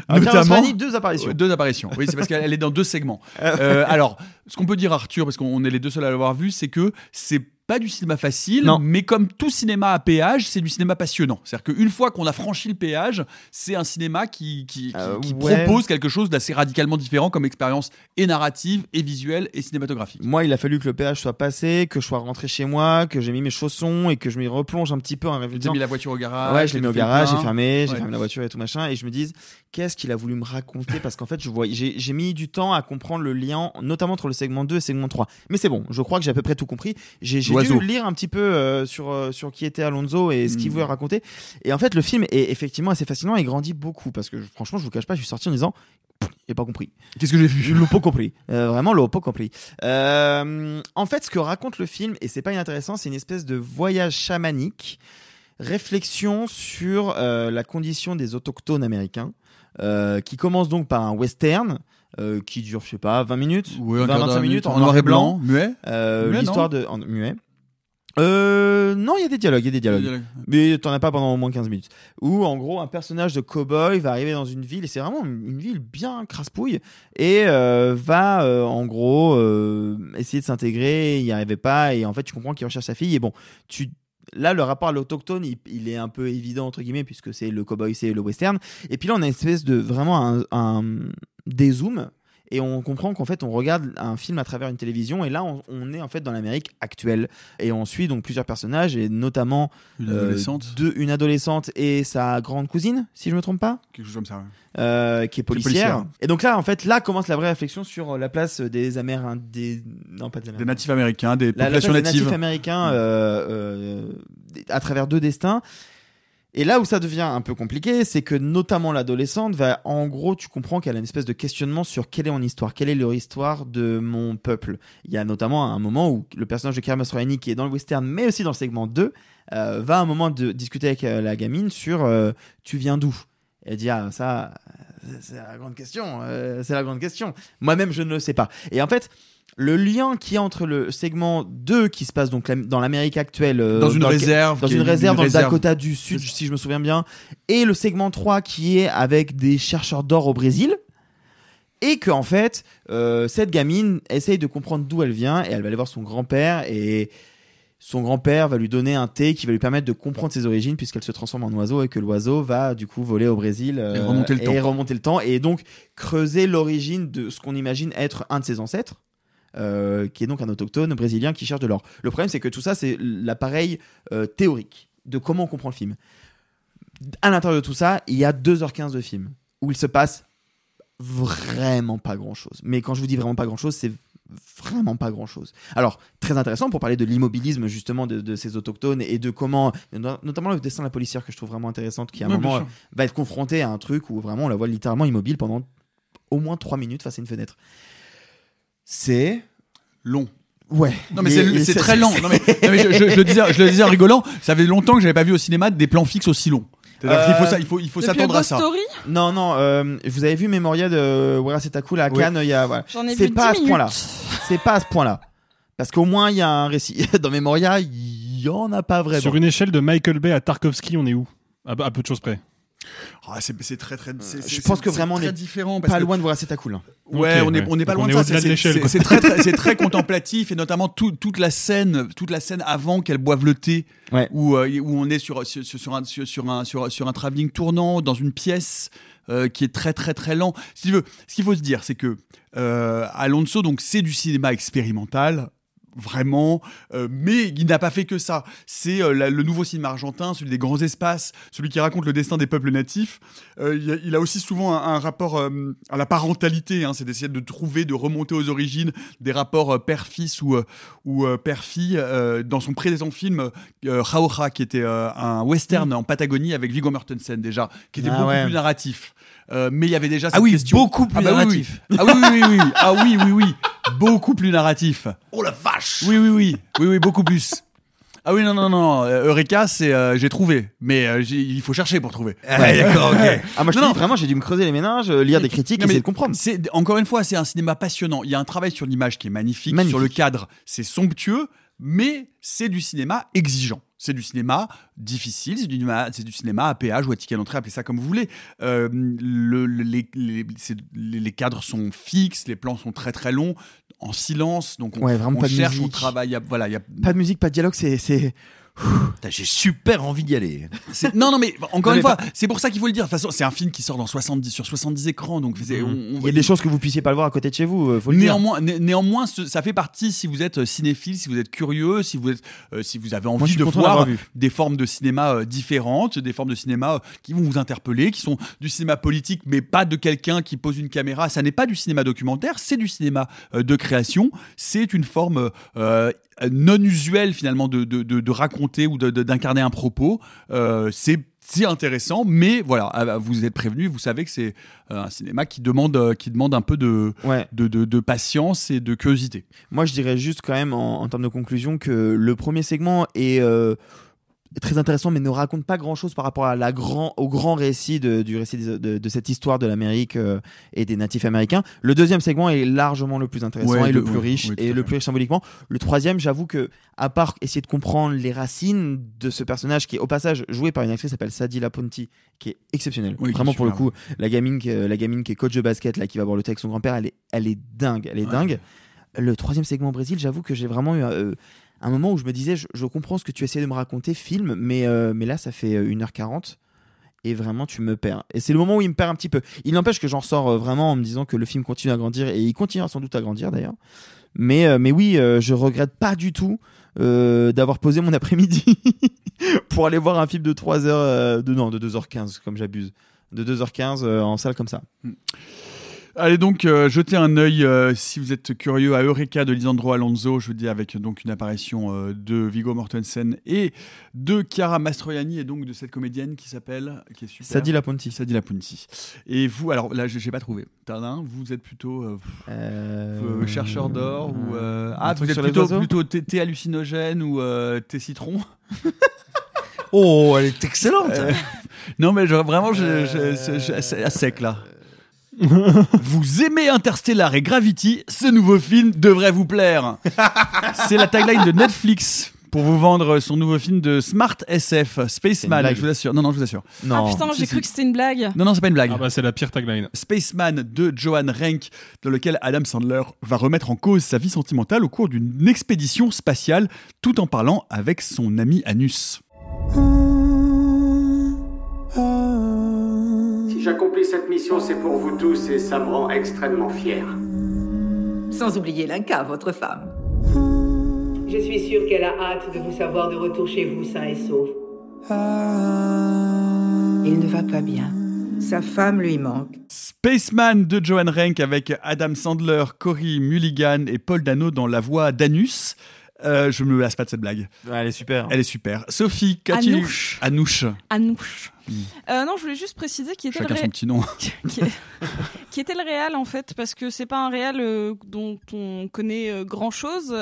ah,
notamment.
deux apparitions.
Deux apparitions. Oui, c'est parce qu'elle est dans deux segments. <laughs> Euh, alors, ce qu'on peut dire Arthur, parce qu'on est les deux seuls à l'avoir vu, c'est que c'est pas du cinéma facile,
Non.
mais comme tout cinéma à péage, c'est du cinéma passionnant. C'est-à-dire qu'une fois qu'on a franchi le péage, c'est un cinéma qui, qui, qui-
Euh,
qui
ouais.
propose quelque chose d'assez radicalement différent comme expérience et narrative, et visuelle, et cinématographique.
Moi, il a fallu que le péage soit passé, que je sois rentré chez moi, que j'ai mis mes chaussons et que je m'y replonge un petit peu en réfléchissant.
mis la voiture au garage.
Ouais, je l'ai mis au garage, j'ai fermé, j'ai
Ouais.
fermé la voiture et tout machin, et je me dis, qu'est-ce qu'il a voulu me raconter? Parce qu'en fait, je vois, j'ai j'ai mis du temps à comprendre le lien, notamment entre le segment 2 et le segment 3. Mais c'est bon, je crois que j'ai à peu près tout compris. J'ai j'ai. Dû lire un petit peu euh, sur, euh, sur qui était Alonso et ce qu'il
Mm.
voulait raconter. Et en fait, le film est effectivement assez fascinant et grandit beaucoup, parce que franchement, je vous cache pas, je suis sorti en disant, j'ai pas compris.
Qu'est-ce que j'ai vu?
L'eau pas compris. Euh, vraiment, l'eau pas compris. Euh, en fait, ce que raconte le film, et c'est pas inintéressant, c'est une espèce de voyage chamanique, réflexion sur euh, la condition des autochtones américains, euh, qui commence donc par un western. euh, qui dure, je sais pas, 20 minutes,
Ouais, un
20,
quart d'heure,
25 minutes,
minute, en noir et blanc, muet
Euh,
Muet,
L'histoire de. En, muet. Euh, non, il y a des dialogues, il y a des dialogues.
dialogues.
Mais t'en as pas pendant au moins 15 minutes. Où, en gros, un personnage de cowboy va arriver dans une ville, et c'est vraiment une ville bien craspouille, et euh, va, euh, en gros, euh, essayer de s'intégrer, il n'y arrivait pas, et en fait, tu comprends qu'il recherche sa fille, et bon, tu. Là, le rapport à l'autochtone, il, il est un peu évident, entre guillemets, puisque c'est le cowboy, c'est le western. Et puis là, on a une espèce de vraiment un, un dézoom et on comprend qu'en fait on regarde un film à travers une télévision et là on, on est en fait dans l'Amérique actuelle et on suit donc plusieurs personnages et notamment
Une
euh,
adolescente.
deux- une adolescente et sa grande cousine si je me trompe pas
Quelque chose comme ça. ouais.
euh, qui est policière.
policière.
et donc là en fait là commence la vraie réflexion sur la place des Amérindiens des non pas des
Des natifs américains, des
la, la
populations
place des
natives.
natifs américains euh, euh, à travers deux destins. Et là où ça devient un peu compliqué, c'est que notamment l'adolescente va, en gros, tu comprends qu'elle a une espèce de questionnement sur quelle est mon histoire, quelle est leur histoire de mon peuple. Il y a notamment un moment où le personnage de Kara Mastroianni, qui est dans le western, mais aussi dans le segment 2, euh, va à un moment discuter avec euh, la gamine sur euh, tu viens d'où? Elle dit ah ça c'est la grande question, c'est la grande question. Moi-même je ne le sais pas. Et en fait, le lien qui a entre le segment 2 qui se passe donc dans l'Amérique actuelle euh,
Dans une réserve,
dans
est
une réserve dans
réserve.
le Dakota du Sud si je me souviens bien et le segment 3 qui est avec des chercheurs d'or au Brésil et que en fait euh, cette gamine essaye de comprendre d'où elle vient et elle va aller voir son grand-père et son grand-père va lui donner un thé qui va lui permettre de comprendre ses origines puisqu'elle se transforme en oiseau et que l'oiseau va du coup voler au Brésil euh,
Et remonter le temps.
remonter le temps et donc creuser l'origine de ce qu'on imagine être un de ses ancêtres euh, qui est donc un autochtone brésilien qui cherche de l'or. Le problème c'est que tout ça c'est l'appareil euh, théorique de comment on comprend le film. À l'intérieur de tout ça, il y a 2h15 de film où il se passe vraiment pas grand chose. Mais quand je vous dis vraiment pas grand chose, c'est vraiment pas grand chose. Alors, très intéressant pour parler de l'immobilisme justement de, de ces autochtones et de comment, notamment le destin de la policière que je trouve vraiment intéressante, qui à un moment va être confrontée à un truc où vraiment on la voit littéralement immobile pendant au moins 3 minutes face à une fenêtre. C'est
long.
Ouais.
Non mais c'est très lent. Non, mais, non, mais je, je- je le disais, je le disais en rigolant. Ça fait longtemps que j'avais pas vu au cinéma des plans fixes aussi longs. C'est-à-dire qu'il faut ça, il faut, il s'attendre à ça.
Story
Non, non, euh, vous avez vu Memoria de Werasetakul à
Oui.
Cannes, il y a, voilà.
J'en ai
C'est pas à
10
ce point-là. C'est pas à ce point-là. Parce qu'au moins, il y a un récit. <laughs> Dans Memoria, il y en a pas vraiment.
Sur une échelle de Michael Bay à Tarkovsky, on est où? À, à peu de choses près.
Ah, c'est c'est très très. c'est-
Je
c'est-
pense que
c'est
vraiment, on
très
est
différent parce
pas
que-
loin de Werasetakul. hein.
Ouais,
Ok,
on est
ouais.
on n'est pas
Donc
loin
on
de
est
ça.
au-delà
C'est
de l'échelle,
c'est-
quoi.
c'est très très c'est très contemplatif et notamment tout- toute la scène toute la scène avant qu'elle boive le thé où euh, où on est sur sur, sur un sur, sur un sur, sur un travelling tournant dans une pièce euh, qui est très très très lent. Si tu veux, ce qu'il faut se dire, c'est que euh, Alonso donc c'est du cinéma expérimental vraiment, euh, mais il n'a pas fait que ça. C'est euh, la- le nouveau cinéma argentin, celui des grands espaces, celui qui raconte le destin des peuples natifs. Euh, il, a, il a aussi souvent un, un rapport à la parentalité, hein, c'est d'essayer de trouver, de remonter aux origines des rapports père-fils ou, ou père-fille. dans son précédent film, Jauja, qui était un western en Patagonie avec Viggo Mortensen déjà, qui était
Ah
beaucoup
ouais.
plus narratif. Euh, mais il y avait déjà
Ah
cette
oui,
question.
beaucoup plus
Ah bah
narratif.
oui. Ah oui, oui, oui. Ah oui, oui, oui. Beaucoup plus narratif.
Oh la vache
Oui, oui, oui. Oui, oui, beaucoup plus. Ah oui, non, non, non. euh, Eureka, c'est euh, j'ai trouvé. Mais euh, il faut chercher pour trouver.
Ah, d'accord, ok. <laughs>
Ah, moi, je te
Non,
dis,
non.
vraiment, j'ai dû me creuser les méninges, lire des critiques,
Non, mais
essayer de comprendre.
C'est encore une fois, c'est un cinéma passionnant. Il y a un travail sur l'image qui est magnifique,
Magnifique.
sur le cadre, c'est somptueux, mais c'est du cinéma exigeant. C'est du cinéma difficile, c'est du, cinéma- c'est du cinéma à péage ou à ticket d'entrée, appelez ça comme vous voulez. Euh, le- le- les, les- c'est- les- les cadres sont fixes, les plans sont très très longs, en silence, donc on,
Ouais,
on
pas de
cherche, on
musique.
travaille. voilà, il y a,
Pas de musique, pas de dialogue, c'est.
J'ai super envie d'y aller.
Non, non, mais encore
Non,
une
mais
fois, c'est pour ça qu'il faut le dire. De toute façon, c'est un film qui sort dans 70, sur 70 écrans, donc c'est- on- on-
Mhm. Il y a des choses que vous puissiez pas le voir à côté de chez vous, euh, faut le
Néanmoins, ça fait partie. Si vous êtes euh, cinéphile, si vous êtes curieux, si vous êtes, euh, si vous avez envie de voir des formes de cinéma euh, différentes, des formes de cinéma euh, qui vont vous interpeller, qui sont du cinéma politique, mais pas de quelqu'un qui pose une caméra. Ça n'est pas du cinéma documentaire, c'est du cinéma de création. C'est une forme non usuelle finalement de, de, de- de raconter ou d'incarner un propos. Euh, c'est c'est intéressant, mais voilà, ah, vous êtes prévenus, vous savez que c'est euh, un cinéma qui demande, euh, qui demande un peu de,
Ouais.
de, de, de patience et de curiosité.
Moi, je dirais juste quand même en, en termes de conclusion que le premier segment est euh, très intéressant, mais ne raconte pas grand-chose par rapport à la grand, au grand récit de, du récit de, de cette histoire de l'Amérique euh, et des natifs américains. Le deuxième segment est largement le plus intéressant
Ouais,
et le plus
ouais,
riche et le plus riche symboliquement. Le troisième, j'avoue que à part essayer de comprendre les racines de ce personnage qui est au passage joué par une actrice qui s'appelle Sadie Laponti, qui est exceptionnelle.
Oui,
Vraiment pour le coup, la gamine, qui- la gamine qui est coach de basket là, qui va boire le thé avec son grand-père, elle est, elle est dingue, elle est dingue. Le troisième segment au Brésil, j'avoue que j'ai vraiment eu euh, un moment où je me disais, je, comprends ce que tu essayes de me raconter, film, mais, euh, mais là, ça fait euh, 1h40 et vraiment, tu me perds. Et c'est le moment où il me perd un petit peu. Il n'empêche que j'en sors euh, vraiment en me disant que le film continue à grandir et il continuera sans doute à grandir d'ailleurs. Mais, euh, mais oui, euh, je regrette pas du tout euh, d'avoir posé mon après-midi <laughs> pour aller voir un film de 3 heures, euh, de, non, de 2h15, comme j'abuse. De 2h15 euh, en salle comme ça.
Allez donc euh, jeter un œil euh, si vous êtes curieux à Eureka de Lisandro Alonso, je vous dis avec donc une apparition euh, de Viggo Mortensen et de Chiara Mastroianni et donc de cette comédienne qui s'appelle qui est super.
Sadie Laponti.
Sadie Laponti. Et vous alors là j'ai j'ai pas trouvé. Tardin, vous êtes plutôt euh, euh, chercheur d'or ou euh, ah vous êtes plutôt plutôt thé, hallucinogène ou euh, thé citron. <laughs>
Oh, elle est excellente.
Euh, non mais vraiment je, je- je- je- à sec là. <laughs> vous aimez Interstellar et Gravity, ce nouveau film devrait vous plaire. <laughs> C'est la tagline de Netflix pour vous vendre son nouveau film de Smart SF, Spaceman, je vous assure. Non, non, je vous assure.
Non.
Ah putain, j'ai cru que c'était une blague.
Non, non, c'est pas une blague.
Ah bah c'est la pire tagline.
Spaceman de Johan Renck, dans lequel Adam Sandler va remettre en cause sa vie sentimentale au cours d'une expédition spatiale, tout en parlant avec son ami Anus.
Si j'accomplis cette mission, c'est pour vous tous et ça me rend extrêmement fier.
Sans oublier Linka, votre femme.
Je suis sûre qu'elle a hâte de vous savoir de retour chez vous sain et sauf.
Il ne va pas bien. Sa femme lui manque.
Spaceman de Johan Renck avec Adam Sandler, Cory Mulligan et Paul Dano dans la voix d'Anus. Euh, je me lasse pas de cette blague.
elle est super.
Elle est super. Sophie, qu'as-tu
Anouche.
Anouche.
Anouche. Euh, non, je voulais juste préciser qui était
Chacun
le
son
ré-
petit nom. <laughs>
qui, qui était le réal en fait parce que c'est pas un réal euh, dont on connaît grand chose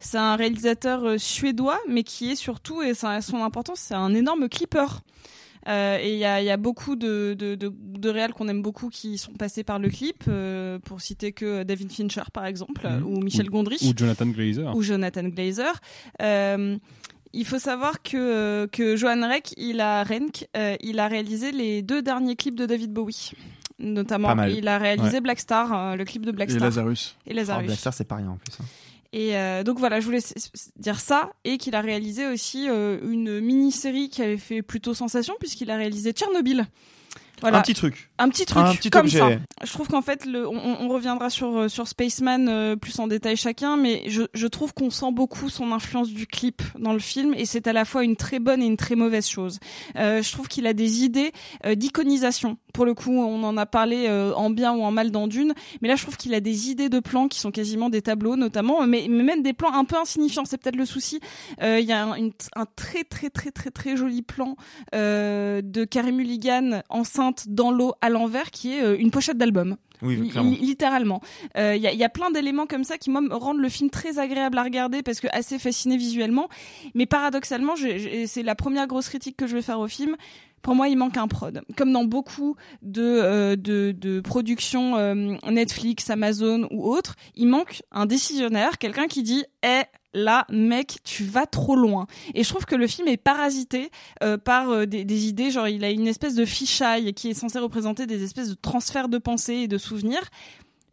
c'est un réalisateur euh, suédois mais qui est surtout et ça a son importance c'est un énorme clipper Euh, et il y a, il y a beaucoup de, de, de, de réals qu'on aime beaucoup qui sont passés par le clip, euh, pour citer que David Fincher par exemple,
Mhm.
ou Michel
Ou-
Gondry.
ou Jonathan Glazer.
Ou Jonathan Glazer. Euh, il faut savoir que, que Johan Reck, il a, Renck, euh, il a réalisé les deux derniers clips de David Bowie. Notamment, il a réalisé
Ouais.
Black Star, euh, le clip de Black
Et
Star.
Lazarus.
Et Lazarus.
Oh, Black Star, c'est pas rien en plus. hein.
Et euh, donc voilà, je voulais dire ça et qu'il a réalisé aussi euh, une mini-série qui avait fait plutôt sensation puisqu'il a réalisé Tchernobyl. Voilà.
Un petit truc.
Un petit truc,
Un petit
comme
objet.
ça. Je trouve qu'en fait, le, on, on reviendra sur, euh, sur Spaceman euh, plus en détail chacun, mais je, je trouve qu'on sent beaucoup son influence du clip dans le film, et c'est à la fois une très bonne et une très mauvaise chose. Euh, je trouve qu'il a des idées euh, d'iconisation. Pour le coup, on en a parlé en bien ou en mal dans Dune, mais là, je trouve qu'il a des idées de plans qui sont quasiment des tableaux, notamment, mais, mais même des plans un peu insignifiants. C'est peut-être le souci. Il y a un, une- un très très très très très joli plan de Carey Mulligan enceinte dans l'eau à l'envers, qui est euh, une pochette d'album.
Oui, clairement.
littéralement. Euh, Il y, a, il y a plein d'éléments comme ça qui moi rendent le film très agréable à regarder parce que assez fasciné visuellement. Mais paradoxalement, c'est la première grosse critique que je vais faire au film. Pour moi, il manque un prod. Comme dans beaucoup de, euh, de, de productions euh, Netflix, Amazon ou autres, il manque un décisionnaire, quelqu'un qui dit Eh, là, mec, tu vas trop loin. Et je trouve que le film est parasité euh, par euh, des, des idées, genre il a une espèce de fichaille qui est censée représenter des espèces de transferts de pensée et de souvenirs.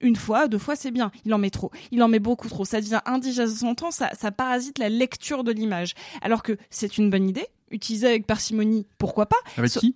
Une fois, deux fois, c'est bien. Il en met trop. Il en met beaucoup trop. Ça devient indigent temps. Ça, ça parasite la lecture de l'image. Alors que c'est une bonne idée. Utilisée avec parcimonie, pourquoi pas
Avec
So-
qui?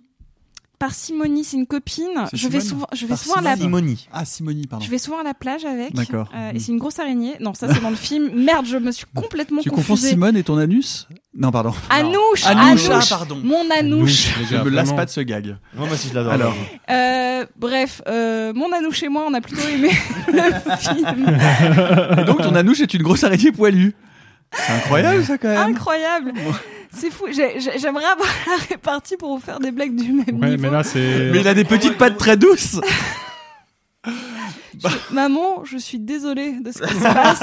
Parcimonie, c'est une copine. Je vais souvent, je vais souvent à la,
Parcimonie. Ah, Simonie, pardon.
je vais souvent à la plage avec.
D'accord.
Euh, et c'est une grosse araignée. Non, ça c'est dans le film. Merde, je me suis complètement
Tu confonds
confusée.
Simone et ton anus? Non, pardon. <laughs>
Anouche,
Anouche,
Anouche,
ah, pardon.
mon Anouche.
Je me lasse pas de ce gag.
Moi, moi aussi, je l'adore.
Alors,
Euh, bref, euh, mon Anouche et moi, on a plutôt aimé <laughs> le film.
Et donc ton anouche est une grosse araignée poilue. C'est incroyable ça quand même.
Incroyable. C'est fou. J'ai- j'ai- J'aimerais avoir <laughs> la répartie pour vous faire des blagues du même
Ouais,
niveau.
mais là, c'est.
Mais il a des petites pattes très douces. <laughs>
Maman, je suis désolée de ce qui se <laughs> passe.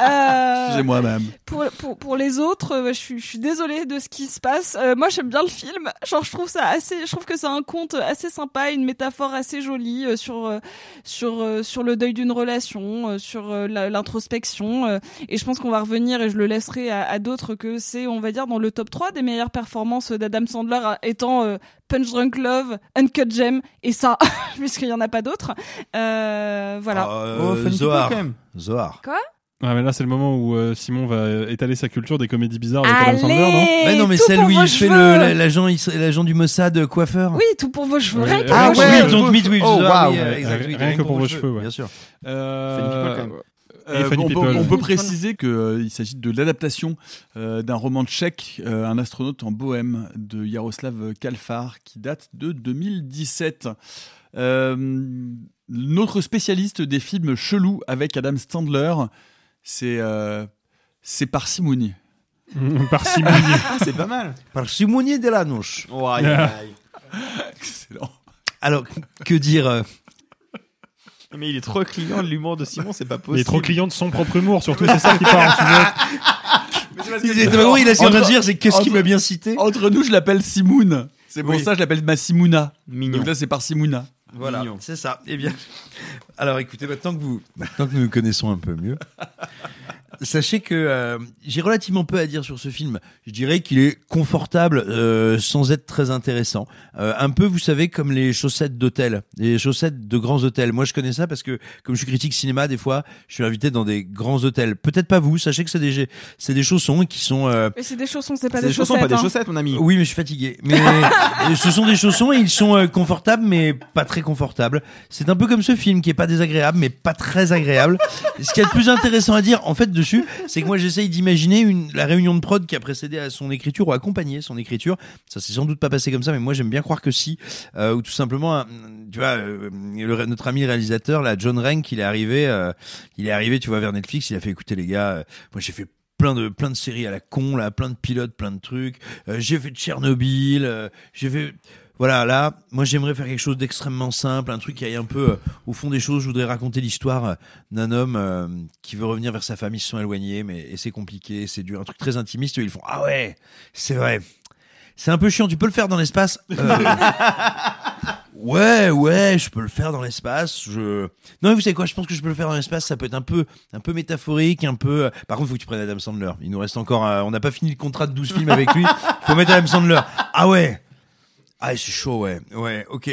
Euh,
Excusez-moi, madame.
Pour, pour, pour les autres, euh, je suis, je suis désolée de ce qui se passe. Euh, moi, j'aime bien le film. Genre, je trouve ça assez, je trouve que c'est un conte assez sympa, une métaphore assez jolie euh, sur, euh, sur, sur le deuil d'une relation, sur l'introspection. et je pense qu'on va revenir, et je le laisserai à, à d'autres, que c'est, on va dire, dans le top 3 des meilleures performances d'Adam Sandler étant euh, Punch Drunk Love, Uncut Gem, et ça, <laughs> puisqu'il y en a pas d'autres. Euh, voilà.
Euh,
Oh, Funny People,
Zohar.
quand même.
Zohar.
Quoi?
Ouais, mais là, c'est le moment où euh, Simon va étaler sa culture des comédies bizarres avec Adam Sandler, non?
Mais non, mais celle où il fait l'agent l'agent du Mossad coiffeur.
Oui, tout pour vos cheveux.
Ouais,
Rien que pour
ah
vos
ouais,
cheveux.
Oh,
rien- que pour vos cheveux, ouais.
Bien sûr.
Euh,
Funny
on, peut,
People.
on peut préciser qu'il s'agit de l'adaptation euh, d'un roman tchèque, euh, Un astronaute en Bohème, de Jaroslav Kalfar, qui date de 2017. Euh, notre spécialiste des films chelous avec Adam Sandler, c'est euh, c'est Parcimonie.
Parcimonie. <laughs>
Ah, c'est pas mal.
Parcimonie de la nouche.
Oh, aïe, aïe, aïe. <laughs>
Excellent.
Alors, que dire euh,
Mais il est trop client de l'humour de Simon, c'est pas possible.
Il est trop client de son propre humour, surtout, c'est ça qui part. tu vois. <laughs>
Il il a ce qu'il est en train de dire, c'est qu'est-ce qu'il
entre-
m'a bien cité
Entre nous, je l'appelle Simoun. C'est pour
Oui.
ça que je l'appelle ma Simouna.
Mignon.
Donc là, c'est Parcimouna.
Voilà,
Mignon.
c'est ça. Eh bien, alors écoutez, maintenant que vous, maintenant que nous nous connaissons un peu mieux, <laughs> sachez que euh, j'ai relativement peu à dire sur ce film. Je dirais qu'il est confortable euh, sans être très intéressant. Euh, un peu, vous savez, comme les chaussettes d'hôtel, les chaussettes de grands hôtels. Moi, je connais ça parce que comme je suis critique cinéma, des fois, je suis invité dans des grands hôtels. Peut-être pas vous. Sachez que c'est des, c'est des chaussons qui sont euh,
Mais c'est des chaussons, c'est pas
C'est
des,
des chaussons,
chaussettes.
pas des
hein.
chaussettes, mon ami.
oui, mais je suis fatigué. Mais <laughs> ce sont des chaussons et ils sont euh, confortables, mais pas très confortables. C'est un peu comme ce film qui est pas désagréable, mais pas très agréable. Ce qu'il y a de plus intéressant à dire, en fait, c'est que moi j'essaye d'imaginer la réunion de prod qui a précédé à son écriture ou accompagné son écriture. Ça s'est sans doute pas passé comme ça, mais moi j'aime bien croire que si. Euh, ou tout simplement, tu vois, euh, notre ami réalisateur, là, John Rank, il est arrivé, euh, il est arrivé, tu vois, vers Netflix, il a fait écouter les gars. moi j'ai fait plein de plein de séries à la con là, plein de pilotes, plein de trucs. J'ai fait Tchernobyl, j'ai fait voilà, là, moi j'aimerais faire quelque chose d'extrêmement simple, un truc qui aille un peu euh, au fond des choses. Je voudrais raconter l'histoire euh, d'un homme euh, qui veut revenir vers sa famille, ils se sont éloignés, mais c'est compliqué, c'est dur, un truc très intimiste. Ils font ah ouais, c'est vrai, c'est un peu chiant. Tu peux le faire dans l'espace. <laughs> Ouais, ouais, je peux le faire dans l'espace. Je non, mais vous savez quoi Je pense que je peux le faire dans l'espace. Ça peut être un peu, un peu métaphorique, un peu. Par contre, faut que tu prennes Adam Sandler. Il nous reste encore. On n'a pas fini le contrat de 12 films avec lui. Faut mettre Adam Sandler. Ah ouais. Ah, c'est chaud, ouais. Ouais, ok.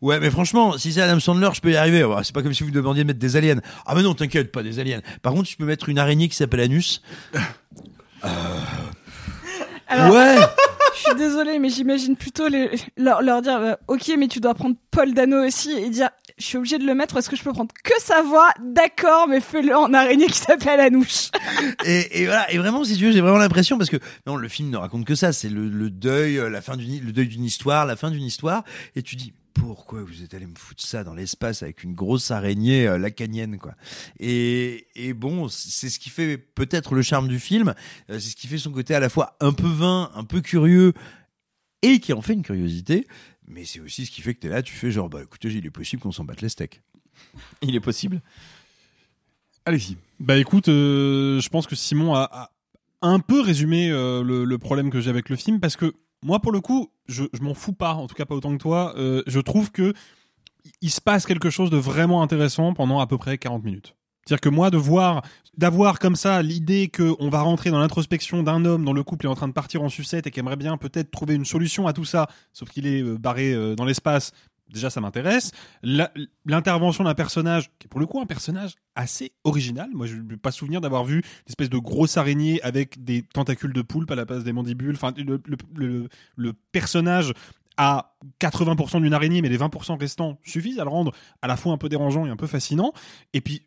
Ouais, mais franchement, si c'est Adam Sandler, je peux y arriver. Ouais, C'est pas comme si vous demandiez de mettre des aliens. Ah, mais non, t'inquiète, pas des aliens. Par contre, tu peux mettre une araignée qui s'appelle Anus. <laughs>
Alors,
Ouais. <laughs>
Je suis désolée, mais j'imagine plutôt leur, leur dire euh, Ok, mais tu dois prendre Paul Dano aussi et dire Je suis obligé de le mettre, est-ce que je peux prendre que sa voix D'accord, mais fais-le en araignée qui s'appelle Anouche.
et, et voilà et vraiment si tu veux j'ai vraiment l'impression parce que non le film ne raconte que ça c'est le, le deuil euh, la fin d'une le deuil d'une histoire la fin d'une histoire et tu dis pourquoi vous êtes allé me foutre ça dans l'espace avec une grosse araignée euh, lacanienne quoi et, et bon c'est ce qui fait peut-être le charme du film euh, c'est ce qui fait son côté à la fois un peu vain un peu curieux et qui en fait une curiosité mais c'est aussi ce qui fait que tu es là tu fais genre bah écoutez il est possible qu'on s'en batte les steaks
Il est possible.
Allez-y.
Bah écoute, euh, je pense que Simon a, a un peu résumé euh, le, le problème que j'ai avec le film parce que moi pour le coup, je, m'en fous pas, en tout cas pas autant que toi. Euh, je trouve que il se passe quelque chose de vraiment intéressant pendant à peu près 40 minutes. C'est-à-dire que moi, de voir, d'avoir comme ça l'idée que on va rentrer dans l'introspection d'un homme dont le couple est en train de partir en sucette et qui aimerait bien peut-être trouver une solution à tout ça, sauf qu'il est euh, barré euh, dans l'espace, déjà ça m'intéresse. L'intervention d'un personnage, qui est pour le coup un personnage assez original. Moi, je n'ai pas souvenir d'avoir vu une espèce de grosse araignée avec des tentacules de poulpe à la place des mandibules. Enfin, le, personnage a 80% d'une araignée, mais les 20% restants suffisent à le rendre à la fois un peu dérangeant et un peu fascinant. Et puis,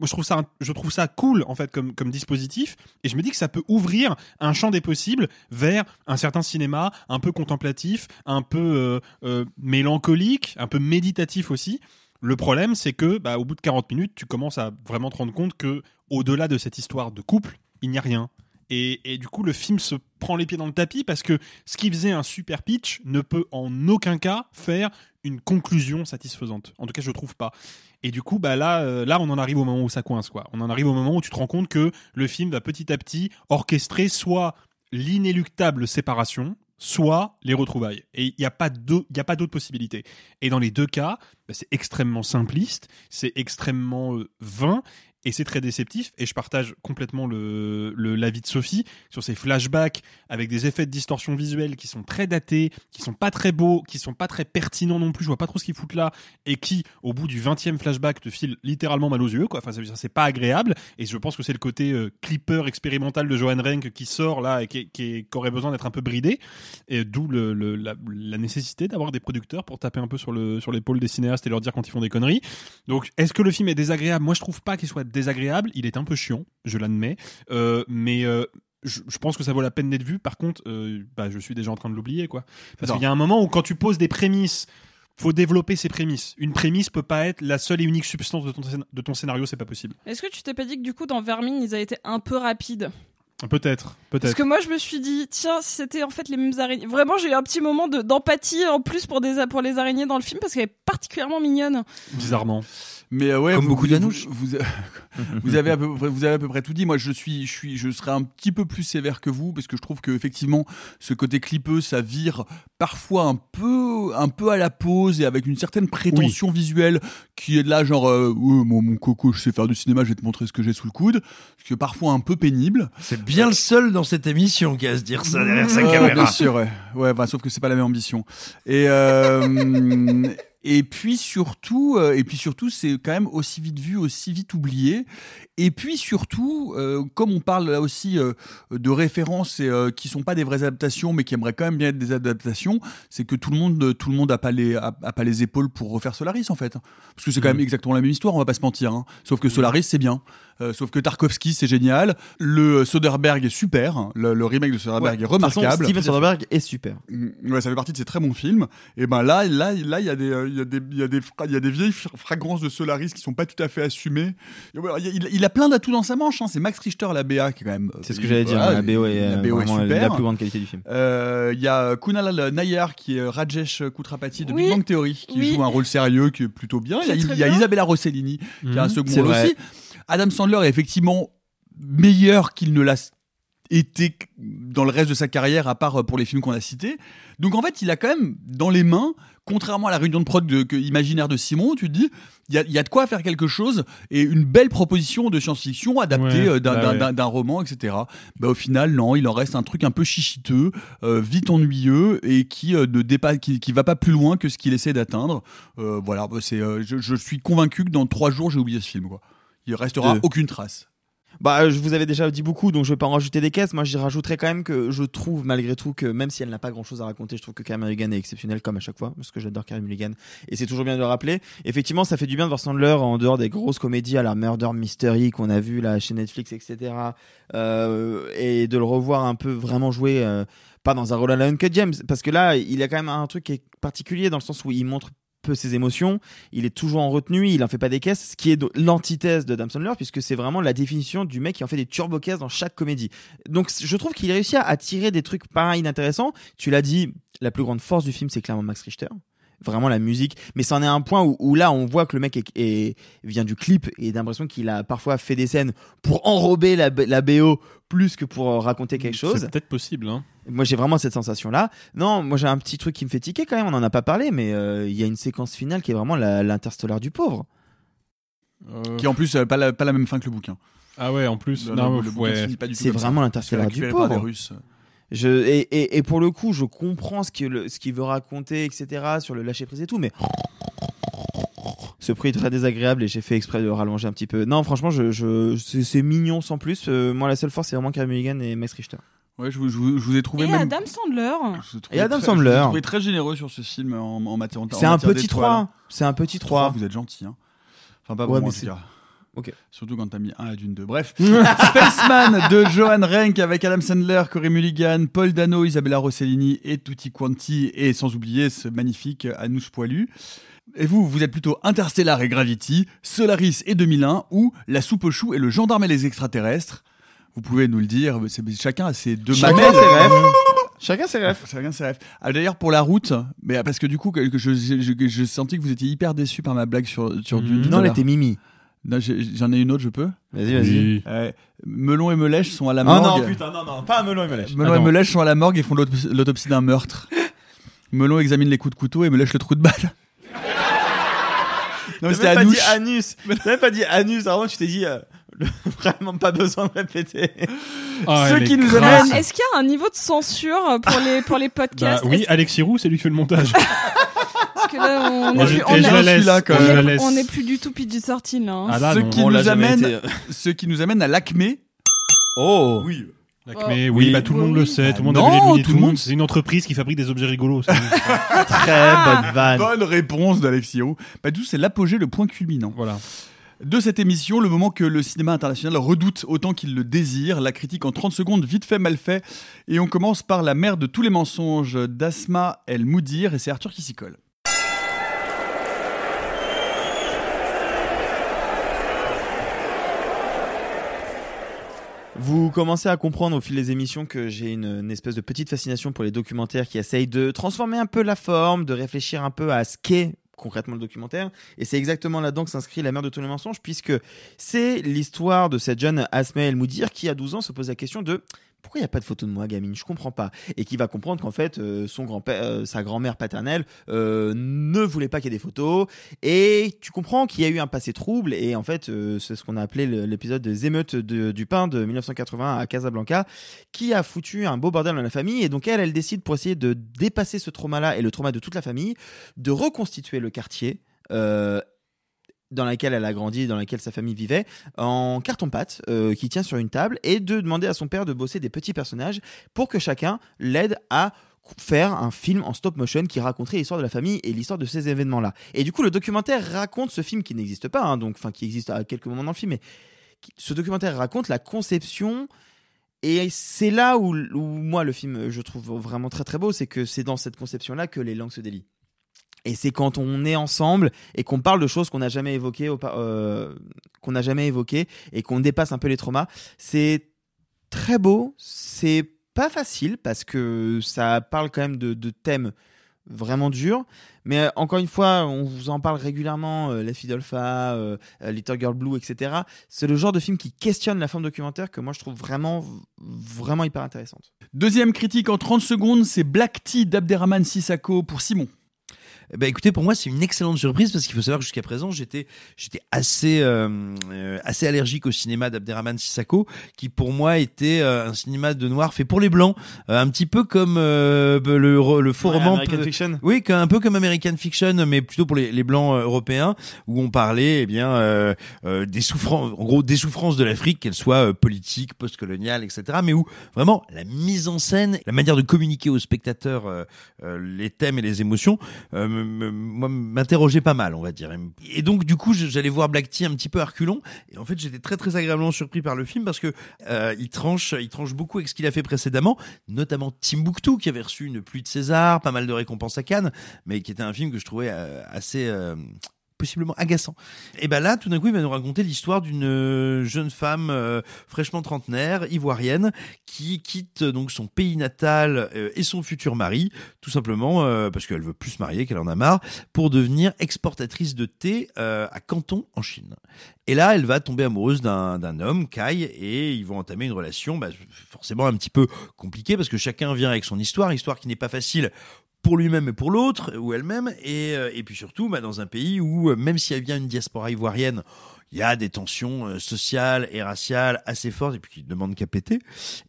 moi, je trouve ça, je trouve ça cool, en fait, comme, comme dispositif. Et je me dis que ça peut ouvrir un champ des possibles vers un certain cinéma un peu contemplatif, un peu euh, euh, mélancolique, un peu méditatif aussi. Le problème, c'est que, bah, au bout de 40 minutes, tu commences à vraiment te rendre compte que, au-delà de cette histoire de couple, il n'y a rien. Et, et du coup, le film se prend les pieds dans le tapis parce que ce qui faisait un super pitch ne peut en aucun cas faire une conclusion satisfaisante. En tout cas, je trouve pas. Et du coup, bah là, euh, là, on en arrive au moment où ça coince, quoi. On en arrive au moment où tu te rends compte que le film va petit à petit orchestrer soit l'inéluctable séparation, soit les retrouvailles. Et il n'y a pas d'autre possibilité. Et dans les deux cas, bah, c'est extrêmement simpliste, c'est extrêmement euh, vain. Et c'est très déceptif, et je partage complètement le l'avis de Sophie sur ces flashbacks avec des effets de distorsion visuelle qui sont très datés, qui sont pas très beaux, qui sont pas très pertinents non plus, je vois pas trop ce qu'ils foutent là, et qui, au bout du 20e flashback, te filent littéralement mal aux yeux, quoi. Enfin, c'est pas agréable, et je pense que c'est le côté euh, clipper expérimental de Johan Renck qui sort là et qui, aurait besoin d'être un peu bridé, et d'où la, nécessité d'avoir des producteurs pour taper un peu sur le sur l'épaule des cinéastes et leur dire quand ils font des conneries. Donc, est-ce que le film est désagréable? Moi, je trouve pas qu'il soit. Il est un peu chiant, je l'admets, Euh, mais euh, je, je pense que ça vaut la peine d'être vu. Par contre, euh, bah, je suis déjà en train de l'oublier, quoi. Parce qu'il y a un moment où quand tu poses des prémices, faut développer ces prémices. Une prémisse peut pas être la seule et unique substance de ton, scén- de ton scénario, c'est pas possible.
Est-ce que tu t'es pas dit que du coup dans Vermine ils avaient été un peu rapides?
Peut-être,
Parce
peut-être.
que moi je me suis dit tiens si c'était en fait les mêmes araignées. Vraiment j'ai eu un petit moment de- d'empathie en plus pour des pour les araignées dans le film parce qu'elle est particulièrement mignonne.
Bizarrement.
Mais euh, ouais,
Comme
vous-
beaucoup
vous,
d'Anouches.
Vous, <laughs> vous avez à peu près, vous avez à peu près tout dit. Moi, je suis, je suis, je serais un petit peu plus sévère que vous parce que je trouve que effectivement, ce côté clipeux, ça vire parfois un peu, un peu à la pause et avec une certaine prétention visuelle qui est de là genre, euh, Ouais, moi, mon coco, je sais faire du cinéma, je vais te montrer ce que j'ai sous le coude, ce qui est parfois un peu pénible.
C'est bien le seul dans cette émission qui a à se dire ça derrière sa caméra.
Bien sûr, ouais. ouais bah, sauf que c'est pas la même ambition. Et euh, <laughs> et puis surtout, euh, et puis surtout, c'est quand même aussi vite vu, aussi vite oublié. Et puis surtout, euh, comme on parle là aussi euh, de références et, euh, qui sont pas des vraies adaptations, mais qui aimeraient quand même bien être des adaptations, c'est que tout le monde, tout le monde a pas les, a, a pas les épaules pour refaire Solaris en fait, parce que c'est quand même exactement la même histoire, on va pas se mentir. hein. Sauf que Solaris c'est bien, Euh, sauf que Tarkovsky c'est génial, le Soderbergh est super, le, le remake de Soderbergh
Ouais.
est
De toute façon,
remarquable.
Steven Soderbergh est super.
Mm, Ouais, ça fait partie de ces très bons films. Et ben là, là, là, il y a des, euh, il y a des, il y a des, fra- il y a des vieilles fra- fragrances de Solaris qui sont pas tout à fait assumées. Il, il- il a plein d'atouts dans sa manche. hein. C'est Max Richter la BA qui est quand même.
C'est ce que j'allais dire, la BO est,
la
euh,
BO est
vraiment
super.
la plus grande qualité du film.
Euh, Il y a Kunal Nayar qui est Rajesh Kutrapati de
Oui.
Big Bang Theory qui
Oui.
joue un rôle sérieux qui est plutôt bien. Il y a. Isabella Rossellini qui a un
Mhm.
second rôle aussi. Adam Sandler est effectivement meilleur qu'il ne l'a été dans le reste de sa carrière, à part pour les films qu'on a cités. Donc en fait, il a quand même dans les mains, contrairement à la réunion de prod de, imaginaire de Simon, tu te dis, il y a, il y a de quoi faire quelque chose et une belle proposition de science-fiction adaptée
Ouais,
euh, d'un
bah
d'un-
ouais.
roman, etc. Bah, au final, non, il en reste un truc un peu chichiteux, euh, vite ennuyeux et qui euh, ne dépasse, qui, qui va pas plus loin que ce qu'il essaie d'atteindre. Euh, voilà, bah, c'est, euh, je, je suis convaincu que dans trois jours, j'ai oublié ce film. Quoi. Il restera aucune trace.
Bah, je vous avais déjà dit beaucoup, donc je vais pas en rajouter des caisses. Moi, j'y rajouterais quand même que je trouve, malgré tout, que même si elle n'a pas grand chose à raconter, je trouve que Carey Mulligan est exceptionnel comme à chaque fois, parce que j'adore Carey Mulligan. Et c'est toujours bien de le rappeler. Effectivement, ça fait du bien de voir Sandler en dehors des grosses comédies à la Murder Mystery qu'on a vu là chez Netflix, etc. Euh, et de le revoir un peu vraiment jouer, euh, pas dans un rôle à la Uncut James, parce que là, il a quand même un truc qui est particulier dans le sens où il montre ses émotions, il est toujours en retenue, il en fait pas des caisses, ce qui est l'antithèse de Adam Sandler puisque c'est vraiment la définition du mec qui en fait des turbo caisses dans chaque comédie. Donc je trouve qu'il réussit à tirer des trucs pas inintéressants. Tu l'as dit, la plus grande force du film c'est clairement Max Richter. Vraiment la musique, mais c'en est un point où, où là on voit que le mec est, est- vient du clip et j'ai l'impression qu'il a parfois fait des scènes pour enrober la, la BO plus que pour euh, raconter quelque chose.
C'est peut-être possible. Hein.
Moi, j'ai vraiment cette sensation-là. Non, moi, j'ai un petit truc qui me fait tiquer quand même. On en a pas parlé, mais euh, il y a une séquence finale qui est vraiment la- l'interstellaire du pauvre.
Qui en plus, euh, pas, la, pas la même fin que le bouquin.
Ah ouais, en plus. Non,
le- le
ouais.
C'est vraiment l'interstellaire du
par
pauvre.
Russes.
Je, et, et, et pour le coup, je comprends ce qu'il ce qu'il veut raconter, etc., sur le lâcher prise et tout, mais. Ce prix est très désagréable et j'ai fait exprès de le rallonger un petit peu. Non, franchement, je, je, c'est c'est mignon sans plus. Euh, moi, la seule force, c'est vraiment Carey Mulligan et Max Richter.
Ouais, je vous, je vous- je vous ai trouvé
Et
même.
Adam Sandler.
je vous ai trouvé
Et Adam
très-
Sandler.
Je vous ai trouvé très généreux sur ce film en, en matière. en
C'est un
matière
petit
d'étoiles.
3. C'est un petit 3.
Vous êtes gentil, hein. Enfin, pas
Ouais,
bon,
mais
en tout
c'est-
cas. Surtout quand t'as mis un à d'une deux. Bref. <laughs> Spaceman de Johan Renck avec Adam Sandler, Corey Mulligan, Paul Dano, Isabella Rossellini et Tutti Quanti. Et sans oublier ce magnifique Anouche Poilu. Et vous, vous êtes plutôt Interstellar et Gravity, Solaris et 2001 ou La soupe aux choux et le gendarme et les extraterrestres. Vous pouvez nous le dire, chacun a ses deux
Chacun
mamelles.
ses rêves. <laughs> Chacun ses rêves.
Chacun ses rêves. Ah, D'ailleurs, pour la route, mais parce que du coup, je, je, je- je sentis que vous étiez hyper déçu par ma blague sur, sur Dune. tout
Non, elle était Mimi.
J'en ai une autre, je peux?
Vas-y, vas-y.
Euh, Melon et Melèche sont à la
Oh
morgue.
non, putain, non, non, pas un melon et melèche.
Melon et. Melèche sont à la morgue et font l'autopsie d'un meurtre. Melon examine les coups de couteau et Melèche le trou de balle. <laughs> non, mais
T'as
c'était
même pas dit anus. <laughs> T'as même pas dit anus. Vraiment, tu t'es dit euh, <laughs> vraiment pas besoin de répéter.
Ah,
Ce
elle
qui nous
crasse.
amène-
Est-ce qu'il y a un niveau de censure pour les, pour les
Bah,
podcasts?
oui, Alexis Roux, c'est lui qui fait le montage.
Que là, on est plus-
et
on est-
quand
est- est plus du tout PG-13 là. hein.
Ah là,
ce,
non.
qui
on
nous amène,
été.
ce qui nous amène à l'acmé.
Oh.
Oui.
Mais
Oh.
oui,
Oui.
bah, tout le monde
Oui.
le sait, tout le monde
Bah
a vu les
tout le monde-
C'est une entreprise qui fabrique des objets rigolos. <laughs>
Très bonne vanne.
Bonne réponse d'Alexis Roux. Bah, du coup, c'est l'apogée, le point culminant.
voilà.
de cette émission, le moment que le cinéma international redoute autant qu'il le désire, la critique en 30 secondes, vite fait, mal fait. Et on commence par la mère de tous les mensonges d'Asma El Moudir, et c'est Arthur qui s'y colle.
Vous commencez à comprendre au fil des émissions que j'ai une, espèce de petite fascination pour les documentaires qui essayent de transformer un peu la forme, de réfléchir un peu à ce qu'est concrètement le documentaire. Et c'est exactement là-dedans que s'inscrit La mère de tous les mensonges, puisque c'est l'histoire de cette jeune Asma El Moudir qui, à 12 ans, se pose la question de pourquoi il n'y a pas de photo de moi, gamine? Je comprends pas. Et qui va comprendre qu'en fait, euh, son grand-père, euh, sa grand-mère paternelle euh, ne voulait pas qu'il y ait des photos. Et tu comprends qu'il y a eu un passé trouble. Et en fait, c'est ce qu'on a appelé l'épisode des émeutes de- du pain de 1980 à Casablanca, qui a foutu un beau bordel dans la famille. Et donc elle, elle décide pour essayer de dépasser ce trauma-là et le trauma de toute la famille, de reconstituer le quartier. Dans laquelle elle a grandi, dans laquelle sa famille vivait, en carton-pâte, euh, qui tient sur une table, et de demander à son père de bosser des petits personnages pour que chacun l'aide à faire un film en stop motion qui raconterait l'histoire de la famille et l'histoire de ces événements-là. Et du coup, le documentaire raconte ce film qui n'existe pas, hein, donc, enfin, qui existe à quelques moments dans le film, mais ce documentaire raconte la conception et c'est là où, où moi le film je trouve vraiment très très beau, c'est que c'est dans cette conception là que les langues se délient. Et c'est quand on est ensemble et qu'on parle de choses qu'on n'a jamais évoquées, euh, qu'on n'a jamais évoquées et qu'on dépasse un peu les traumas. C'est très beau. C'est pas facile parce que ça parle quand même de, thèmes vraiment durs. Mais euh, encore une fois, on vous en parle régulièrement, euh, d'Alpha, euh, euh, Little Girl Blue, etc. C'est le genre de film qui questionne la forme documentaire que moi je trouve vraiment, vraiment hyper intéressante.
Deuxième critique en 30 secondes, c'est Black Tea d'Abderrahman Sissako pour Simon.
Ben, écoutez, pour moi, c'est une excellente surprise parce qu'il faut savoir que jusqu'à présent, j'étais, j'étais assez, euh, assez allergique au cinéma d'Abderrahman Sissako, qui pour moi était euh, un cinéma de noir fait pour les blancs, euh, un petit peu comme euh, le, le faux
Ouais,
roman.
American Fiction.
Oui, un peu comme American Fiction, mais plutôt pour les, les blancs euh, européens, où on parlait, eh bien, euh, euh, des souffrances, en gros, des souffrances de l'Afrique, qu'elles soient politiques, postcoloniales, etc. Mais où vraiment la mise en scène, la manière de communiquer aux spectateurs les thèmes et les émotions, euh, m'interrogeait pas mal, on va dire. Et donc, du coup, j'allais voir Black Tea un petit peu à reculons. Et en fait, j'étais très, très agréablement surpris par le film parce que euh, il tranche, il tranche beaucoup avec ce qu'il a fait précédemment, notamment Timbuktu, qui avait reçu une pluie de César, pas mal de récompenses à Cannes, mais qui était un film que je trouvais euh, assez euh, possiblement agaçant. Et ben là, tout d'un coup, il va nous raconter l'histoire d'une euh, jeune femme euh, fraîchement trentenaire, ivoirienne, qui quitte euh, donc son pays natal et son futur mari, tout simplement parce qu'elle veut plus se marier, qu'elle en a marre, pour devenir exportatrice de thé à Canton, en Chine. Et là, elle va tomber amoureuse d'un d'un homme, Kai, et ils vont entamer une relation bah, forcément un petit peu compliquée parce que chacun vient avec son histoire, histoire qui n'est pas facile pour lui-même et pour l'autre, ou elle-même, et, euh, et puis surtout bah, dans un pays où, euh, même s'il y a bien une diaspora ivoirienne il y a des tensions euh, sociales et raciales assez fortes et puis qui demandent qu'à péter.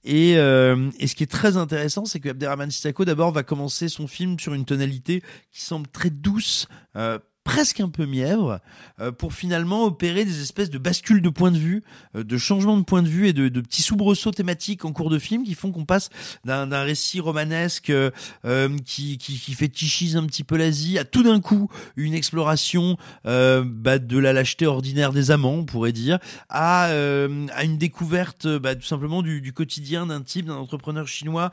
Et, euh, et ce qui est très intéressant, c'est que Abderrahmane Sissako d'abord va commencer son film sur une tonalité qui semble très douce. Euh, presque un peu mièvre, euh, pour finalement opérer des espèces de bascules de point de vue, euh, de changements de point de vue et de, petits soubresauts thématiques en cours de film qui font qu'on passe d'un récit romanesque euh, qui, qui, qui fétichise un petit peu l'Asie à tout d'un coup une exploration bah, de la lâcheté ordinaire des amants, on pourrait dire, à, à une découverte bah, tout simplement du, quotidien d'un type, d'un entrepreneur chinois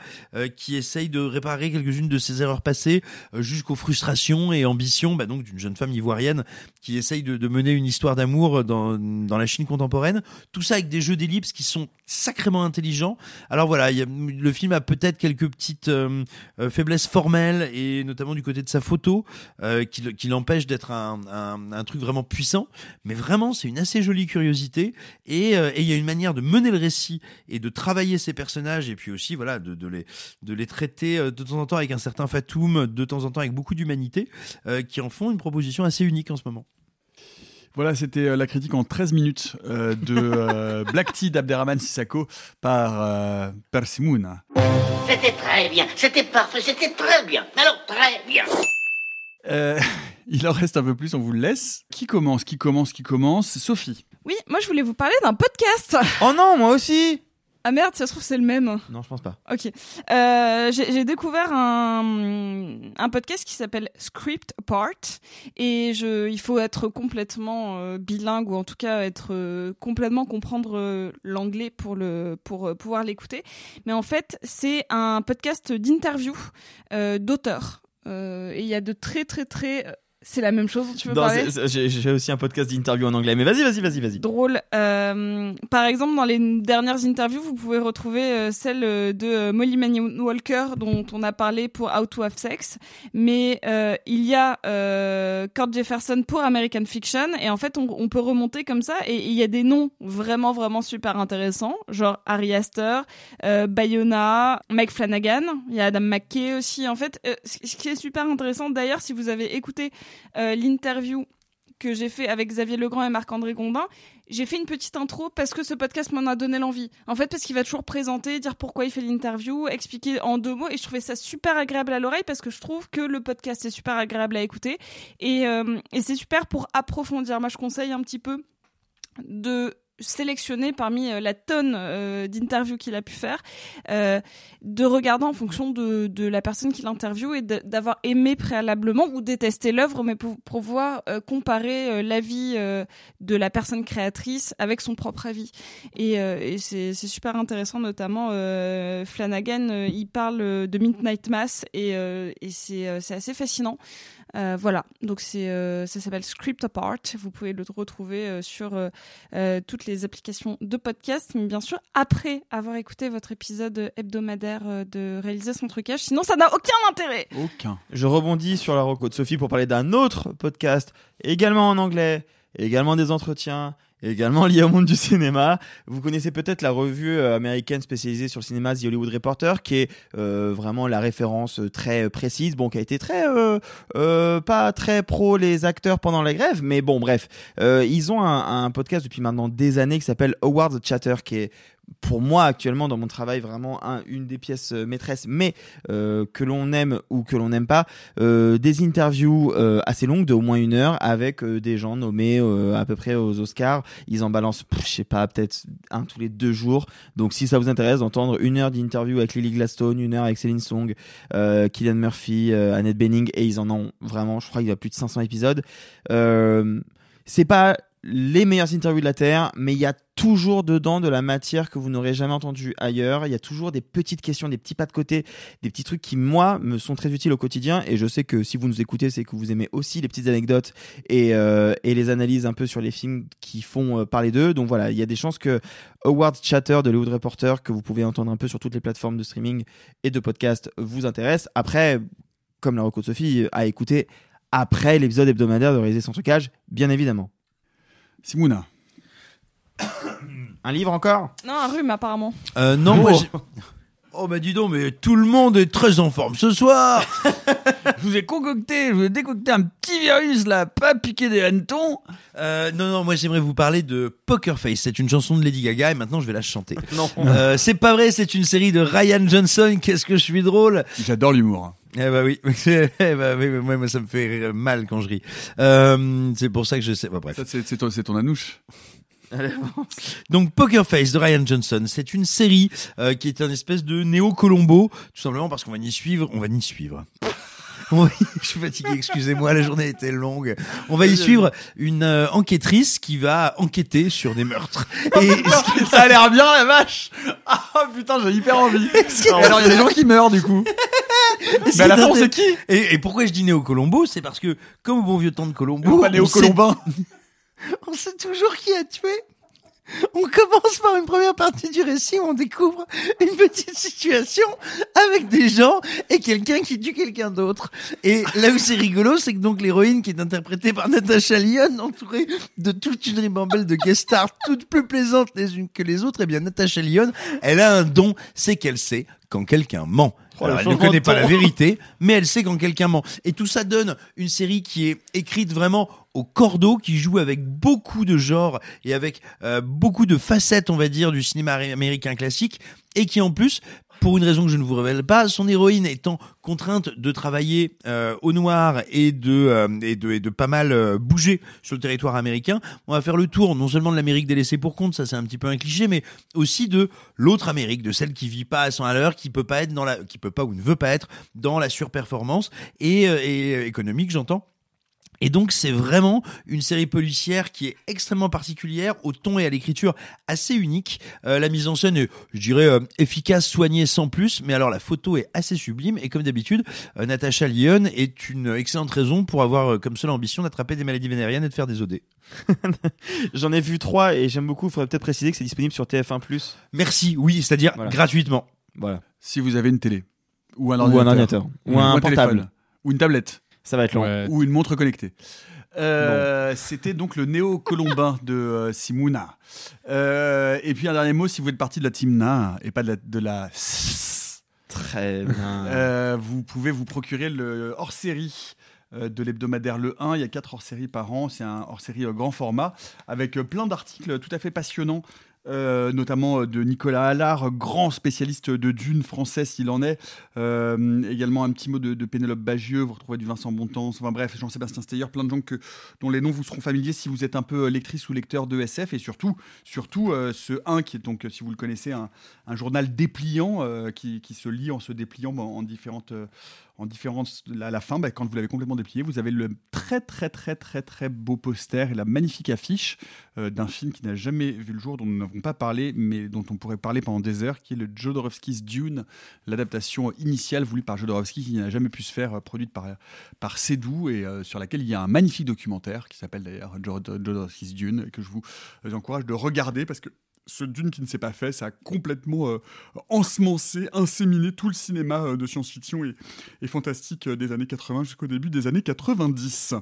qui essaye de réparer quelques-unes de ses erreurs passées jusqu'aux frustrations et ambitions bah, d'une jeune femme ivoirienne qui essaye de, mener une histoire d'amour dans, dans la Chine contemporaine. Tout ça avec des jeux d'ellipse qui sont sacrément intelligents. Alors voilà, le film a peut-être quelques petites euh, euh, faiblesses formelles et notamment du côté de sa photo euh, qui, qui l'empêche d'être un, un, truc vraiment puissant. Mais vraiment, c'est une assez jolie curiosité et il y a une manière de mener le récit et de travailler ces personnages et puis aussi voilà de, de les de les traiter de temps en temps avec un certain fatum, de temps en temps avec beaucoup d'humanité, qui en font une proposition assez unique en ce moment.
Voilà, c'était euh, la critique en 13 minutes euh, de euh, Black Tea d'Abderrahman Sissako par euh, Persimouna.
C'était très bien, c'était parfait, c'était très bien. Alors très bien.
Euh, il en reste un peu plus, on vous le laisse. Qui commence Qui commence Qui commence? Sophie.
Oui, moi je voulais vous parler d'un podcast.
Oh non, moi aussi
Ah merde, ça se trouve c'est le même.
Non, je pense pas.
Ok. Euh, J'ai découvert un, un podcast qui s'appelle Script Apart et je, il faut être complètement euh, bilingue ou en tout cas être euh, complètement comprendre l'anglais pour le pour pouvoir l'écouter. Mais en fait, c'est un podcast d'interview d'auteurs Euh, et il y a de très très très c'est la même chose dont tu veux
Non,
parler
J'ai aussi un podcast d'interview en anglais, mais vas-y, vas-y, vas-y, vas-y.
drôle. Euh, par exemple, dans les dernières interviews, vous pouvez retrouver euh, celle euh, de Molly Manning Walker dont on a parlé pour How to Have Sex, mais euh, il y a euh, Cord Jefferson pour American Fiction et en fait on, on peut remonter comme ça et il y a des noms vraiment vraiment super intéressants, genre Harry Astor, Bayona, Mike Flanagan, il y a Adam McKay aussi. En fait, ce qui est super intéressant d'ailleurs, si vous avez écouté l'interview que j'ai fait avec Xavier Legrand et Marc-André Gondin, j'ai fait une petite intro parce que ce podcast m'en a donné l'envie. En fait, parce qu'il va toujours présenter, dire pourquoi il fait l'interview, expliquer en deux mots, et je trouvais ça super agréable à l'oreille parce que je trouve que le podcast est super agréable à écouter et, euh, et c'est super pour approfondir. Moi, je conseille un petit peu de sélectionner parmi euh, la tonne euh, d'interviews qu'il a pu faire, euh, de regarder en fonction de, la personne qui l'interviewe et d'avoir aimé préalablement ou détesté l'œuvre, mais pour, pouvoir comparer l'avis de la personne créatrice avec son propre avis. Et, c'est super intéressant, notamment Flanagan, il parle de Midnight Mass et, c'est assez fascinant. Voilà, donc ça s'appelle Script Apart. Vous pouvez le retrouver sur euh, toutes les applications de podcast, mais bien sûr après avoir écouté votre épisode hebdomadaire euh, de réaliser son trucage. Sinon, ça n'a aucun intérêt.
Aucun.
Je rebondis sur la reco de Sophie pour parler d'un autre podcast, également en anglais, également des entretiens, également <laughs> lié au monde du cinéma. Vous connaissez peut-être la revue euh, américaine spécialisée sur le cinéma, The Hollywood Reporter, qui est euh, vraiment la référence euh, très précise, bon, qui a été très, pas très pro les acteurs pendant la grève, mais bon, bref, ils ont un, un podcast depuis maintenant des années qui s'appelle Awards Chatter, qui est pour moi actuellement dans mon travail vraiment un- une des pièces euh, maîtresses, mais euh, que l'on aime ou que l'on n'aime pas, euh, des interviews euh, assez longues de au moins une heure avec euh, des gens nommés euh, à peu près aux Oscars. Ils en balancent, je sais pas, peut-être un tous les deux jours. Donc si ça vous intéresse d'entendre une heure d'interview avec Lily Gladstone, une heure avec Céline Song, Killian Murphy, Annette Bening, et ils en ont vraiment, je crois qu'il y a plus de 500 épisodes. C'est pas les meilleures interviews de la Terre, mais il y a toujours dedans de la matière que vous n'aurez jamais entendue ailleurs. Il y a toujours des petites questions, des petits pas de côté, des petits trucs qui, moi, me sont très utiles au quotidien. Et je sais que si vous nous écoutez, c'est que vous aimez aussi les petites anecdotes et, euh, les analyses un peu sur les films qui font euh, parler d'eux. Donc voilà, il y a des chances que Award Chatter de Hollywood Reporter, que vous pouvez entendre un peu sur toutes les plateformes de streaming et de podcast, vous intéresse. Après, comme la reco de Sophie, à écouter après l'épisode hebdomadaire de Réaliser son trucage, bien évidemment.
Simona. <coughs>
Un livre encore?
Non, un rhume apparemment.
Euh, non, moi, j'ai- Oh bah dis donc, mais tout le monde est très en forme ce soir. <laughs>
je vous ai concocté, je vous ai décocté un petit virus là, pas piqué des hannetons.
Euh, non, non, moi j'aimerais vous parler de Poker Face. C'est une chanson de Lady Gaga et maintenant je vais la chanter. <laughs>
Non.
Euh, c'est pas vrai, c'est une série de Ryan Johnson. Qu'est-ce que je suis drôle.
J'adore l'humour.
Eh bah oui, <laughs> eh bah oui, moi, moi, ça me fait rire mal quand je ris. Euh, c'est pour ça que je sais. Bah, bref.
Ça, c'est c'est ton, c'est ton anouche.
Donc Poker Face de Ryan Johnson, c'est une série euh, qui est un espèce de néo Colombo, tout simplement parce qu'on va y suivre, on va <laughs> y suivre. Oui, je suis fatigué, excusez-moi, la journée était longue. On va y suivre une euh, enquêtrice qui va enquêter sur des meurtres. <laughs> Et
ça a l'air bien la vache. <laughs> Ah putain, j'ai hyper envie. Alors il y a des gens qui meurent du coup. Mais à la fin, c'est qui
et, et pourquoi je dis néo Colombo C'est parce que, comme au bon vieux temps de Colombo,
Pas
on
néo-colombin?
On sait toujours qui a tué. On commence par une première partie du récit où on découvre une petite situation avec des gens et quelqu'un qui tue quelqu'un d'autre. Et là où c'est rigolo, c'est que donc l'héroïne qui est interprétée par Natasha Lyon, entourée de toute une ribambelle de guest stars, toutes plus plaisantes les unes que les autres, et bien Natasha Lyon, elle a un don, c'est qu'elle sait quand quelqu'un ment.
Oh,
Alors,
le
elle ne connaît pas la vérité, mais elle sait quand quelqu'un ment. Et tout ça donne une série qui est écrite vraiment au cordeau, qui joue avec beaucoup de genres et avec euh, beaucoup de facettes, on va dire, du cinéma américain classique, et qui en plus, pour une raison que je ne vous révèle pas, son héroïne étant contrainte de travailler euh, au noir et de, euh, et de et de pas mal euh, bouger sur le territoire américain, on va faire le tour non seulement de l'Amérique délaissée pour compte, ça c'est un petit peu un cliché, mais aussi de l'autre Amérique, de celle qui vit pas à 100 à l'heure, qui peut pas être dans la, qui peut pas ou ne veut pas être dans la surperformance et, euh, et euh, économique, j'entends. Et donc c'est vraiment une série policière qui est extrêmement particulière, au ton et à l'écriture assez unique. Euh, la mise en scène est, je dirais, euh, efficace, soignée sans plus, mais alors la photo est assez sublime. Et comme d'habitude, euh, Natasha Lyon est une excellente raison pour avoir euh, comme seule ambition d'attraper des maladies vénériennes et de faire des OD. <laughs>
J'en ai vu trois et j'aime beaucoup. Il faudrait peut-être préciser que c'est disponible sur TF1+.
Merci, oui, c'est-à-dire
Voilà.
gratuitement.
Voilà.
Si vous avez une télé ou un
Ou un
ordinateur.
Ou un
téléphone,
portable.
ou une tablette
Ça va être long.
Ouais.
ou une montre connectée. Euh, C'était donc le néo-colombin de euh, Simuna. Euh, et puis un dernier mot, si vous êtes partie de la team Na et pas de la, de la
Très <laughs> bien.
Euh, vous pouvez vous procurer le hors-série euh, de l'hebdomadaire Le 1. Il y a quatre hors-séries par an. C'est un hors-série euh, grand format avec euh, plein d'articles tout à fait passionnants. Euh, notamment euh, de Nicolas Allard, grand spécialiste de Dune français s'il en est. Euh, également un petit mot de, Pénélope Bagieux, vous retrouvez du Vincent Bontemps, enfin bref, Jean-Sébastien Steyer, plein de gens que, dont les noms vous seront familiers si vous êtes un peu lectrice ou lecteur de SF. Et surtout, surtout ce 1 qui est donc, si vous le connaissez, un, journal dépliant qui, se lit en se dépliant en différentes. En différence à la fin, bah, quand vous l'avez complètement déplié, vous avez le très très très très très beau poster et la magnifique affiche euh, d'un film qui n'a jamais vu le jour, dont nous n'avons pas parlé, mais dont on pourrait parler pendant des heures, qui est le Jodorowsky's Dune, l'adaptation initiale voulue par Jodorowsky qui n'a jamais pu se faire, euh, produite par, par et euh, sur laquelle il y a un magnifique documentaire qui s'appelle d'ailleurs Jod- Jodorowsky's Dune que je vous encourage de regarder parce que ce Dune qui ne s'est pas fait, ça a complètement euh, ensemencé, inséminé tout le cinéma euh, de science-fiction et, fantastique euh, des années 80 jusqu'au début des années 90.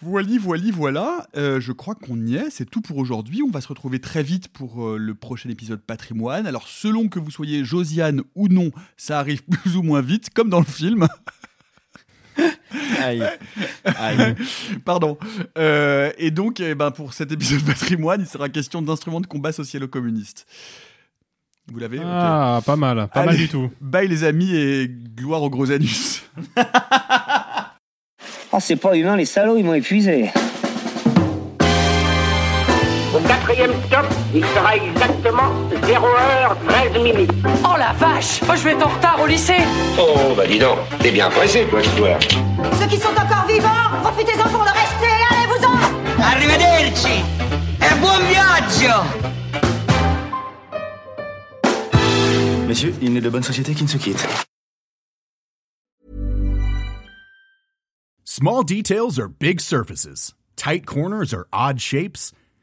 Voili, voili, voilà. Euh, je crois qu'on y est. C'est tout pour aujourd'hui. On va se retrouver très vite pour le prochain épisode patrimoine. Alors, selon que vous soyez Josiane ou non, ça arrive <laughs> plus ou moins vite, comme dans le film.
Aïe. Aïe.
Pardon. Euh, et donc, eh ben, pour cet épisode <laughs> patrimoine, il sera question d'instruments de combat socialo-communiste. Vous l'avez.
Ah, pas mal, pas mal du tout.
Bye les amis et gloire au gros anus.
Oh, <laughs> c'est pas humain, les salauds, ils m'ont épuisé.
Quatrième stop, il sera exactement 0h13 minutes.
Oh la vache Oh, je vais être en retard au lycée
Oh, bah dis donc, t'es bien pressé, toi, ce soir.
Ceux qui sont encore vivants, profitez-en pour le rester, allez-vous-en
Arrivederci. E buon viaggio.
Messieurs, il n'est de bonne société qui ne se quitte.
Small details are big surfaces. Tight corners are odd shapes.